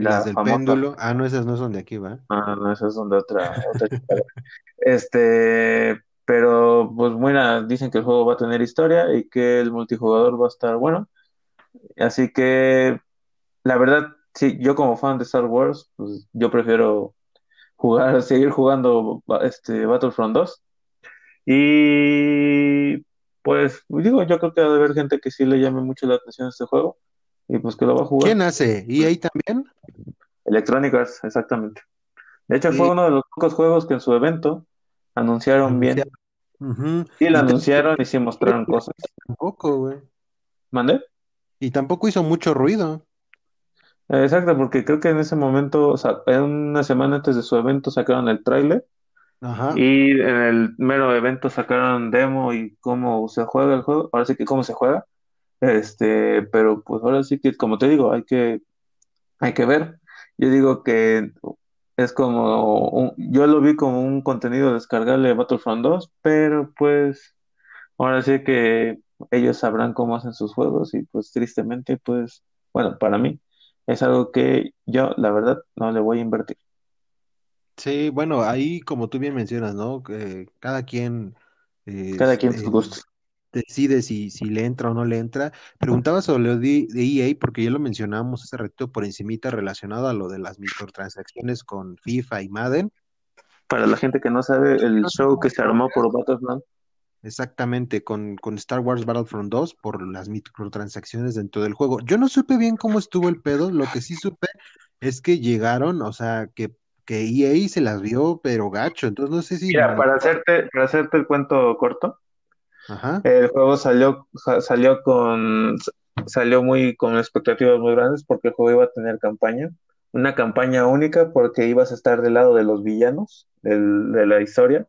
Las la del famosa, péndulo. Ah, no, esas no son de aquí, ¿va? ah, no, esas son de otra, otra. <laughs> Este, pero pues bueno, dicen que el juego va a tener historia y que el multijugador va a estar bueno. Así que la verdad, sí, yo como fan de Star Wars, pues yo prefiero jugar, seguir jugando este Battlefront 2. Y pues digo, yo creo que ha de haber gente que sí le llame mucho la atención a este juego y pues que lo va a jugar. ¿Quién hace? ¿EA también? Electronic Arts, exactamente. De hecho, fue uno de los pocos juegos que en su evento anunciaron bien. Ujú. Sí, lo Y anunciaron y sí mostraron cosas. tampoco, güey. ¿Mande? Y tampoco hizo mucho ruido. Exacto, porque creo que en ese momento, o sea, en una semana antes de su evento sacaron el tráiler Ajá. y en el mero evento sacaron demo y cómo se juega el juego, ahora sí que cómo se juega, este, pero pues ahora sí que, como te digo, hay que, hay que ver. Yo digo que es como, un- yo lo vi como un contenido descargable de Battlefront 2, pero pues ahora sí que ellos sabrán cómo hacen sus juegos y pues tristemente, pues, bueno, para mí es algo que yo, la verdad, no le voy a invertir. Sí, bueno, ahí como tú bien mencionas, ¿no? Que cada quien eh, Cada quien sus eh, gustos. decide si, si le entra o no le entra. Preguntaba sobre lo de, de EA porque ya lo mencionamos hace rato por encimita relacionado a lo de las microtransacciones con FIFA y Madden. Para la gente que no sabe, el show que se armó por Battlefront, Exactamente, con, con Star Wars Battlefront 2 por las microtransacciones dentro del juego. Yo no supe bien cómo estuvo el pedo, lo que sí supe es que llegaron, o sea, que, que EA se las vio, pero gacho, entonces no sé si Mira, para hacerte, para hacerte el cuento corto, Ajá, el juego salió, sa- salió con, salió muy con expectativas muy grandes porque el juego iba a tener campaña, una campaña única porque ibas a estar del lado de los villanos del- de la historia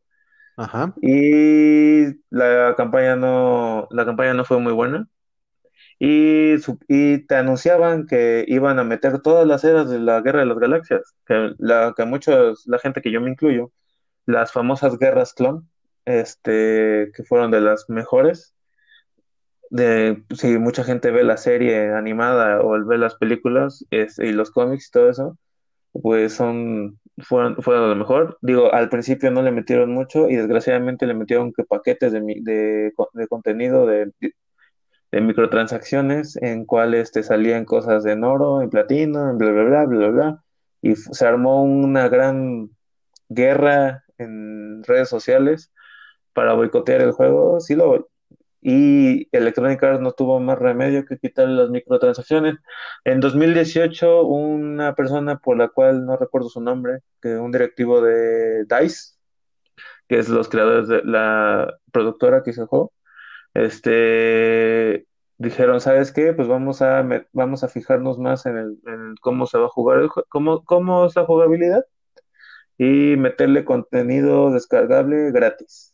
ajá, y la campaña no, la campaña no fue muy buena y, y te anunciaban que iban a meter todas las eras de la Guerra de las Galaxias, que la que muchos, la gente que yo me incluyo las famosas guerras clon, este, que fueron de las mejores. De, si mucha gente ve la serie animada o ve las películas es- y los cómics y todo eso, pues son, fueron, fueron lo mejor. Digo, al principio no le metieron mucho y desgraciadamente le metieron que paquetes de, de, de contenido de, de microtransacciones en cuales te salían cosas en oro, en platino, en bla, bla, bla, bla, bla. Y se armó una gran guerra en redes sociales para boicotear el juego, sí lo y Electronic no tuvo más remedio que quitarle las microtransacciones. En 2018, una persona por la cual no recuerdo su nombre, que un directivo de DICE, que es los creadores de la productora que hizo el juego, este dijeron, ¿sabes qué? Pues vamos a vamos a fijarnos más en el, cómo se va a jugar el cómo, cómo es la jugabilidad y meterle contenido descargable gratis.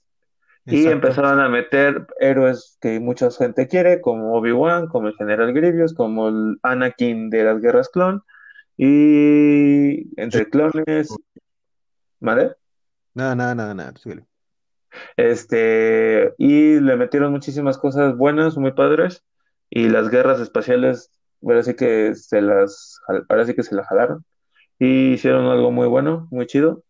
Y empezaron a meter héroes que mucha gente quiere, como Obi-Wan, como el General Grievous, como el Anakin de las Guerras Clon, y entre clones, ¿vale? Nada, nada, nada, nada, síguele. Este, y le metieron muchísimas cosas buenas, muy padres, y las guerras espaciales, ahora sí que se las, ahora sí que se las jalaron, y hicieron algo muy bueno, muy chido.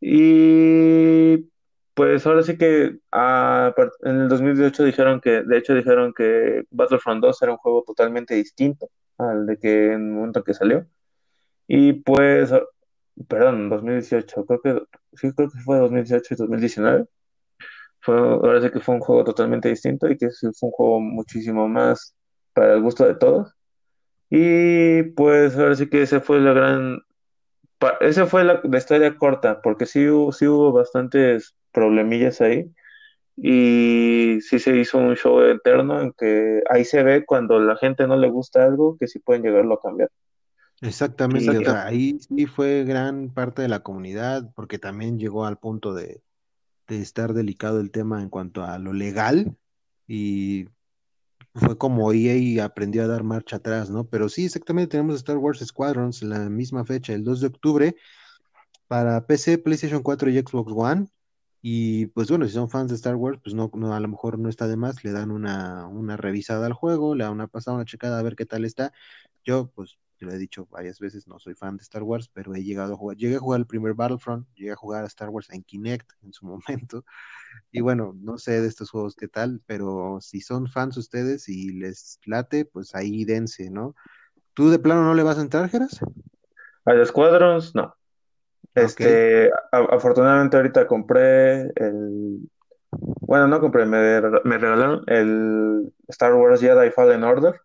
Y pues ahora sí que ah, en el 2018 dijeron que, de hecho dijeron que Battlefront 2 era un juego totalmente distinto al de que en el momento que salió. Y pues, ah, perdón, 2018, creo que sí, creo que fue 2018 y 2019. Fue, ahora sí que fue un juego totalmente distinto y que fue un juego muchísimo más para el gusto de todos. Y pues ahora sí que ese fue la gran esa fue la, la historia corta, porque sí hubo, sí hubo bastantes problemillas ahí y sí se hizo un show eterno en que ahí se ve cuando la gente no le gusta algo que sí pueden llegarlo a cambiar. Exactamente, o Y sea, ahí sí fue gran parte de la comunidad, porque también llegó al punto de, de estar delicado el tema en cuanto a lo legal, y fue como EA aprendió a dar marcha atrás, ¿no? Pero sí, exactamente, tenemos Star Wars Squadrons la misma fecha, el 2 de octubre, para PC, PlayStation 4 y Xbox One. Y pues bueno, si son fans de Star Wars, pues no, no, a lo mejor no está de más, le dan una, una revisada al juego, le dan una pasada, una checada a ver qué tal está. Yo, pues, te lo he dicho varias veces, no soy fan de Star Wars, pero he llegado a jugar, llegué a jugar el primer Battlefront, llegué a jugar a Star Wars en Kinect en su <laughs> momento, y bueno, no sé de estos juegos qué tal, pero si son fans ustedes y les late, pues ahí dense, ¿no? ¿Tú de plano no le vas a entrar, Geras? a los Squadrons, no. Este, a- afortunadamente ahorita compré el, bueno, no compré, me, me regalaron el Star Wars Jedi Fallen Order.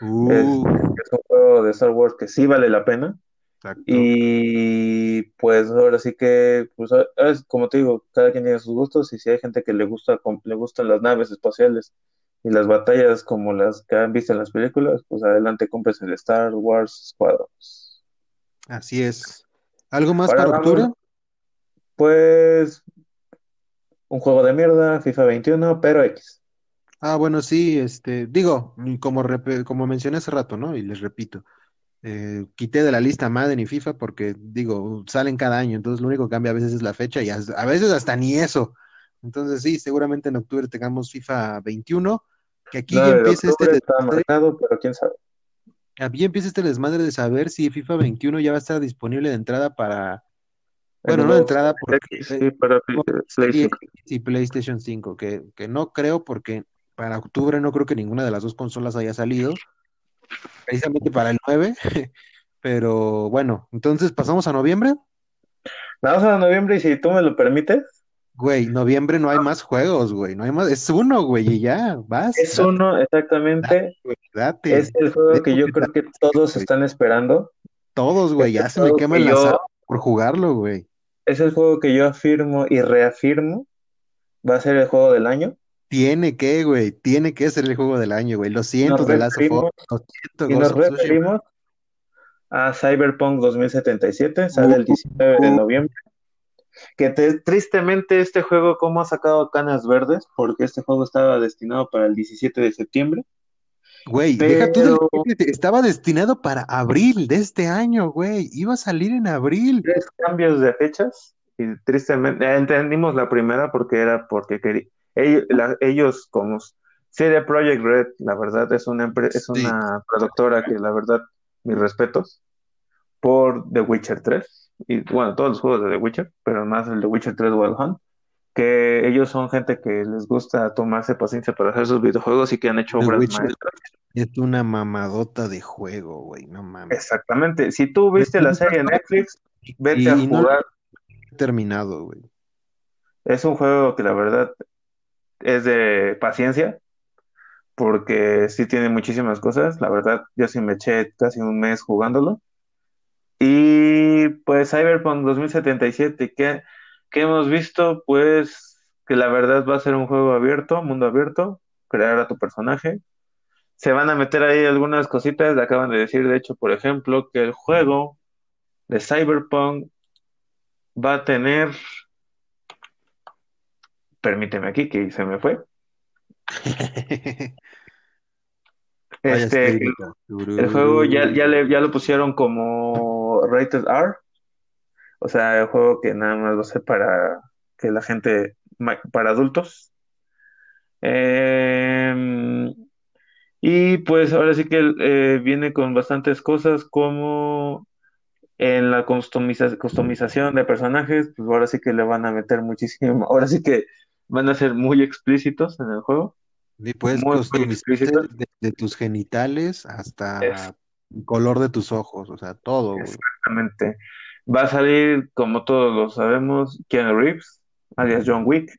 Es, Uh, es un juego de Star Wars que sí vale la pena. exacto. Y pues ahora sí que, pues ahora es como te digo, cada quien tiene sus gustos y si hay gente que le gusta, le gustan las naves espaciales y las batallas como las que han visto en las películas, pues adelante compres el Star Wars Squadrons. Así es. ¿Algo más para, octubre? Pues un juego de mierda, FIFA 21, pero X. Ah, bueno, sí, este, digo, como, como mencioné hace rato, ¿no? Y les repito, eh, quité de la lista Madden y FIFA porque, digo, salen cada año, entonces lo único que cambia a veces es la fecha y a, veces hasta ni eso. Entonces sí, seguramente en octubre tengamos FIFA 21, que aquí ya empieza este desmadre. pero quién sabe. Aquí empieza este desmadre de saber si FIFA 21 ya va a estar disponible de entrada para, bueno, no de entrada porque sí, para PlayStation. y PlayStation 5, que, que no creo porque para octubre no creo que ninguna de las dos consolas haya salido, precisamente para el 9, <laughs> pero bueno, entonces pasamos a noviembre. Vamos a noviembre y si tú me lo permites. Güey, noviembre no hay más juegos, güey, no hay más, es uno, güey, y ya, vas. Es uno, exactamente. Date, es el juego que yo creo que todos están esperando. Todos, güey, ya se me queman las por jugarlo, güey. Es el juego que yo afirmo y reafirmo va a ser el juego del año. Tiene que, güey, tiene que ser el juego del año, güey. Lo siento, de Last of Y nos referimos a Cyberpunk 2077, sale el 19 de noviembre. Que tristemente este juego, ¿cómo ha sacado canas verdes? Porque este juego estaba destinado para el 17 de septiembre. Güey, deja tú estaba destinado para abril de este año, güey. Iba a salir en abril. Tres cambios de fechas. Y tristemente, entendimos la primera porque era porque quería ellos, como CD Project Red, la verdad es una es una productora que la verdad mis respetos por The Witcher 3 y bueno, todos los juegos de The Witcher, pero más el The Witcher 3 Wild Hunt, que ellos son gente que les gusta tomarse paciencia para hacer sus videojuegos y que han hecho obras maestras. Es una mamadota de juego, güey, no mames. Exactamente. Si tú viste la serie en Netflix, vete a jugar. terminado, güey. Es un juego que la verdad es de paciencia, porque sí tiene muchísimas cosas. La verdad, yo sí me eché casi un mes jugándolo. Y pues Cyberpunk 2077, ¿qué, qué hemos visto? Pues que la verdad va a ser un juego abierto, mundo abierto, crear a tu personaje. Se van a meter ahí algunas cositas, le acaban de decir, de hecho, por ejemplo, que el juego de Cyberpunk va a tener permíteme aquí que se me fue. <laughs> este, el, juego ya, ya, le, ya lo pusieron como rated R, o sea, el juego que nada más va a ser para que la gente, para adultos. Em, y pues ahora sí que eh, viene con bastantes cosas como en la customización de personajes, pues ahora sí que le van a meter muchísimo, <laughs> ahora sí que van a ser muy explícitos en el juego. Y puedes customizar de, tus genitales hasta el color de tus ojos, o sea, todo. Exactamente. Va a salir, como todos lo sabemos, Keanu Reeves, alias John Wick,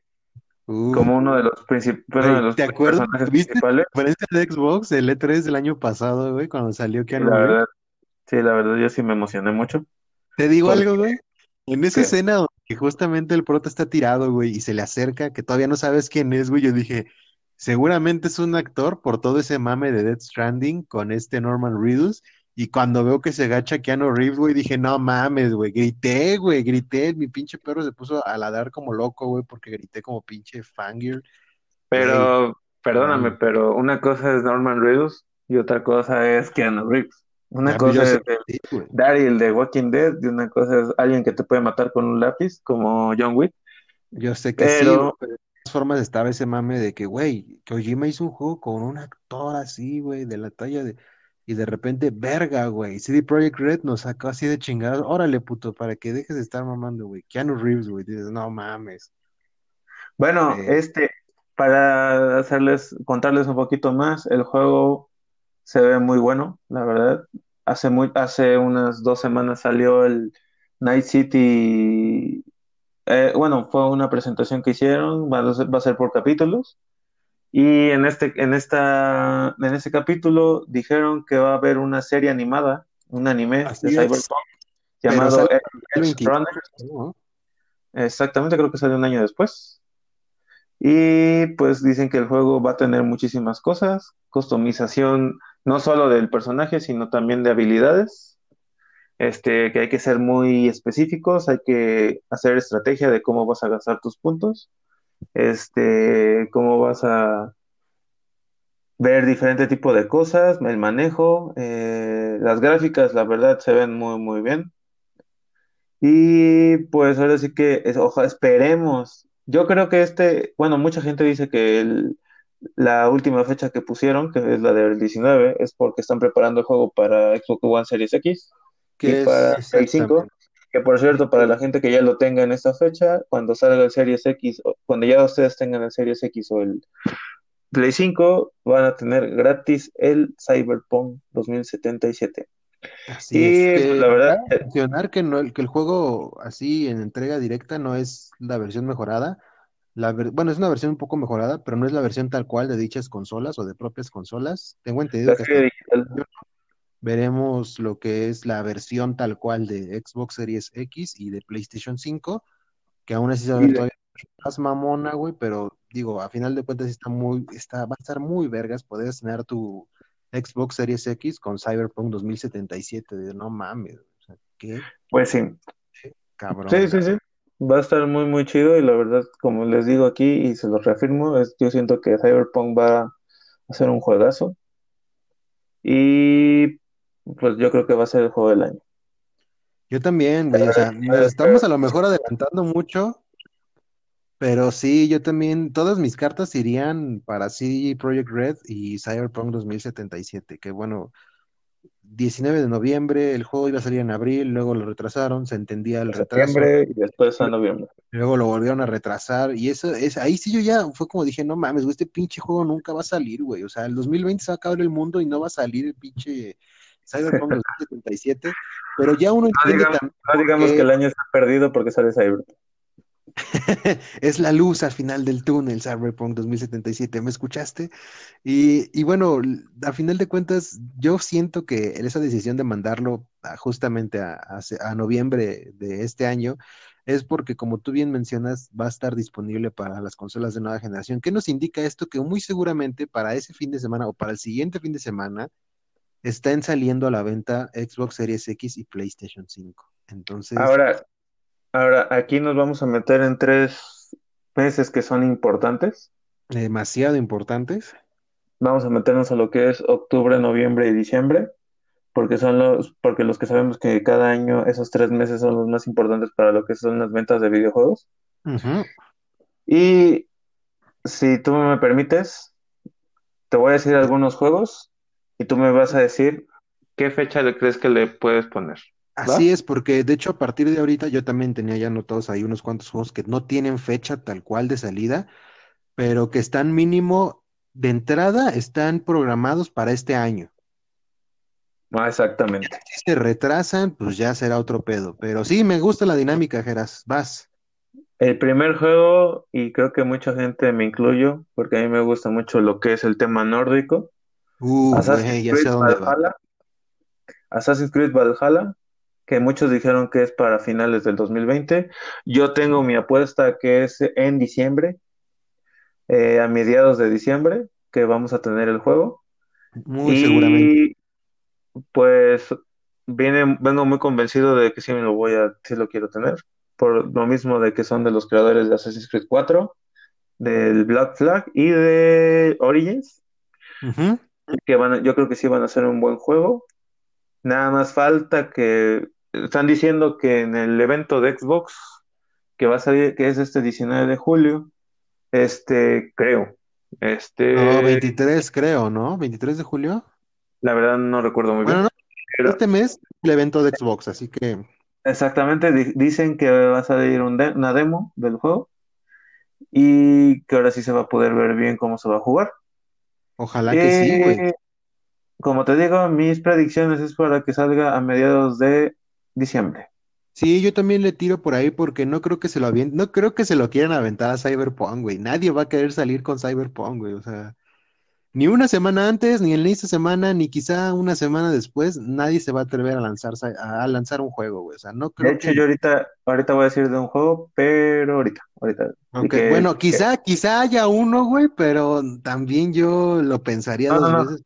como uno de los, principales ¿Te acuerdas? ¿Viste principales. de Xbox, el E3 del año pasado, güey, cuando salió Keanu Reeves? Sí, la verdad, yo sí me emocioné mucho. Te digo algo, güey. En esa escena donde justamente el prota está tirado, güey, y se le acerca, que todavía no sabes quién es, güey, yo dije, seguramente es un actor por todo ese mame de Death Stranding con este Norman Reedus. Y cuando veo que se agacha Keanu Reeves, güey, dije, no mames, güey, grité, güey, grité, mi pinche perro se puso a ladrar como loco, güey, porque grité como pinche fangirl. Pero, perdóname, pero una cosa es Norman Reedus y otra cosa es Keanu Reeves. Una ah, pues cosa es Daryl de Walking Dead y una cosa es alguien que te puede matar con un lápiz, como John Wick. Yo sé que sí, pero de todas formas estaba ese mame de que, güey, que Ojima hizo un juego con un actor así, güey, de la talla de... Y de repente, verga, güey, CD Projekt Red nos sacó así de chingados. Órale, puto, para que dejes de estar mamando, güey. Keanu Reeves, güey, dices, no mames. Bueno, eh, este, para hacerles, contarles un poquito más, el juego se ve muy bueno, la verdad. Hace, muy, hace unas dos semanas salió el Night City. Eh, bueno, fue una presentación que hicieron, va a, ser, por capítulos. Y en este, en esta, en este capítulo dijeron que va a haber una serie animada, un anime de Cyberpunk llamado Exactamente, creo que salió un año después. Y pues dicen que el juego va a tener muchísimas cosas, customización no solo del personaje, sino también de habilidades. Este, que hay que ser muy específicos, hay que hacer estrategia de cómo vas a gastar tus puntos, este, cómo vas a ver diferente tipo de cosas, el manejo, eh, las gráficas, la verdad, se ven muy, muy bien. Y pues ahora sí que, es, esperemos. Yo creo que este, bueno, mucha gente dice que el, la última fecha que pusieron, que es la del 19, es porque están preparando el juego para Xbox One Series X y para el 5. Que por cierto, para la gente que ya lo tenga en esta fecha, cuando salga el Series X, cuando ya ustedes tengan el Series X o el Play 5 van a tener gratis el Cyberpunk 2077. Así y es. Que, la verdad, mencionar que, no, que el juego así en entrega directa no es la versión mejorada. La bueno, es una versión un poco mejorada, pero no es la versión tal cual de dichas consolas o de propias consolas. Tengo entendido que veremos lo que es la versión tal cual de Xbox Series X y de PlayStation 5, que aún así se va a ver todavía más mamona, güey, pero digo, a final de cuentas está muy, está, va a estar muy vergas poder tener tu Xbox Series X con Cyberpunk 2077, de no mames, o sea, ¿qué? Pues sí. Cabrón. Sí, sí, sí. Va a estar muy, muy chido y la verdad, como les digo aquí y se los reafirmo, es, yo siento que Cyberpunk va a ser un juegazo y pues yo creo que va a ser el juego del año. Yo también, güey, o sea, <laughs> estamos a lo mejor adelantando mucho, pero sí, yo también, todas mis cartas irían para CD Projekt Red y Cyberpunk 2077, que bueno, 19 de noviembre, el juego iba a salir en abril, luego lo retrasaron, se entendía el retraso. y después a noviembre. Luego lo volvieron a retrasar y eso es ahí sí yo ya fue como dije, no mames, güey, este pinche juego nunca va a salir, güey. O sea, el 2020 se va a acabar el mundo y no va a salir el pinche Cyberpunk <laughs> 2077, pero ya uno entiende no digamos, que el año está perdido porque sale Cyberpunk. <laughs> es la luz al final del túnel, Cyberpunk 2077, ¿me escuchaste? Y, bueno, a final de cuentas, yo siento que esa decisión de mandarlo justamente a, noviembre de este año es porque, como tú bien mencionas, va a estar disponible para las consolas de nueva generación. ¿Qué nos indica esto? Que muy seguramente para ese fin de semana o para el siguiente fin de semana están saliendo a la venta Xbox Series X y PlayStation 5. Entonces. Ahora, Ahora, aquí nos vamos a meter en tres meses que son importantes. Demasiado importantes. Vamos a meternos a lo que es octubre, noviembre y diciembre, porque son los, porque los que sabemos que cada año esos tres meses son los más importantes para lo que son las ventas de videojuegos. Y si tú me permites, te voy a decir algunos juegos y tú me vas a decir qué fecha le crees que le puedes poner. Así es, porque de hecho a partir de ahorita yo también tenía ya anotados ahí unos cuantos juegos que no tienen fecha tal cual de salida, pero que están mínimo de entrada, están programados para este año. Ah, exactamente. Si se retrasan, pues ya será otro pedo. Pero sí, me gusta la dinámica, Geras. Vas. El primer juego, y creo que mucha gente me incluyo, porque a mí me gusta mucho lo que es el tema nórdico. Uh, ya sé dónde va. Assassin's Creed Valhalla que muchos dijeron que es para finales del 2020. Yo tengo mi apuesta que es en diciembre, eh, a mediados de diciembre, que vamos a tener el juego. Muy y, seguramente. Pues viene, vengo muy convencido de que sí me lo voy a, sí lo quiero tener. Por lo mismo de que son de los creadores de Assassin's Creed 4, del Black Flag y de Origins. Que van yo creo que sí van a ser un buen juego. Nada más falta que están diciendo que en el evento de Xbox que va a salir, que es este 19 de julio, este, creo, este... No, 23 creo, ¿no? ¿23 de julio? La verdad no recuerdo muy bien. Este mes el evento de Xbox, así que... Exactamente, dicen que va a salir una demo del juego y que ahora sí se va a poder ver bien cómo se va a jugar. Ojalá que sí, güey. Eh, como te digo, mis predicciones es para que salga a mediados de diciembre. Sí, yo también le tiro por ahí porque no creo que se lo no creo que se lo quieran aventar a Cyberpunk, güey. Nadie va a querer salir con Cyberpunk, güey. O sea, ni una semana antes, ni en esta semana, ni quizá una semana después, nadie se va a atrever a lanzar, a lanzar un juego, güey. O sea, no creo De hecho, yo ahorita, ahorita voy a decir de un juego, pero ahorita, ahorita. Okay. bueno, quizá, quizá haya uno, güey, pero también yo lo pensaría dos veces.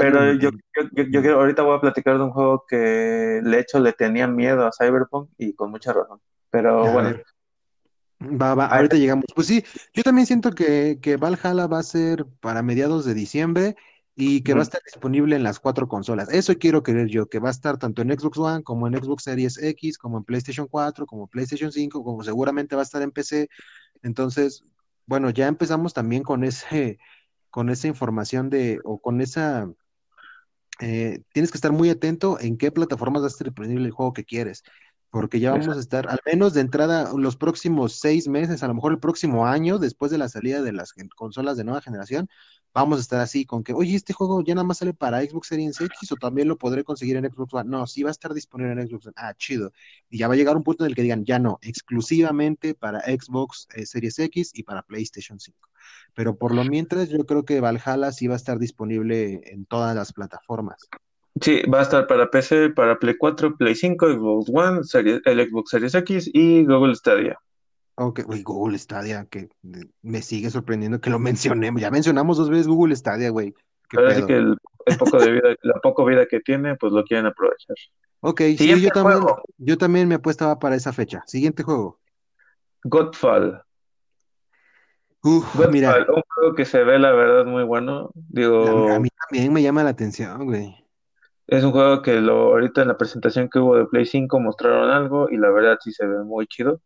Pero yo, yo, yo, ahorita voy a platicar de un juego que de hecho le tenía miedo a Cyberpunk y con mucha razón. Pero bueno. Va, va, ahorita llegamos. Pues sí, yo también siento que, que Valhalla va a ser para mediados de diciembre y que va a estar disponible en las cuatro consolas. Eso quiero creer yo, que va a estar tanto en Xbox One como en Xbox Series X, como en PlayStation 4, como PlayStation 5, como seguramente va a estar en PC. Entonces, bueno, ya empezamos también con ese, con esa información de, o con esa, eh, tienes que estar muy atento en qué plataformas va a disponible el juego que quieres porque ya vamos a estar, al menos de entrada, los próximos seis meses, a lo mejor el próximo año, después de la salida de las consolas de nueva generación, vamos a estar así con que, oye, este juego ya nada más sale para Xbox Series X o también lo podré conseguir en Xbox One. No, sí va a estar disponible en Xbox One. Ah, chido. Y ya va a llegar un punto en el que digan, ya no, exclusivamente para Xbox eh, Series X y para PlayStation 5. Pero por lo mientras, yo creo que Valhalla sí va a estar disponible en todas las plataformas. Sí, va a estar para PC, para Play 4, Play 5, Xbox One, el Xbox Series X y Google Stadia. Ok, güey, Google Stadia, que me sigue sorprendiendo que lo mencionemos. Ya mencionamos dos veces Google Stadia, güey. Parece que el, poco de vida, la que tiene, pues lo quieren aprovechar. Ok, sí, yo también, yo también me apuestaba para esa fecha. Siguiente juego. Godfall. Uf, mira. Un juego que se ve, la verdad, muy bueno. Digo, a mí también me llama la atención, güey. Es un juego que lo, ahorita en la presentación que hubo de Play 5 mostraron algo y la verdad sí se ve muy chido.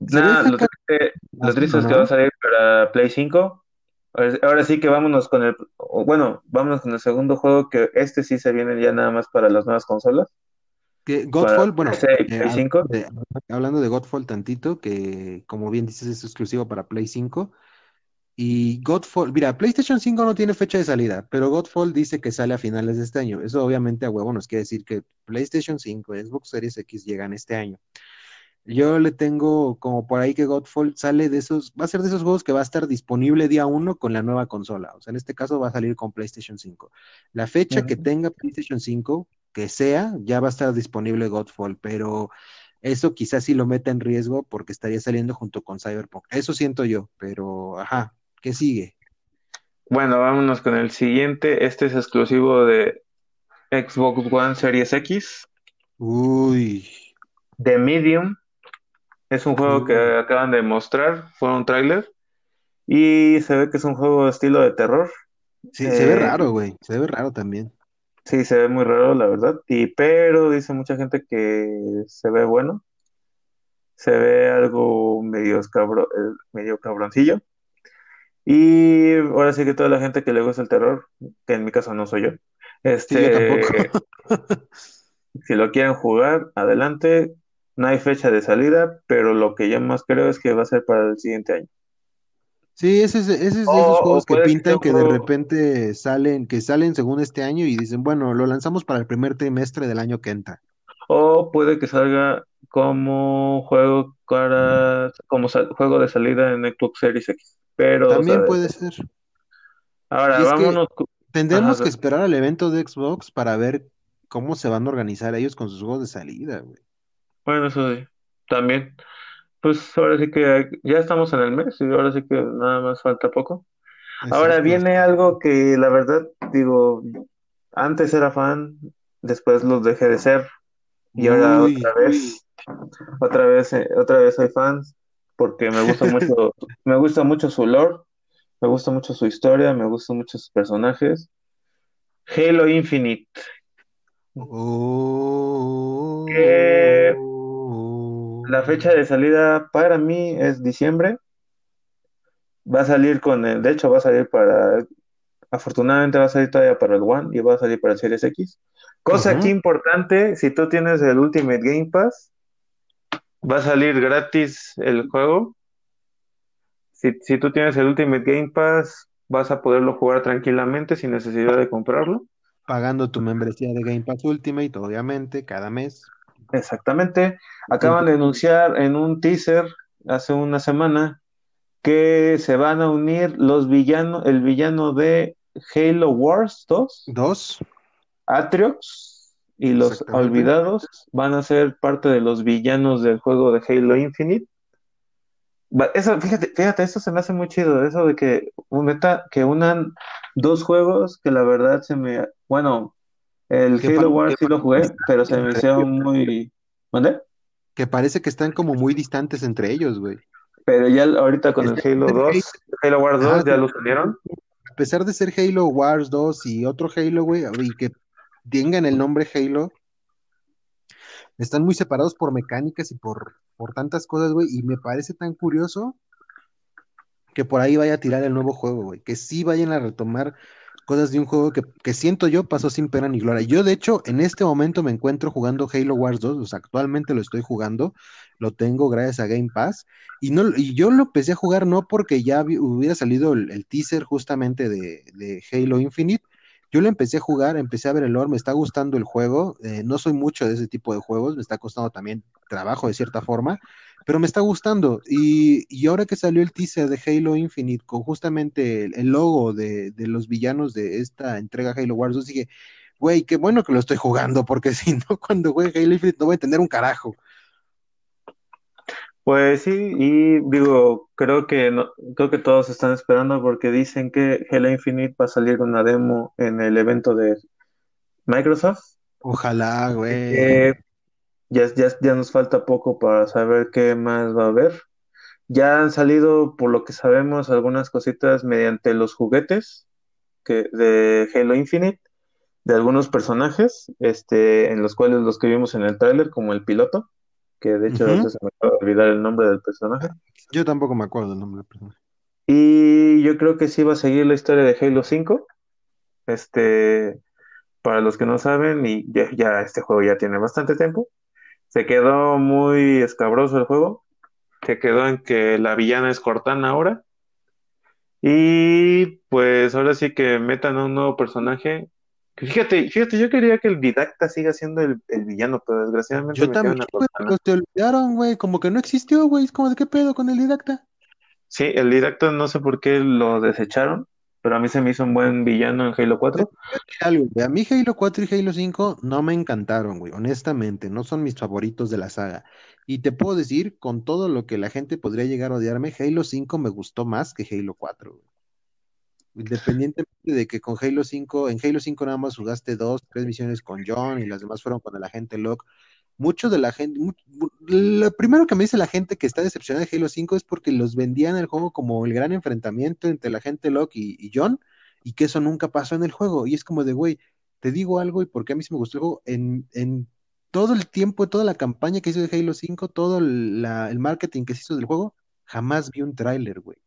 Nada, lo triste, es que va a salir para Play 5. Ahora sí que vámonos con el, bueno, vámonos con el segundo juego que este sí se viene ya nada más para las nuevas consolas. Que Godfall, bueno, eh, hablando de Godfall tantito, que como bien dices es exclusivo para Play 5. Y Godfall, mira, PlayStation 5 no tiene fecha de salida, pero Godfall dice que sale a finales de este año. Eso obviamente a huevo nos quiere decir que PlayStation 5 y Xbox Series X llegan este año. Yo le tengo como por ahí que Godfall sale de esos, va a ser de esos juegos que va a estar disponible día uno con la nueva consola. O sea, en este caso va a salir con PlayStation 5. La fecha que tenga PlayStation 5, que sea, ya va a estar disponible Godfall, pero eso quizás sí lo meta en riesgo porque estaría saliendo junto con Cyberpunk. Eso siento yo, pero ajá, ¿qué sigue? Bueno, vámonos con el siguiente. Este es exclusivo de Xbox One Series X. Uy. The Medium. Es un juego que acaban de mostrar, fue un tráiler y se ve que es un juego de estilo de terror. Sí, se ve eh, raro, güey, se ve raro también. Sí, se ve muy raro, la verdad. Y pero dice mucha gente que se ve bueno. Se ve algo medio, escabro, eh, medio cabroncillo. Y ahora sí que toda la gente que le gusta el terror, que en mi caso no soy yo, este, <laughs> si lo quieren jugar, adelante. No hay fecha de salida, pero lo que yo más creo es que va a ser para el siguiente año. Sí, ese es, ese es de esos juegos que pintan que, de repente salen, que salen según este año y dicen, bueno, lo lanzamos para el primer trimestre del año que entra. O puede que salga como juego para, como juego de salida en Xbox Series X. Pero también puede ser. Ahora, vámonos. tendremos que esperar al evento de Xbox para ver cómo se van a organizar ellos con sus juegos de salida, güey. Bueno, eso sí, también. Pues ahora sí que ya estamos en el mes y ahora sí que nada más falta poco. Ahora viene algo que la verdad, digo, antes era fan, después los dejé de ser y ahora otra vez, otra vez, eh, otra vez soy fan porque me gusta <laughs> mucho, me gusta mucho su lore, me gusta mucho su historia, me gustan mucho sus personajes. Halo Infinite. Oh. La fecha de salida para mí es diciembre. Va a salir con el, de hecho va a salir para, afortunadamente va a salir todavía para el One y va a salir para el Series X. Cosa aquí importante, si tú tienes el Ultimate Game Pass, va a salir gratis el juego. Si, si tú tienes el Ultimate Game Pass, vas a poderlo jugar tranquilamente sin necesidad de comprarlo. Pagando tu membresía de Game Pass Ultimate, obviamente, cada mes. Exactamente. Acaban de anunciar en un teaser hace una semana que se van a unir los villanos, el villano de Halo Wars 2, 2. Atriox y los olvidados van a ser parte de los villanos del juego de Halo Infinite. Eso, fíjate, fíjate, eso se me hace muy chido, eso de que, un neta, que unan dos juegos que la verdad se me, bueno, el Halo Wars sí lo jugué, pero se me hicieron muy, ¿mande? que parece que están como muy distantes entre ellos, güey. Pero ya ahorita con el Este, Halo 2, Halo Wars ajá, 2 ya lo unieron. a pesar de ser Halo Wars 2 y otro Halo, güey, y que tengan el nombre Halo, están muy separados por mecánicas y por, por tantas cosas, güey, y me parece tan curioso que por ahí vaya a tirar el nuevo juego, güey, que sí vayan a retomar cosas de un juego que, que siento yo pasó sin pena ni gloria. Yo, de hecho, en este momento me encuentro jugando Halo Wars 2, o sea, actualmente lo estoy jugando, lo tengo gracias a Game Pass, y, no, y yo lo empecé a jugar no porque ya hubiera salido el, teaser justamente de Halo Infinite, yo lo empecé a jugar, empecé a ver el lore, me está gustando el juego, eh, no soy mucho de ese tipo de juegos, me está costando también trabajo de cierta forma, pero me está gustando. Y, y ahora que salió el teaser de Halo Infinite con justamente el, logo de, de los villanos de esta entrega Halo Wars 2, dije, güey, qué bueno que lo estoy jugando, porque <laughs> si no, cuando juegue Halo Infinite no voy a entender un carajo. Pues sí, y digo, creo que no, creo que todos están esperando porque dicen que Halo Infinite va a salir una demo en el evento de Microsoft. Ojalá, güey. Eh, ya, ya, ya nos falta poco para saber qué más va a haber. Ya han salido, por lo que sabemos, algunas cositas mediante los juguetes que, de Halo Infinite, de algunos personajes, este, en los cuales los que vimos en el tráiler, como el piloto, que de hecho se me acaba de olvidar el nombre del personaje. Yo tampoco me acuerdo el nombre del personaje. Y yo creo que sí va a seguir la historia de Halo 5. Este, para los que no saben, y ya, ya este juego ya tiene bastante tiempo, se quedó muy escabroso el juego. Se quedó en que la villana es Cortana ahora. Y pues ahora sí que metan a un nuevo personaje. Fíjate, fíjate, yo quería que el Didacta siga siendo el, el villano, pero desgraciadamente Yo también, güey, pero se olvidaron, güey, como que no existió, güey, es como de qué pedo con el didacta. Sí, el Didacta no sé por qué lo desecharon, pero a mí se me hizo un buen villano en Halo 4. algo. A mí Halo 4 y Halo 5 no me encantaron, güey, honestamente, no son mis favoritos de la saga. Y te puedo decir, con todo lo que la gente podría llegar a odiarme, Halo 5 me gustó más que Halo 4, güey. Independientemente de que con Halo 5, en Halo 5 nada más jugaste dos, tres misiones con John y las demás fueron con el agente Locke. Mucho de la gente, lo primero que me dice la gente que está decepcionada de Halo 5 es porque los vendían el juego como el gran enfrentamiento entre el agente Locke y, John, y que eso nunca pasó en el juego. Y es como de, güey, te digo algo y porque a mí sí me gustó el juego, en, en todo el tiempo, toda la campaña que hizo de Halo 5, todo el marketing que se hizo del juego, jamás vi un tráiler, güey.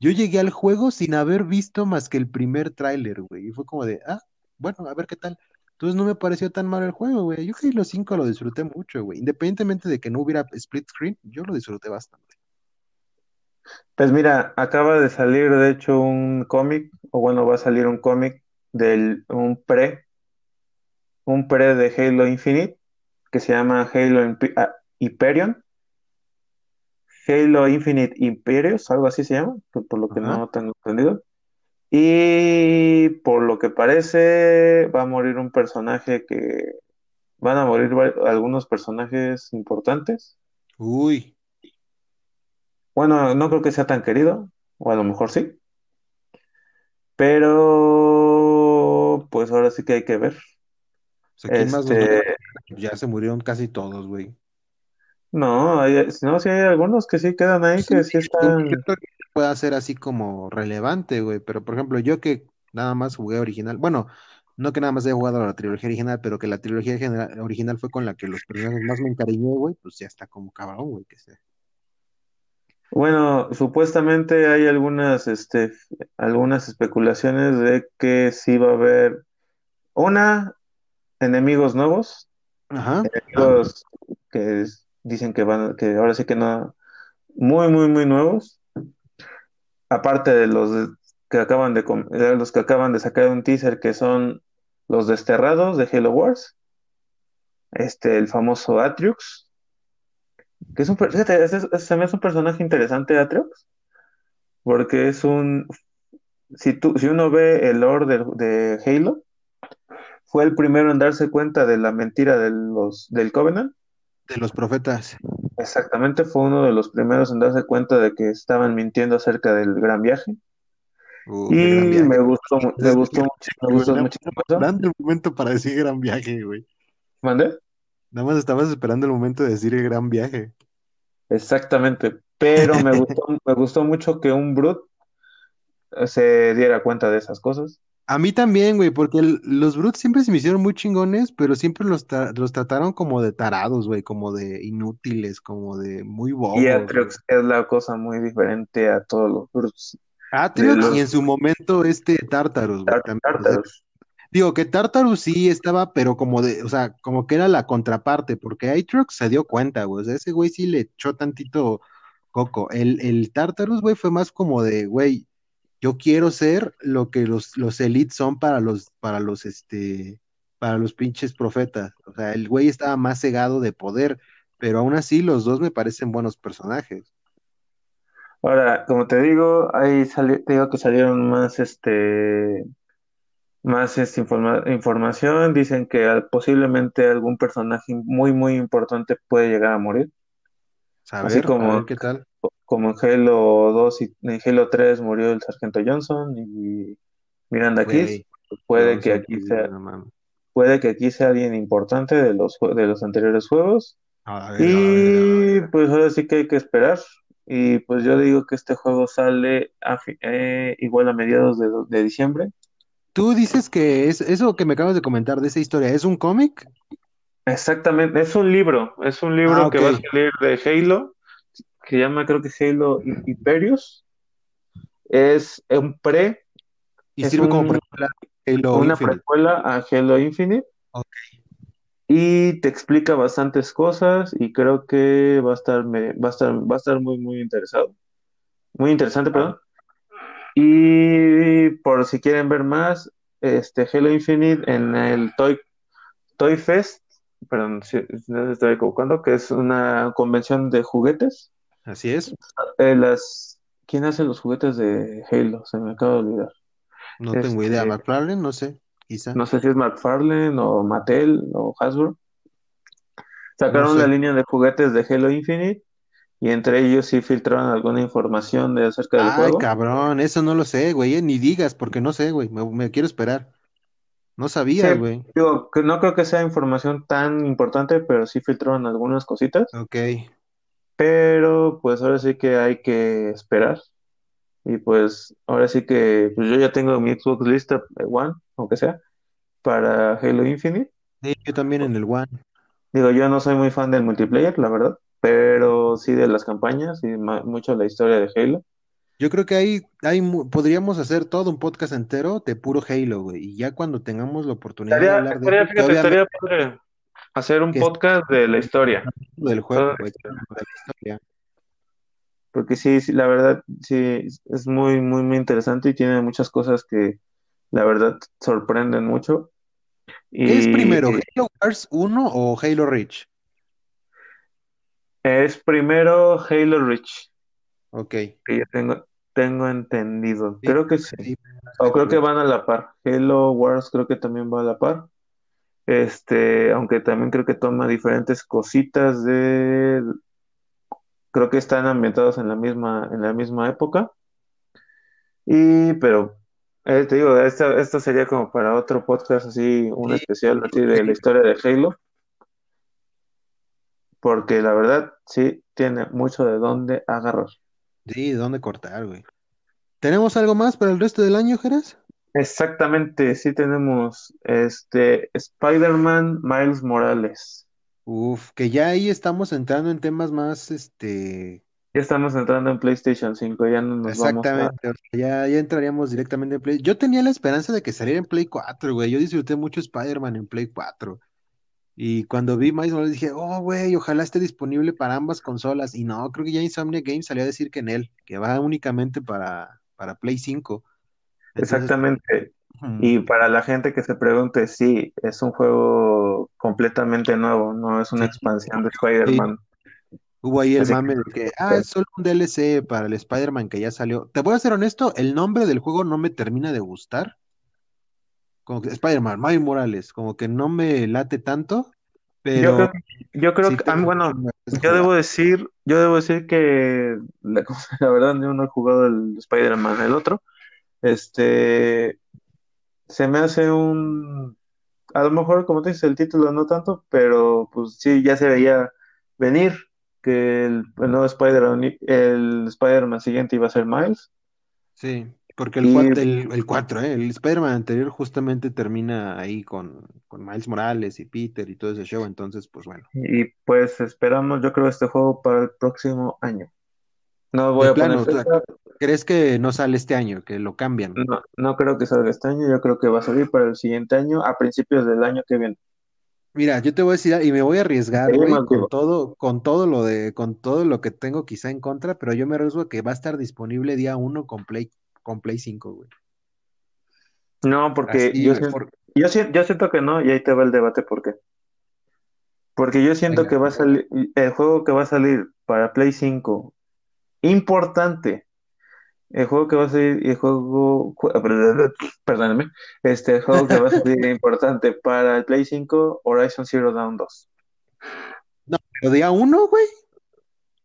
Yo llegué al juego sin haber visto más que el primer tráiler, güey. Y fue como de, ah, bueno, a ver qué tal. Entonces no me pareció tan mal el juego, güey. Yo Halo 5 lo disfruté mucho, güey. Independientemente de que no hubiera split screen, yo lo disfruté bastante. Pues mira, acaba de salir de hecho un cómic, o bueno, va a salir un cómic del un pre, un pre de Halo Infinite, que se llama Halo ah, Hyperion, Halo Infinite Imperios, algo así se llama, por, por lo que Ajá. no tengo entendido. Y por lo que parece, va a morir un personaje que van a morir algunos personajes importantes. Uy, Bueno, no creo que sea tan querido, o a lo mejor sí, pero pues ahora sí que hay que ver. o sea, ¿quién más Este? Ya se murieron casi todos, güey. No, hay, no, sí hay algunos que sí quedan ahí, Sí, que sí están. creo que pueda ser así como relevante, güey. Pero por ejemplo, yo que nada más jugué original, bueno, no que nada más haya jugado la trilogía original, pero que la trilogía general- original fue con la que los personajes más me encariñé, güey, pues ya está como cabrón, güey, que se. Bueno, supuestamente hay algunas, este, algunas especulaciones de que sí va a haber una, enemigos nuevos, Ajá. enemigos que dicen que van, que ahora sí que no, muy, muy, muy nuevos, aparte de los que acaban de, los que acaban de sacar un teaser que son los desterrados de Halo Wars, este, el famoso Atriox, que es un, fíjate, es- un personaje interesante, Atriox, porque es un, si tú, si uno ve el lore de, de Halo, fue el primero en darse cuenta de la mentira de los, del Covenant De los profetas. Exactamente, fue uno de los primeros en darse cuenta de que estaban mintiendo acerca del gran viaje. Uh, Y qué gran viaje. me gustó, me Es- gustó, mucho- me gustó muchísimo esperando el momento para decir gran viaje, güey. ¿Mandé? Nada más estabas esperando el momento de decir el gran viaje. Exactamente. Pero me gustó, <laughs> me gustó mucho que un Brute eh, se diera cuenta de esas cosas. A mí también, güey, porque el- los Brutes siempre se me hicieron muy chingones, pero siempre los, tra- los trataron como de tarados, güey, como de inútiles, como de muy Y bobos, güey. Atriox es la cosa muy diferente a todos los Brutes. Atriox de los- y en su momento este Tartarus, güey, Tar- también. O sea, Tartarus. digo que Tartarus sí estaba, pero como de, o sea, como que era la contraparte, porque Atriox se dio cuenta, güey, o sea, ese güey sí le echó tantito coco. El, el Tartarus, güey, fue más como de, güey, yo quiero ser lo que los, los elites son para los, para los, este, para los pinches profetas. O sea, el güey estaba más cegado de poder, pero aún así los dos me parecen buenos personajes. Ahora, como te digo, ahí sali- te digo que salieron más este más este, informa- información. Dicen que al- posiblemente algún personaje muy muy importante puede llegar a morir. A Así ver, a como, ver qué tal. Como en Halo 2 y en Halo 3 murió el Sargento Johnson y Miranda Kiss. Puede que aquí sea, no puede que aquí sea alguien importante de los de los anteriores juegos. A ver, a ver, a ver. Y pues ahora sí que hay que esperar. Y pues yo digo que este juego sale a eh, igual a mediados de, de diciembre. Tú dices que es eso que me acabas de comentar de esa historia, ¿es un cómic? Exactamente, es un libro, es un libro Ah, que va a salir de Halo, que se llama creo que Halo Hyperius. Es un pre, Y sirve como un- precuela a Halo una Infinite. precuela a Halo Infinite. Y te explica bastantes cosas y creo que va a estar, me- va a estar, va a estar muy, muy interesado. Muy interesante, perdón. Y por si quieren ver más, este Halo Infinite en el Toy, Toy Fest, perdón, si si no estoy equivocando, que es una convención de juguetes. Así es. Eh, las, ¿quién hace los juguetes de Halo? Se me acaba de olvidar. No tengo Este- idea. McFarlane, no sé. Quizá. No sé si es McFarlane o Mattel o Hasbro. Sacaron No sé. la línea de juguetes de Halo Infinite y entre ellos sí filtraron alguna información de acerca del Ay, juego. cabrón, eso no lo sé, güey. eh, Ni digas, porque no sé, güey. Me, me quiero esperar. No sabía, Sí, güey. digo, no creo que sea información tan importante, pero sí filtraron algunas cositas. Ok. Pero pues ahora sí que hay que esperar. Y pues ahora sí que pues yo ya tengo mi Xbox lista One, aunque sea, para Halo Infinite. Sí, yo también en el One. Digo, yo no soy muy fan del multiplayer, la verdad, pero sí de las campañas y mucho la historia de Halo. Yo creo que ahí, ahí podríamos hacer todo un podcast entero de puro Halo, güey. Y ya cuando tengamos la oportunidad de Estaría, hablar de estaría, eso, que fíjate, estaría padre hacer un podcast de la historia, del juego, de la historia. porque sí, sí, la verdad, sí, es muy, muy, muy interesante y tiene muchas cosas que la verdad sorprenden mucho. ¿Qué es primero, Halo Wars 1 o Halo Reach? es primero Halo Reach, Ok. que yo tengo, tengo entendido. Sí, Creo que sí. sí, O creo que van a la par. Halo Wars creo que también va a la par. Este, aunque también creo que toma diferentes cositas de, creo que están ambientados en la misma, en la misma época. Y, pero, eh, te digo, esta, esto sería como para otro podcast así, un Sí, especial así de la historia de Halo, porque la verdad sí tiene mucho de dónde agarrar. Sí, ¿de dónde cortar, güey? ¿Tenemos algo más para el resto del año, Geras? Exactamente, sí tenemos este Spider-Man Miles Morales. Uf, que ya ahí estamos entrando en temas más, este, Ya estamos entrando en PlayStation 5, ya no nos vamos a... exactamente, o sea, ya, ya entraríamos directamente en Play. Yo tenía la esperanza de que saliera en Play 4, güey. Yo disfruté mucho Spider-Man en Play 4. Y cuando vi Miles Morales dije, oh, güey, ojalá esté disponible para ambas consolas. Y no, creo que ya Insomniac Games salió a decir que en él, que va únicamente para, para Play 5. Entonces, Exactamente. Y para la gente que se pregunte, sí, es un juego completamente nuevo, no es una Sí. expansión de Spider-Man. Hubo ahí el Así mame de que, ah, es solo un DLC para el Spider-Man que ya salió. Te voy a ser honesto, el nombre del juego no me termina de gustar. Como que Spider-Man, Miles Morales, como que no me late tanto, Yo pero creo, yo creo sí que, ah, bueno, yo debo decir, yo debo decir que <laughs> la, la verdad yo no he jugado el Spider-Man, el otro. Este se me hace un a lo mejor como te dices el título no tanto, pero pues sí ya se veía venir que el, el nuevo Spider-Man el Spider-Man siguiente iba a ser Miles. Sí, porque el Y 4, el, el 4, ¿eh? El Spider-Man anterior justamente termina ahí con, con Miles Morales y Peter y todo ese show, entonces, pues bueno. Y pues esperamos, yo creo, este juego para el próximo año. No voy De a poner plano, fecha, ¿crees que no sale este año, que lo cambian? no, no creo que salga este año, yo creo que va a salir para el siguiente año, a principios del año que viene. Mira, yo te voy a decir, y me voy a arriesgar, Sí, con todo, con todo lo de, con todo lo que tengo quizá en contra, pero yo me arriesgo que va a estar disponible día uno con Play, con Play 5, güey. No, porque Así, yo siento, por- yo siento, yo siento que no, y ahí te va el debate por qué. Porque yo siento venga, que va a salir, el juego que va a salir para Play 5, importante, el juego que va a salir, el juego, ju- <laughs> perdóname, este el juego que va a <laughs> salir importante para el Play 5, Horizon Zero Dawn 2. No, pero día uno, güey.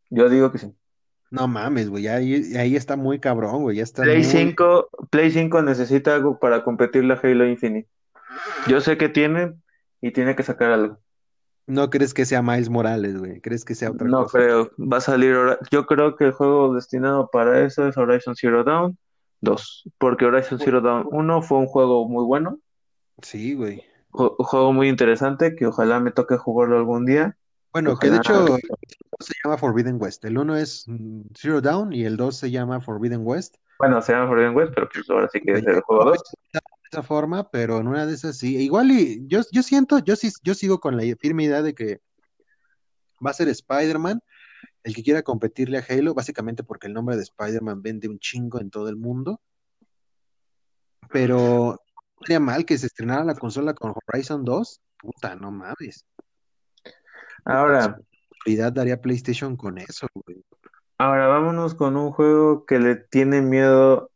Yo digo que sí. No mames, güey, ahí, ahí está muy cabrón, güey, ya está Play muy, 5, Play 5 necesita algo para competir la Halo Infinite. Yo sé que tiene y tiene que sacar algo. No crees que sea Miles Morales, güey, crees que sea otra No cosa. creo, va a salir. Yo creo que el juego destinado para eso es Horizon Zero Dawn 2, porque Horizon Zero Dawn 1 fue un juego muy bueno, Sí, güey. un juego muy interesante que ojalá me toque jugarlo algún día. Bueno, que de Ojalá. hecho se llama Forbidden West. El uno es mm, Zero Dawn y el dos se llama Forbidden West. Bueno, se llama Forbidden West, pero pues ahora sí que es el juego llama 2. Esa forma, pero en una de esas sí. Igual y yo, yo siento, yo sí, yo sigo con la firme idea de que va a ser Spider-Man el que quiera competirle a Halo, básicamente porque el nombre de Spider-Man vende un chingo en todo el mundo. Pero sería mal que se estrenara la consola con Horizon 2. Puta, no mames. Ahora, Prioridad daría PlayStation con eso, güey. ahora vámonos con un juego que le tiene miedo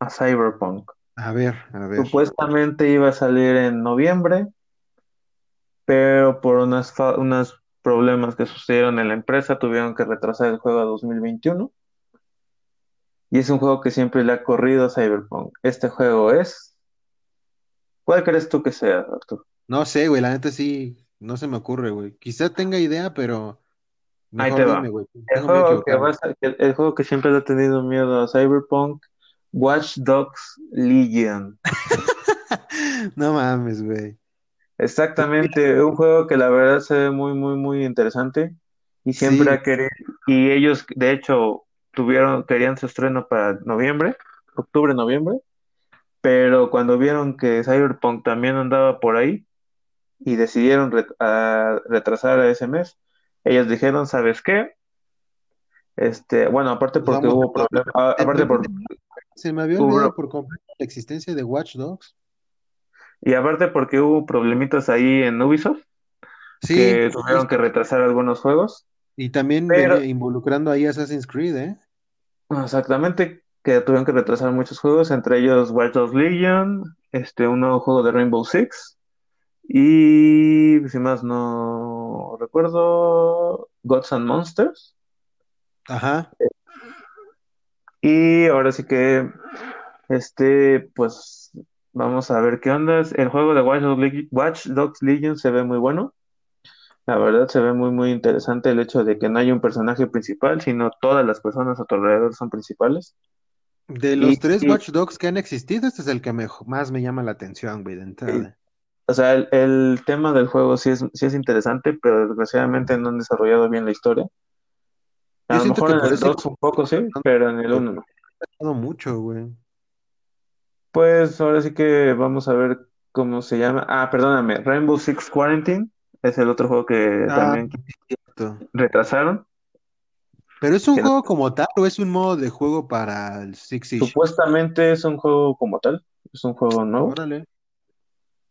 a Cyberpunk. A ver, a ver. Supuestamente iba a salir en noviembre, pero por unas unos problemas que sucedieron en la empresa tuvieron que retrasar el juego a 2021. Y es un juego que siempre le ha corrido a Cyberpunk. Este juego es... ¿Cuál crees tú que sea, Arturo? No sé, güey, la neta sí, no se me ocurre, güey. Quizá tenga idea, pero Ahí te va. dime. El juego que va a el juego que siempre le ha tenido miedo a Cyberpunk, Watch Dogs Legion. <laughs> No mames, güey. Exactamente, un juego que la verdad se ve muy, muy, muy interesante y siempre Sí, ha querido, y ellos de hecho tuvieron, querían su estreno para noviembre, octubre, noviembre, pero cuando vieron que Cyberpunk también andaba por ahí y decidieron ret- a- retrasar a ese mes, ellos dijeron, ¿sabes qué? Este, bueno, aparte pues porque vamos hubo problemas, aparte por, Se me había hubo- olvidado por completo la existencia de Watch Dogs. y aparte porque hubo problemitas ahí en Ubisoft, Sí, que tuvieron que retrasar algunos juegos. y también Pero- involucrando ahí Assassin's Creed, ¿eh? Exactamente, que tuvieron que retrasar muchos juegos, entre ellos Watch Dogs Legion, este, un nuevo juego de Rainbow Six, y si más no recuerdo, Gods and Monsters. Ajá. Y ahora sí que, este, pues vamos a ver qué onda. El juego de Watch Dogs Legion, Watch Dogs Legion se ve muy bueno. La verdad se ve muy, muy interesante el hecho de que no hay un personaje principal, sino todas las personas a tu alrededor son principales. De los Y- tres y- Watch Dogs que han existido, este es el que me- más me llama la atención, güey, de entrada. O sea, el, el tema del juego sí es, sí es interesante, pero desgraciadamente no han desarrollado bien la historia. A Yo lo mejor en el eso 2 un poco sí, pero en el 1 no. mucho, güey. Pues ahora sí que vamos a ver cómo se llama. Ah, perdóname, Rainbow Six Quarantine es el otro juego que Ah, también cierto. retrasaron. ¿Pero es un Que no- juego como tal o es un modo de juego para el Six Siege? Supuestamente es un juego como tal, es un juego nuevo, Órale.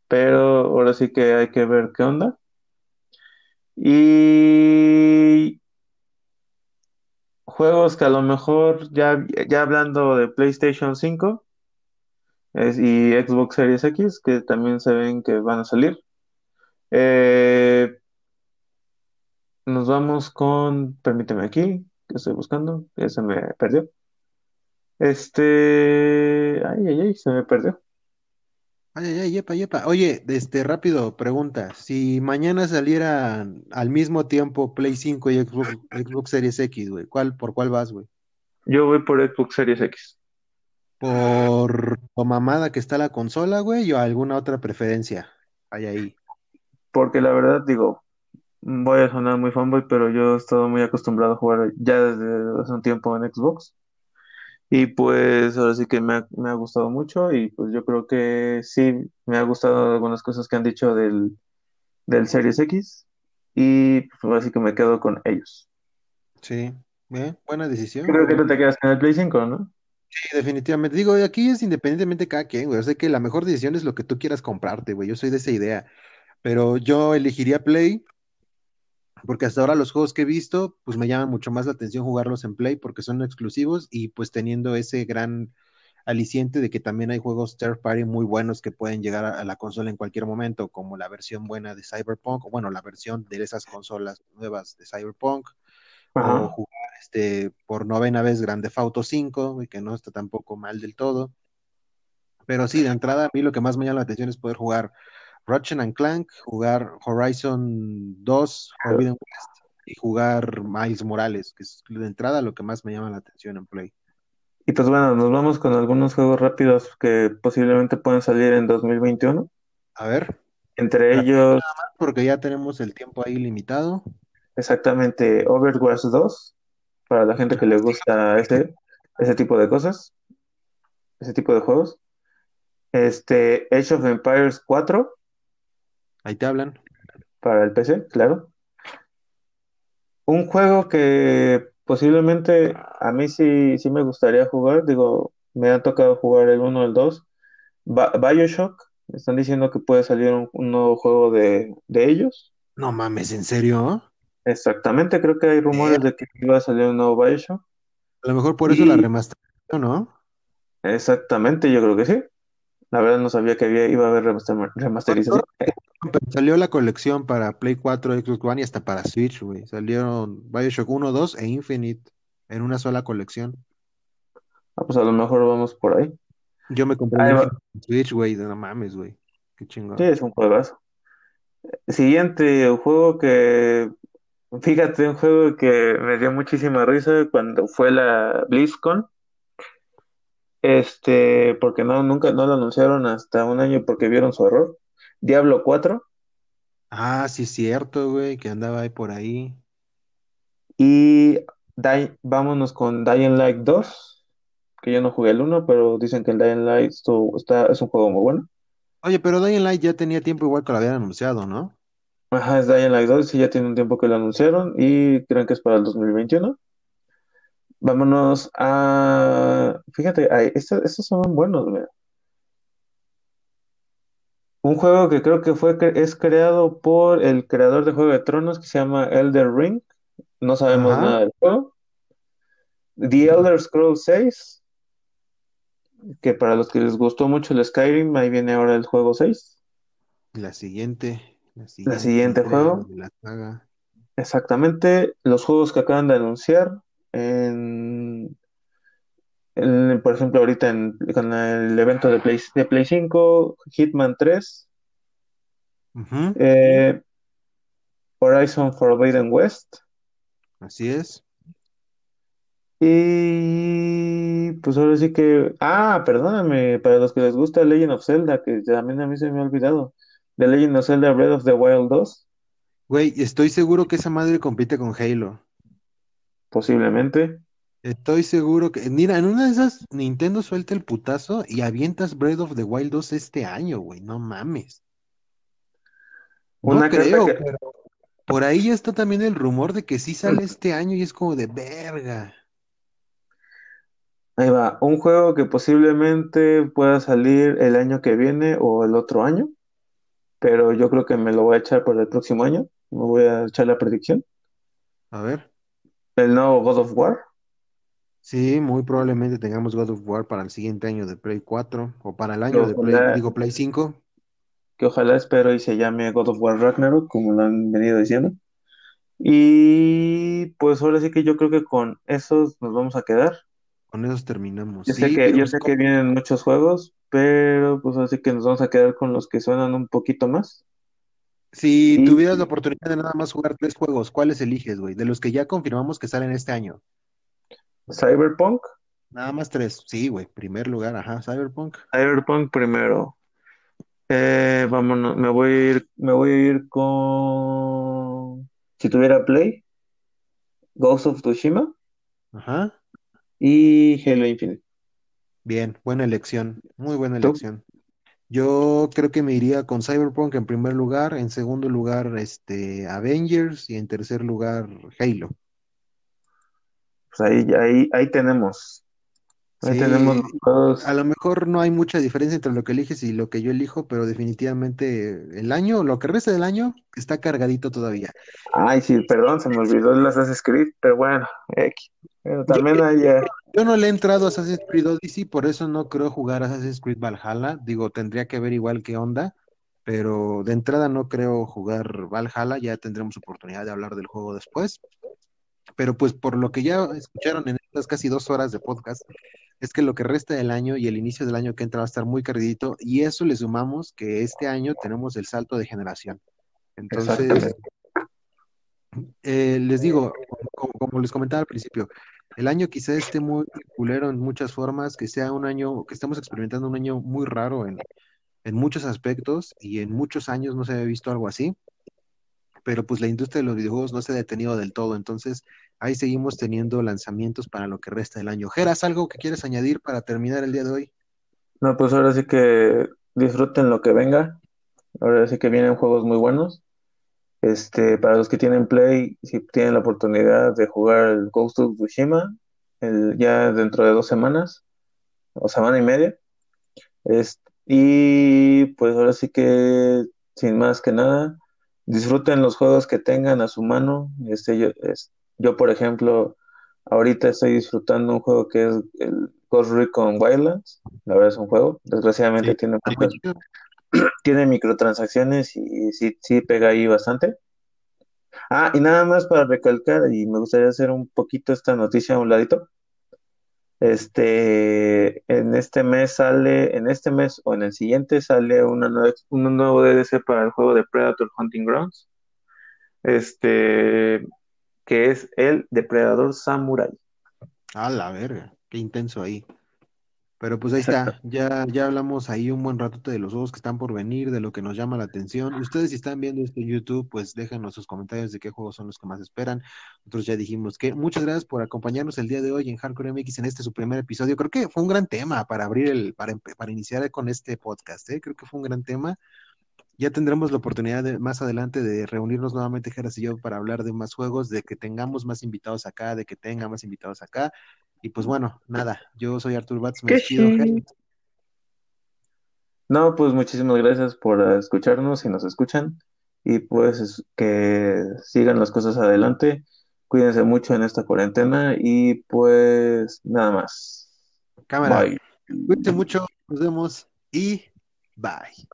pero ahora sí que hay que ver qué onda. Y juegos que a lo mejor ya, ya hablando de PlayStation 5 es- y Xbox Series X, que también se ven que van a salir. Eh, nos vamos con, permíteme aquí, que estoy buscando, ya se me perdió. Este, ay, ay, ay, se me perdió. Ay, ay, ay, yepa, yepa. Oye, este, rápido, pregunta. Si mañana salieran al mismo tiempo Play 5 y Xbox, Xbox Series X, güey, ¿cuál, por cuál vas, güey? Yo voy por Xbox Series X. ¿Por lo mamada que está la consola, güey, o alguna otra preferencia? Hay ahí. Porque la verdad, digo, voy a sonar muy fanboy, pero yo he estado muy acostumbrado a jugar ya desde hace un tiempo en Xbox. Y pues ahora sí que me ha, me ha gustado mucho y pues yo creo que sí, me ha gustado algunas cosas que han dicho del, del Series X y pues ahora sí que me quedo con ellos. Sí, bien, buena decisión, Creo que tú te quedas con el Play 5, ¿no? Sí, definitivamente. Digo, aquí es independientemente de cada quien, güey. O sea que la mejor decisión es lo que tú quieras comprarte, güey. Yo soy de esa idea. Pero yo elegiría Play porque hasta ahora los juegos que he visto, pues me llaman mucho más la atención jugarlos en Play porque son exclusivos y pues teniendo ese gran aliciente de que también hay juegos third party muy buenos que pueden llegar a, a la consola en cualquier momento, como la versión buena de Cyberpunk, o bueno, la versión de esas consolas nuevas de Cyberpunk, o jugar este por novena vez Grand Theft Auto 5, y que no está tampoco mal del todo. Pero sí, de entrada a mí lo que más me llama la atención es poder jugar Ratchet and Clank, jugar Horizon 2, Forbidden West y jugar Miles Morales, que es de entrada lo que más me llama la atención en Play. Y pues bueno, nos vamos con algunos juegos rápidos que posiblemente puedan salir en 2021. A ver, Entre rápido, ellos, porque ya tenemos el tiempo ahí limitado. exactamente Overwatch 2, para la gente que le gusta ese, ese tipo de cosas, ese tipo de juegos. Este, Age of Empires 4 Ahí te hablan. para el PC, claro. Un juego que posiblemente a mí sí, sí me gustaría jugar, digo, me han tocado jugar el uno el 2. Ba- BioShock, están diciendo que puede salir un, un nuevo juego de, de ellos. No mames, ¿en serio? Exactamente, creo que hay Eh, rumores de que iba a salir un nuevo BioShock. A lo mejor por eso la Y remasterización, ¿no? exactamente, yo creo que sí. La verdad no sabía que había, iba a haber remaster- remasterización. Salió la colección para Play 4, Xbox One y hasta para Switch, güey. Salieron BioShock 1, 2 e Infinite en una sola colección. Ah, pues a lo mejor vamos por ahí. Yo me compré en Switch, güey. No mames, güey. Qué Sí, chingón. es un juegazo. Siguiente, un juego que, fíjate, un juego que me dio muchísima risa cuando fue la BlizzCon, este, porque no, nunca, no lo anunciaron hasta un año porque vieron su error. Diablo 4 Ah, sí es cierto, güey, que andaba ahí por ahí. y Di- vámonos con Dying Light 2, que yo no jugué el uno pero dicen que el Dying Light está, es un juego muy bueno. Oye, pero Dying Light ya tenía tiempo igual que lo habían anunciado, ¿no? Ajá, es Dying Light 2 y ya tiene un tiempo que lo anunciaron y creen que es para el 2021. Vámonos a... Fíjate, ay, estos, estos son buenos, mira. Un juego que creo que fue es creado por el creador de Juego de Tronos que se llama Elder Ring. No sabemos Ajá. nada del juego. The Elder Scrolls 6, que para los que les gustó mucho el Skyrim, ahí viene ahora el juego 6. La siguiente, la La siguiente juego, de la saga. exactamente los juegos que acaban de anunciar en, por ejemplo, ahorita en, con el evento de Play, de Play 5, Hitman 3, Ujú, eh, Horizon Forbidden West. Así es. Y pues ahora sí que, ah, perdóname, para los que les gusta Legend of Zelda, que también a mí se me ha olvidado, The Legend of Zelda Breath of the Wild 2, Güey, estoy seguro que esa madre compite con Halo. posiblemente. Estoy seguro que, mira, en una de esas Nintendo suelta el putazo y avientas Breath of the Wild 2 este año, güey, no mames. No Una creo, que, pero por ahí ya está también el rumor de que sí <clears throat> sale este año y es como de verga. ahí va, un juego que posiblemente pueda salir el año que viene o el otro año, pero yo creo que me lo voy a echar para el próximo año, me voy a echar la predicción. A ver, El nuevo God of War, sí, muy probablemente tengamos God of War para el siguiente año de Play 4 o para el año de Play, digo Play 5. que ojalá espero y se llame God of War Ragnarok, como lo han venido diciendo. Y pues ahora sí que yo creo que con esos nos vamos a quedar. Con esos terminamos. Yo sé Sí, que, yo pues, sé que vienen muchos juegos, pero pues así que nos vamos a quedar con los que suenan un poquito más. si tuvieras la oportunidad de nada más jugar tres juegos, ¿cuáles eliges, güey? De los que ya confirmamos que salen este año. Cyberpunk, Nada más tres. Sí, güey. Primer lugar, ajá. Cyberpunk. Cyberpunk primero. Eh, vámonos, me voy a ir, me voy a ir con si tuviera Play, Ghost of Tsushima Ajá. y Halo Infinite. Bien, buena elección. Muy buena ¿Tú? elección. Yo creo que me iría con Cyberpunk en primer lugar, en segundo lugar, este, Avengers y en tercer lugar, Halo. Pues ahí, ahí, ahí tenemos. Ahí tenemos los a lo mejor no hay mucha diferencia entre lo que eliges y lo que yo elijo, pero definitivamente el año, lo que resta del año, está cargadito todavía. Ay, sí, perdón, se me olvidó el Assassin's Creed, pero bueno. Pero Yo, también hay eh, yo no le he entrado a Assassin's Creed Odyssey, por eso no creo jugar Assassin's Creed Valhalla. Digo, tendría que ver igual qué onda, pero de entrada no creo jugar Valhalla, ya tendremos oportunidad de hablar del juego después. Pero pues por lo que ya escucharon en estas casi dos horas de podcast, es que lo que resta del año y el inicio del año que entra va a estar muy cargadito, y eso le sumamos que este año tenemos el salto de generación. Entonces, eh, les digo, como, como les comentaba al principio, el año quizá esté muy culero en muchas formas, que sea un año, que estamos experimentando un año muy raro en, en muchos aspectos y en muchos años no se había visto algo así, pero pues la industria de los videojuegos no se ha detenido del todo, entonces ahí seguimos teniendo lanzamientos para lo que resta del año. Geras, ¿algo que quieres añadir para terminar el día de hoy? No, pues ahora sí que disfruten lo que venga. Ahora sí que vienen juegos muy buenos. Este, para los que tienen Play, si tienen la oportunidad de jugar el Ghost of Tsushima, el, ya dentro de dos semanas o semana y media. Es- y pues ahora sí que, sin más que nada, disfruten los juegos que tengan a su mano. Este, yo, es- yo, por ejemplo, ahorita estoy disfrutando un juego que es el Ghost Recon Wildlands. La verdad es un juego. Sí, Desgraciadamente tiene muchas, <clears throat> tiene microtransacciones y sí, sí pega ahí bastante. Ah, y nada más para recalcar, y me gustaría hacer un poquito esta noticia a un ladito. Este, en este mes sale, en este mes o en el siguiente sale una nueva, un nuevo DLC para el juego de Predator Hunting Grounds, este, que es el Depredador Samurai. A la verga, qué intenso ahí. Pero pues ahí Exacto. está, ya, ya hablamos ahí un buen rato de los juegos que están por venir, de lo que nos llama la atención. Ustedes si están viendo esto en YouTube, pues déjenos sus comentarios de qué juegos son los que más esperan. Nosotros ya dijimos que muchas gracias por acompañarnos el día de hoy en Hardcore MX en este su primer episodio. Creo que fue un gran tema para abrir el, para, para iniciar con este podcast, ¿eh? Creo que fue un gran tema. Ya tendremos la oportunidad de, más adelante de reunirnos nuevamente, Geras y yo, para hablar de más juegos, de que tengamos más invitados acá, de que tenga más invitados acá. Y pues bueno, nada, yo soy Artur Batz, me despido. Sí. No, pues muchísimas gracias por escucharnos y nos escuchan. Y pues es- que sigan las cosas adelante. Cuídense mucho en esta cuarentena y pues nada más. Cámara, Bye. cuídense mucho, nos vemos y bye.